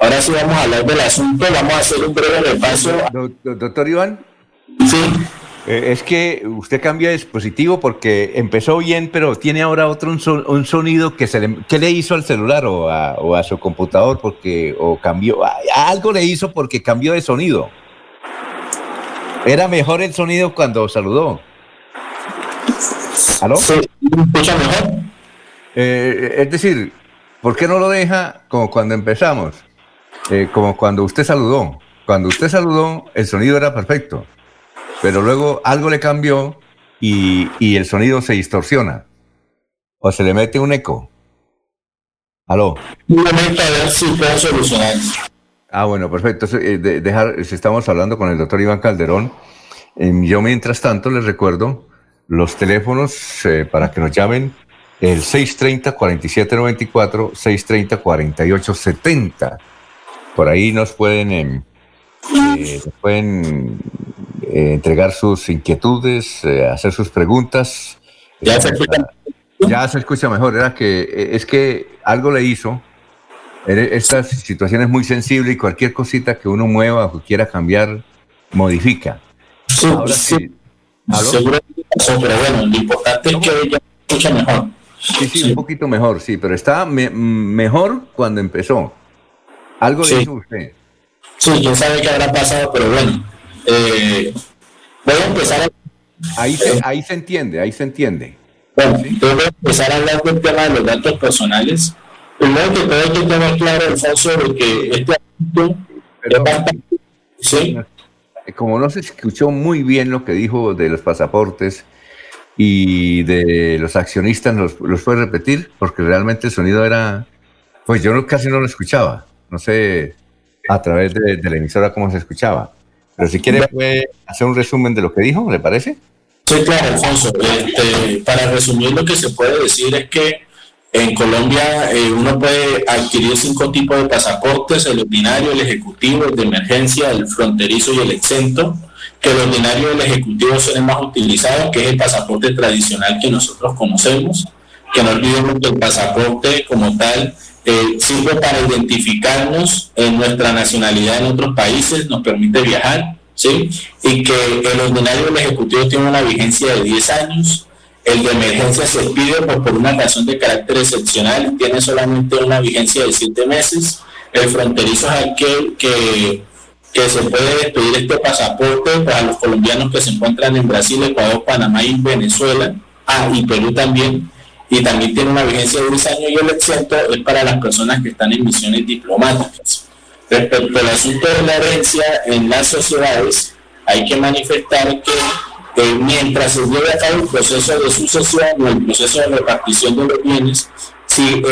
Ahora sí vamos a hablar del asunto, vamos a hacer un breve repaso. Doctor Iván. Sí. Eh, es que usted cambia de dispositivo porque empezó bien, pero tiene ahora otro un, sonido que se le, ¿qué le hizo al celular o a, su computador porque o cambió algo le hizo porque cambió de sonido. Era mejor el sonido cuando saludó. ¿Aló? Sí, escucha mejor? Eh, es decir, ¿por qué no lo deja como cuando empezamos? Eh, como cuando usted saludó. Cuando usted saludó, el sonido era perfecto, pero luego algo le cambió y, el sonido se distorsiona o se le mete un eco. ¿Aló? Si puedo solucionar. Ah, bueno, perfecto. Eh, dejar, estamos hablando con el doctor Iván Calderón. Em, yo, mientras tanto, les recuerdo los teléfonos eh, para que nos llamen el 630-4794, 630-4870 por ahí nos pueden, em, eh, pueden eh, entregar sus inquietudes, eh, hacer sus preguntas. Ya se escucha. Ya se escucha mejor. Era que es que algo le hizo. Esta situación es muy sensible y cualquier cosita que uno mueva o quiera cambiar, modifica. Ahora sí. Seguro pero bueno, lo importante es que ella escucha mejor. Sí, sí, un poquito mejor, sí, pero está mejor cuando empezó. Algo le dijo usted. Sí, quién sabe qué habrá pasado, pero bueno. Eh, voy a empezar Ahí se, ahí se entiende, ahí se entiende. Bueno, voy a empezar a hablar del tema de los datos personales. Primero que todo hay que tener claro, Alfonso, de que este asunto es bastante... ¿sí? Como no se escuchó muy bien lo que dijo de los pasaportes y de los accionistas, ¿los, los puede repetir? Porque realmente el sonido era... Pues yo casi no lo escuchaba. No sé a través de, la emisora cómo se escuchaba. Pero si quiere puede hacer un resumen de lo que dijo, ¿le parece? Sí, claro, Alfonso. Este, para resumir lo que se puede decir es que en Colombia eh, uno puede adquirir cinco tipos de pasaportes, el ordinario, el ejecutivo, el de emergencia, el fronterizo y el exento, que el ordinario y el ejecutivo son el más utilizados, que es el pasaporte tradicional que nosotros conocemos, que no olvidemos que el pasaporte como tal eh, sirve para identificarnos en nuestra nacionalidad en otros países, nos permite viajar, ¿sí? Y que el ordinario del Ejecutivo tiene una vigencia de 10 años, el de emergencia se pide por, por una razón de carácter excepcional, tiene solamente una vigencia de 7 meses, el fronterizo es aquel que, que se puede pedir este pasaporte para los colombianos que se encuentran en Brasil, Ecuador, Panamá y Venezuela, ah, y Perú también, y también tiene una vigencia de 10 años y el exento es para las personas que están en misiones diplomáticas. Respecto al asunto de la herencia en las sociedades, hay que manifestar que mientras se lleve a cabo el proceso de sucesión o el proceso de repartición de los bienes, si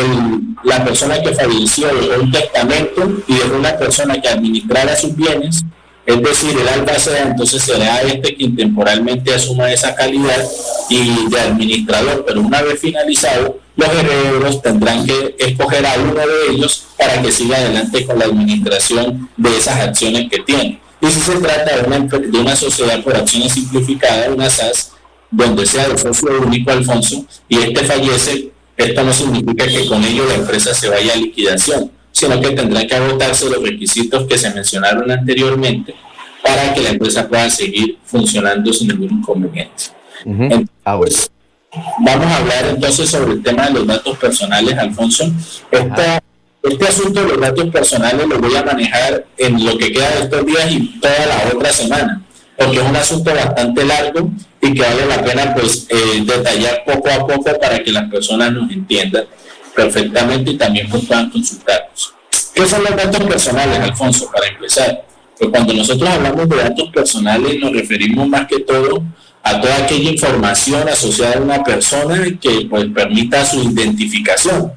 la persona que falleció dejó un testamento y dejó una persona que administrara sus bienes, es decir, el albacea, entonces será este quien temporalmente asuma esa calidad y de administrador, pero una vez finalizado, los herederos tendrán que escoger a uno de ellos para que siga adelante con la administración de esas acciones que tiene. Y si se trata de una, de una sociedad por acciones simplificadas, una SAS, donde sea el socio único Alfonso, y este fallece, esto no significa que con ello la empresa se vaya a liquidación, sino que tendrá que agotarse los requisitos que se mencionaron anteriormente para que la empresa pueda seguir funcionando sin ningún inconveniente. Ah, vamos a hablar entonces sobre el tema de los datos personales, Alfonso. este asunto de los datos personales lo voy a manejar en lo que queda de estos días y toda la otra semana, porque es un asunto bastante largo y que vale la pena pues eh, detallar poco a poco para que las personas nos entiendan perfectamente y también puedan consultarnos. ¿Qué son los datos personales, Alfonso, para empezar? Pues cuando nosotros hablamos de datos personales nos referimos más que todo a toda aquella información asociada a una persona que pues, permita su identificación.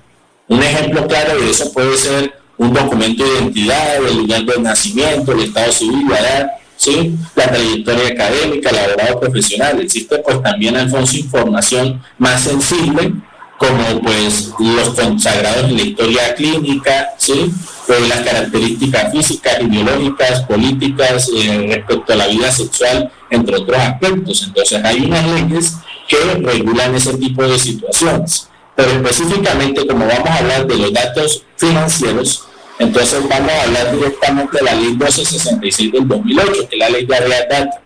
Un ejemplo claro de eso puede ser un documento de identidad, el lugar de nacimiento, el estado civil, la edad, ¿sí? la trayectoria académica, la grado profesional. Existe pues también, Alfonso, información más sensible como pues los consagrados en la historia clínica, ¿sí? Pues, las características físicas y biológicas, políticas eh, respecto a la vida sexual, entre otros aspectos. Entonces hay unas leyes que regulan ese tipo de situaciones. Pero específicamente, como vamos a hablar de los datos financieros, entonces vamos a hablar directamente de la ley 1266 del 2008, que es la ley de Aveas Data.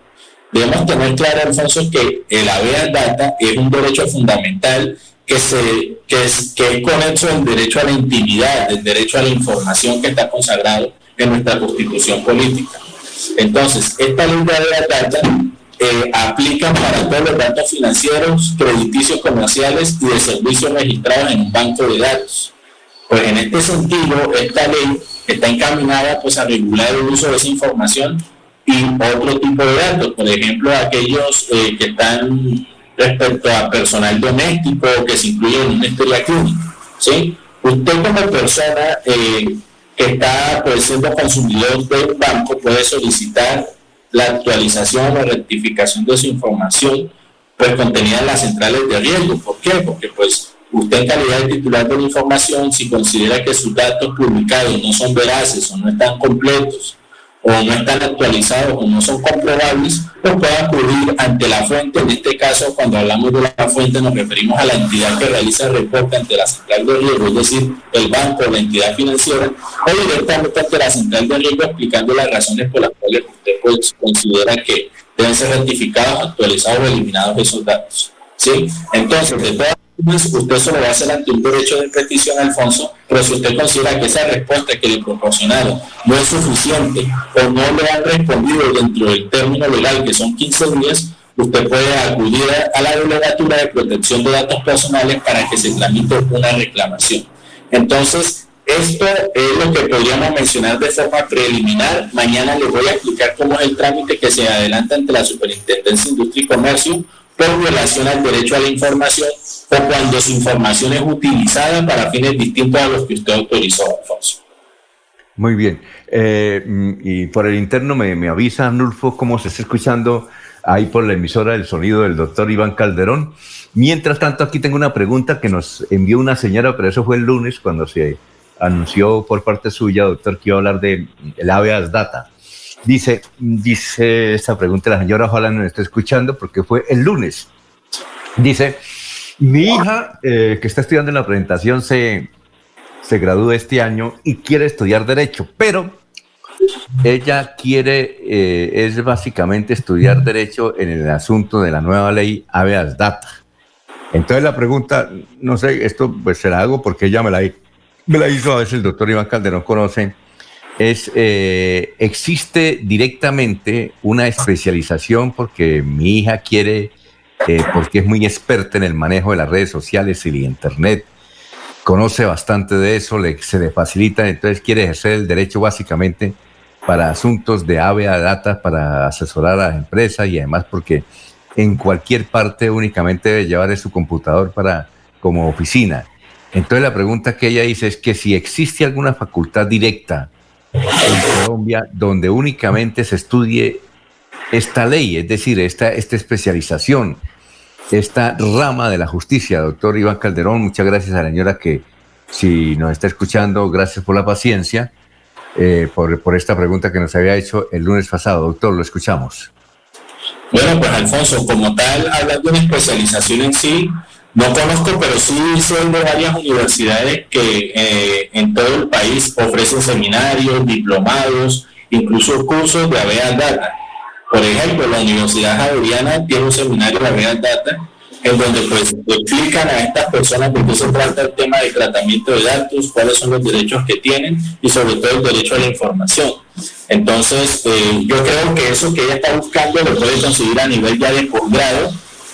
Debemos tener claro, Alfonso, que el Aveas Data es un derecho fundamental que, se, que, es, que es conexo el derecho a la intimidad, el derecho a la información que está consagrado en nuestra constitución política. Entonces, esta ley de data eh, aplica para todos los datos financieros, crediticios comerciales y de servicios registrados en un banco de datos. Pues en este sentido, esta ley está encaminada pues, a regular el uso de esa información y otro tipo de datos, por ejemplo, aquellos eh, que están respecto a personal doméstico que se incluye en una historia clínica. ¿sí? Usted como persona eh, que está pues, siendo consumidor de un banco puede solicitar la actualización o rectificación de su información pues contenida en las centrales de riesgo. ¿Por qué? Porque pues usted en calidad de titular de la información, si considera que sus datos publicados no son veraces o no están completos o no están actualizados o no son comprobables, pues puede acudir ante la fuente. En este caso, cuando hablamos de la fuente, nos referimos a la entidad que realiza el reporte ante la central de riesgo, es decir, el banco la entidad financiera, o directamente ante la central de riesgo explicando las razones por las cuales usted pues, considera que deben ser rectificados, actualizados o eliminados esos datos. ¿sí? Entonces, de todas usted solo va a hacer ante un derecho de petición, Alfonso, pero si usted considera que esa respuesta que le proporcionaron no es suficiente o no le han respondido dentro del término legal, que son 15 días, usted puede acudir a la delegatura de protección de datos personales para que se tramite una reclamación. Entonces, esto es lo que podríamos mencionar de forma preliminar. Mañana les voy a explicar cómo es el trámite que se adelanta ante la Superintendencia de Industria y Comercio por violación al derecho a la información o cuando su información es utilizada para fines distintos a los que usted autorizó, Alfonso. Muy bien. Eh, y por el interno me, me avisa, Nulfo, cómo se está escuchando ahí por la emisora del sonido del doctor Iván Calderón. Mientras tanto, aquí tengo una pregunta que nos envió una señora, pero eso fue el lunes cuando se anunció por parte suya, doctor, que iba a hablar de el habeas data. Dice, dice esta pregunta la señora, ojalá no esté escuchando porque fue el lunes. Dice, mi hija eh, que está estudiando en la presentación se, se gradúa este año y quiere estudiar derecho, pero ella quiere, eh, es básicamente estudiar derecho en el asunto de la nueva ley habeas data. Entonces la pregunta, no sé, esto pues se la hago porque ella me la, me la hizo a veces el doctor Iván Calderón conoce es, eh, existe directamente una especialización porque mi hija quiere, eh, porque es muy experta en el manejo de las redes sociales y el Internet, conoce bastante de eso, le, se le facilita, entonces quiere ejercer el derecho básicamente para asuntos de AVE a data, para asesorar a las empresas y además porque en cualquier parte únicamente debe llevar su computador para como oficina. Entonces la pregunta que ella dice es que si existe alguna facultad directa en Colombia donde únicamente se estudie esta ley, es decir, esta, esta especialización, esta rama de la justicia. Doctor Iván Calderón, muchas gracias a la señora que si nos está escuchando, gracias por la paciencia, eh, por, por esta pregunta que nos había hecho el lunes pasado. Doctor, lo escuchamos. Bueno, pues Alfonso, como tal, hablando de especialización en sí, no conozco, pero sí son de varias universidades que eh, en todo el país ofrecen seminarios, diplomados, incluso cursos de Aveal Data. Por ejemplo, la Universidad Javeriana tiene un seminario de Aveal Data en donde pues explican a estas personas de qué se trata el tema de tratamiento de datos, cuáles son los derechos que tienen y sobre todo el derecho a la información. Entonces, eh, yo creo que eso que ella está buscando lo puede conseguir a nivel ya de posgrado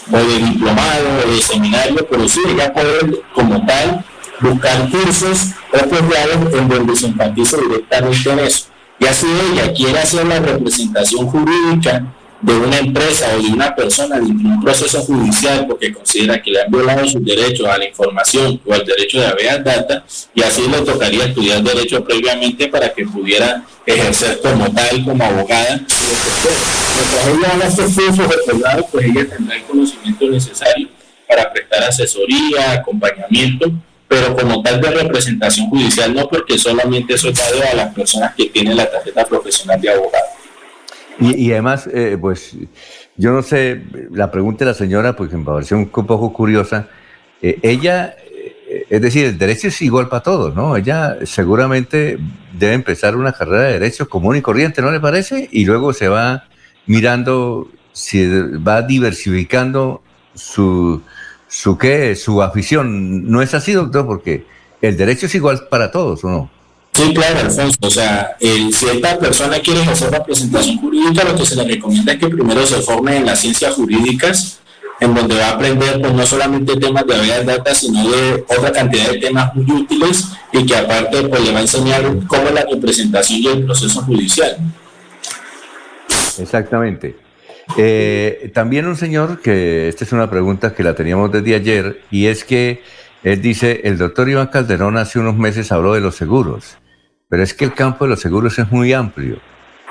o de diplomado o de seminario, pero sí ella puede como tal buscar cursos o posgrados en donde se enfatice directamente en eso. Y así ella quiere hacer la representación jurídica de una empresa o de una persona en un proceso judicial porque considera que le han violado sus derechos a la información o al derecho de habeas data y así le tocaría estudiar derecho previamente para que pudiera ejercer como tal, como abogada. Mientras ella haga estos cursos de pues ella tendrá el conocimiento necesario para prestar asesoría, acompañamiento, pero como tal de representación judicial no, porque solamente eso es dado a las personas que tienen la tarjeta profesional de abogado. Y, además, eh, pues yo no sé, la pregunta de la señora, pues me pareció un poco curiosa. Eh, ella, eh, es decir, el derecho es igual para todos, ¿no? Ella seguramente debe empezar una carrera de derecho común y corriente, ¿no le parece? Y luego se va mirando si va diversificando su, su qué, su afición. ¿No es así, doctor? Porque el derecho es igual para todos, ¿o no? Sí, claro, Alfonso. O sea, si esta persona quiere hacer representación jurídica, lo que se le recomienda es que primero se forme en las ciencias jurídicas, en donde va a aprender pues, no solamente temas de habeas data, sino de otra cantidad de temas muy útiles y que aparte pues, le va a enseñar cómo es la representación y el proceso judicial. Exactamente. Eh, también un señor, que esta es una pregunta que la teníamos desde ayer, y es que él dice, el doctor Iván Calderón hace unos meses habló de los seguros pero es que el campo de los seguros es muy amplio,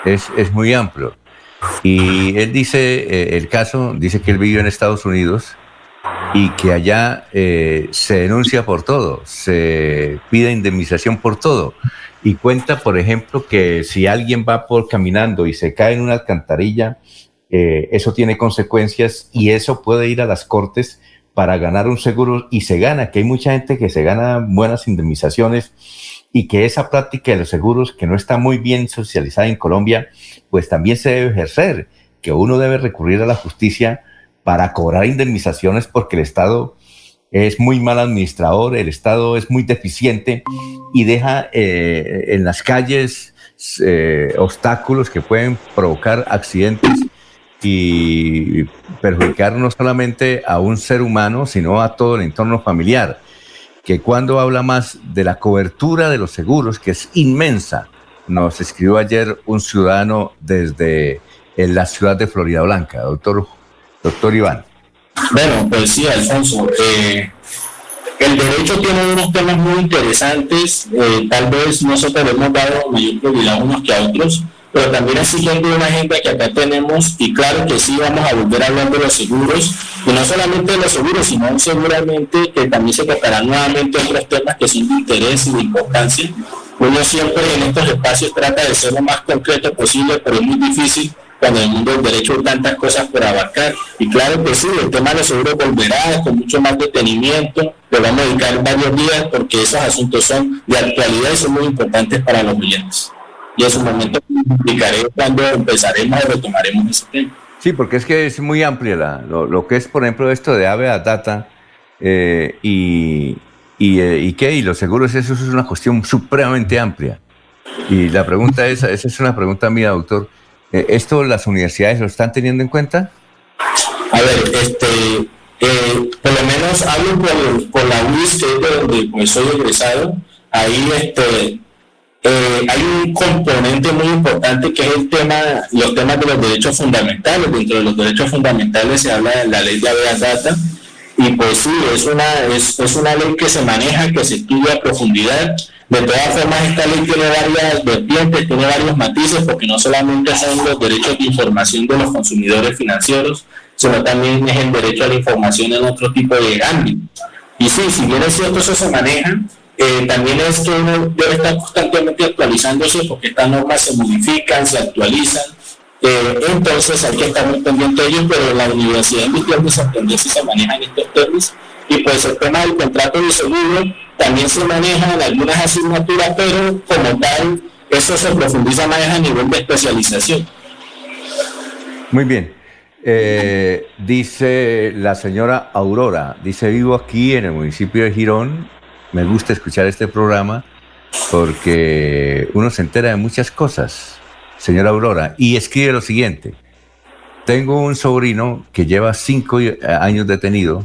es, es muy amplio. Y él dice, eh, el caso, dice que él vive en Estados Unidos y que allá eh, se denuncia por todo, se pide indemnización por todo. Y cuenta, por ejemplo, que si alguien va por caminando y se cae en una alcantarilla, eh, eso tiene consecuencias y eso puede ir a las cortes para ganar un seguro y se gana, que hay mucha gente que se gana buenas indemnizaciones y que esa práctica de los seguros, que no está muy bien socializada en Colombia, pues también se debe ejercer, que uno debe recurrir a la justicia para cobrar indemnizaciones porque el Estado es muy mal administrador, el Estado es muy deficiente y deja eh, en las calles eh, obstáculos que pueden provocar accidentes y perjudicar no solamente a un ser humano, sino a todo el entorno familiar que cuando habla más de la cobertura de los seguros, que es inmensa, nos escribió ayer un ciudadano desde en la ciudad de Florida Blanca, doctor, doctor Iván. Bueno, pues sí, Alfonso. Eh, el derecho tiene unos temas muy interesantes, eh, tal vez nosotros hemos dado mayor prioridad unos que a otros, pero también es siguiendo una agenda que acá tenemos y claro que sí vamos a volver a hablar de los seguros y no solamente de los seguros sino seguramente que también se tocarán nuevamente otros temas que son de interés y de importancia. Uno siempre en estos espacios trata de ser lo más concreto posible pero es muy difícil cuando en el mundo del derecho hay tantas cosas por abarcar. Y claro que sí, el tema de los seguros volverá con mucho más detenimiento le vamos a dedicar varios días porque esos asuntos son de actualidad y son muy importantes para los clientes y en su momento explicaré cuando empezaremos o retomaremos ese tema. Sí, porque es que es muy amplia la, lo, que es, por ejemplo, esto de ave data eh, y, y, eh, y, qué, y los seguros, eso es una cuestión supremamente amplia. Y la pregunta es, esa es una pregunta mía, doctor, eh, ¿esto las universidades lo están teniendo en cuenta? A ver, este, por lo menos hablo por, por la UIS, que es de donde pues, soy egresado, ahí este, eh, hay un componente muy importante que es el tema, los temas de los derechos fundamentales. Dentro de los derechos fundamentales se habla de la ley de habeas data y pues sí, es una, es, es una ley que se maneja, que se estudia a profundidad. De todas formas, esta ley tiene varias vertientes, tiene varios matices, porque no solamente son los derechos de información de los consumidores financieros, sino también es el derecho a la información en otro tipo de ámbito. Y sí, si bien es cierto, eso se maneja, eh, también es que uno debe estar constantemente actualizándose porque estas normas se modifican, se actualizan. Eh, entonces hay que estar muy pendiente de ellos, pero en la Universidad Industrial de Santander sí se manejan estos temas. Y pues el tema del contrato de seguro también se maneja en algunas asignaturas, pero como tal, eso se profundiza más a nivel de especialización. Muy bien. Eh, dice la señora Aurora, dice, vivo aquí en el municipio de Girón, me gusta escuchar este programa porque uno se entera de muchas cosas, señora Aurora, y escribe lo siguiente, tengo un sobrino que lleva cinco años detenido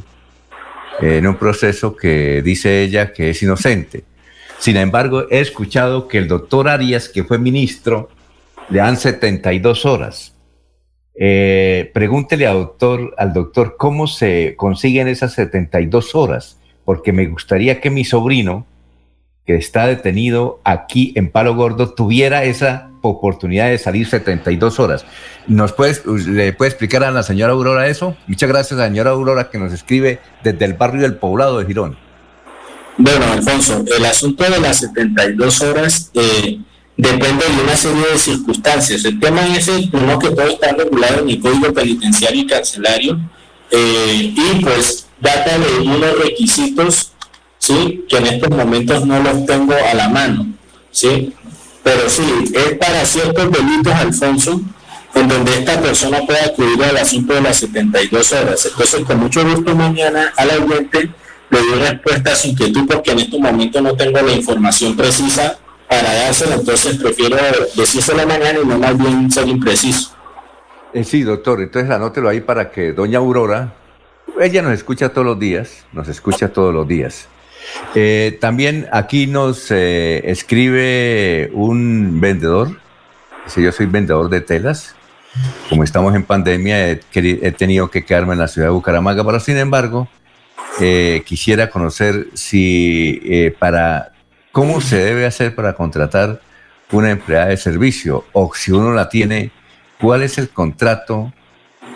en un proceso que dice ella que es inocente. Sin embargo, he escuchado que el doctor Arias, que fue ministro, le dan 72 horas. Eh, pregúntele al doctor, al doctor cómo se consiguen esas 72 horas, porque me gustaría que mi sobrino, que está detenido aquí en Palo Gordo, tuviera esa oportunidad de salir 72 horas. ¿Nos puedes, ¿Le puede explicar a la señora Aurora eso? Muchas gracias a la señora Aurora que nos escribe desde el barrio del poblado de Girón. Bueno, Alfonso, el asunto de las 72 horas... Eh, depende de una serie de circunstancias. El tema es el que todo está regulado en el Código Penitenciario y Carcelario eh, y pues data de unos requisitos ¿sí? que en estos momentos no los tengo a la mano. ¿sí? Pero sí, es para ciertos delitos, Alfonso, en donde esta persona puede acudir al asunto de las 72 horas. Entonces, con mucho gusto mañana al oyente le doy respuesta a su inquietud porque en estos momentos no tengo la información precisa para dárselo, entonces prefiero la mañana y no más bien ser impreciso. Eh, sí, doctor, entonces anótelo ahí para que doña Aurora, ella nos escucha todos los días, nos escucha todos los días. Eh, también aquí nos eh, escribe un vendedor, dice yo soy vendedor de telas, como estamos en pandemia he, tenido que quedarme en la ciudad de Bucaramanga, pero sin embargo quisiera conocer si para ¿Cómo se debe hacer para contratar una empleada de servicio? O si uno la tiene, ¿cuál es el contrato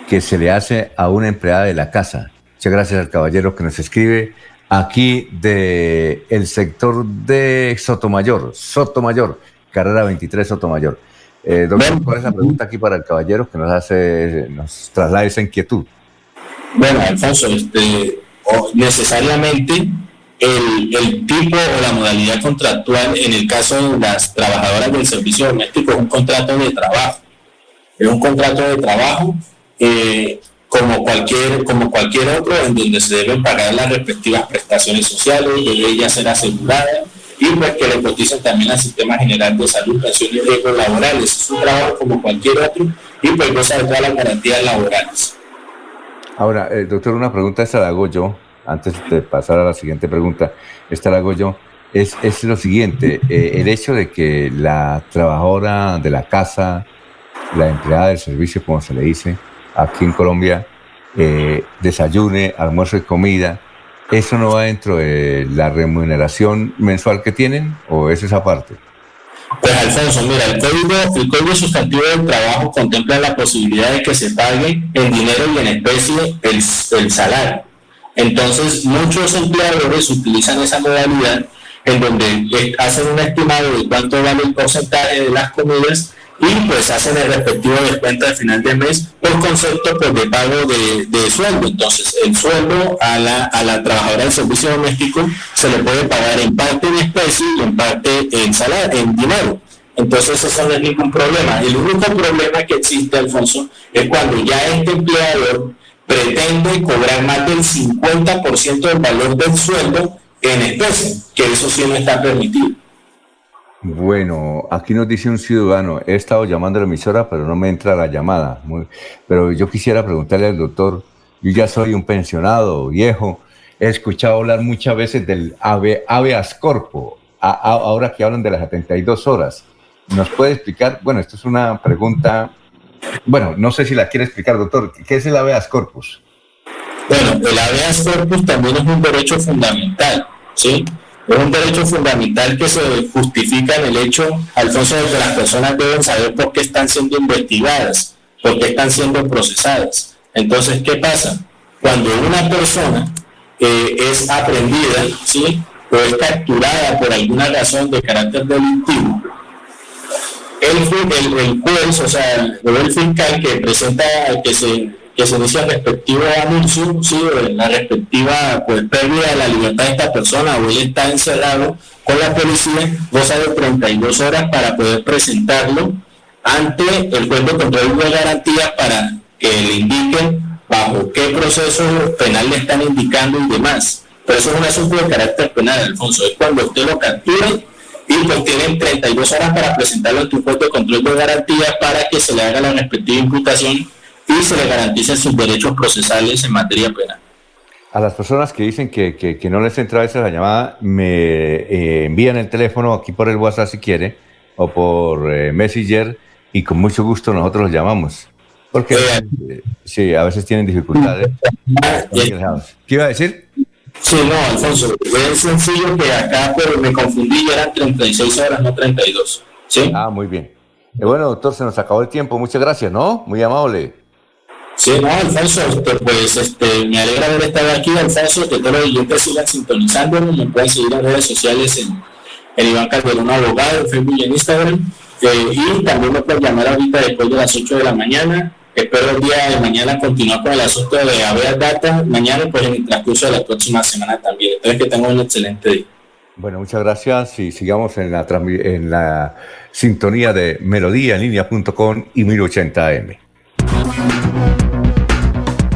que se le hace a una empleada de la casa? Muchas gracias al caballero que nos escribe aquí del el sector de Sotomayor, Sotomayor, carrera 23 Sotomayor. Eh, doctor, ¿cuál es la pregunta aquí para el caballero que nos hace, nos traslada esa inquietud? Bueno, Alfonso, este, necesariamente el, tipo o la modalidad contractual en el caso de las trabajadoras del servicio doméstico es un contrato de trabajo. Es un contrato de trabajo eh, como, cualquier, como cualquier otro en donde se deben pagar las respectivas prestaciones sociales, debe ella ser asegurada y pues que le coticen también al Sistema General de Salud, pensiones y riesgos laborales. Es un trabajo como cualquier otro y pues goza de todas las garantías laborales. Ahora, eh, doctor, una pregunta esta la hago yo antes de pasar a la siguiente pregunta, esta la hago yo, es, es lo siguiente, eh, el hecho de que la trabajadora de la casa, la empleada del servicio, como se le dice aquí en Colombia, eh, desayune, almuerzo y comida, ¿eso no va dentro de la remuneración mensual que tienen o es esa parte? Pues Alfonso, mira, el código, el código sustantivo del trabajo contempla la posibilidad de que se pague en dinero y en especie el, el salario. Entonces, muchos empleadores utilizan esa modalidad en donde hacen un estimado de cuánto vale el porcentaje de las comidas y pues hacen el respectivo descuento al final de mes por concepto pues, de pago de, sueldo. Entonces, el sueldo a la, a la trabajadora del servicio doméstico se le puede pagar en parte en especie y en parte en salario, en dinero. Entonces, eso no es ningún problema. El único problema que existe, Alfonso, es cuando ya este empleador pretende cobrar más del 50% del valor del sueldo en especie, que eso sí no está permitido. Bueno, aquí nos dice un ciudadano, he estado llamando a la emisora, pero no me entra la llamada. pero yo quisiera preguntarle al doctor, yo ya soy un pensionado viejo, he escuchado hablar muchas veces del ave, aveas corpo. ahora que hablan de las 72 horas, ¿nos puede explicar? Bueno, esto es una pregunta, bueno, no sé si la quiere explicar, doctor. ¿Qué es el habeas corpus? Bueno, el habeas corpus también es un derecho fundamental, ¿sí? Es un derecho fundamental que se justifica en el hecho, Alfonso, de que las personas deben saber por qué están siendo investigadas, por qué están siendo procesadas. Entonces, ¿qué pasa? Cuando una persona eh, es aprendida, ¿sí? o es capturada por alguna razón de carácter delictivo, el, el, juez, o sea, el, fiscal que presenta, que se, que se inicia el respectivo anuncio, ¿sí? la respectiva pues, pérdida de la libertad de esta persona o él está encerrado con la policía, goza de 32 horas para poder presentarlo ante el juez de control de garantías para que le indiquen bajo qué proceso penal le están indicando y demás. Pero eso es un asunto de carácter penal, Alfonso. Es cuando usted lo captura y pues tienen 32 horas para presentarlo ante un juez de control de garantía para que se le haga la respectiva imputación y se le garanticen sus derechos procesales en materia penal. A las personas que dicen que, que, no les entra a veces la llamada, me eh, envían el teléfono aquí por el WhatsApp si quiere o por eh, Messenger y con mucho gusto nosotros los llamamos. Porque eh, sí, a veces tienen dificultades. ¿Qué iba a decir? Sí, no, Alfonso, es sencillo que acá pero me confundí, eran 36 horas, no 32. ¿sí? Ah, muy bien. Eh, bueno, doctor, se nos acabó el tiempo. Muchas gracias, ¿no? Muy amable. Sí, no, Alfonso, este, pues este, me alegra haber estado aquí, Alfonso, que todos los oyentes sigan sintonizándonos, me pueden seguir en redes sociales en, en Iván Calderón Abogado, en Facebook y en Instagram, eh, y también me pueden llamar ahorita después de las 8 de la mañana, Espero el día de mañana continuar con el asunto de haber data. Mañana, pues en el transcurso de la próxima semana también. Espero que tengan un excelente día. Bueno, muchas gracias y sigamos en la, en la sintonía de melodía en línea.com y 1080m.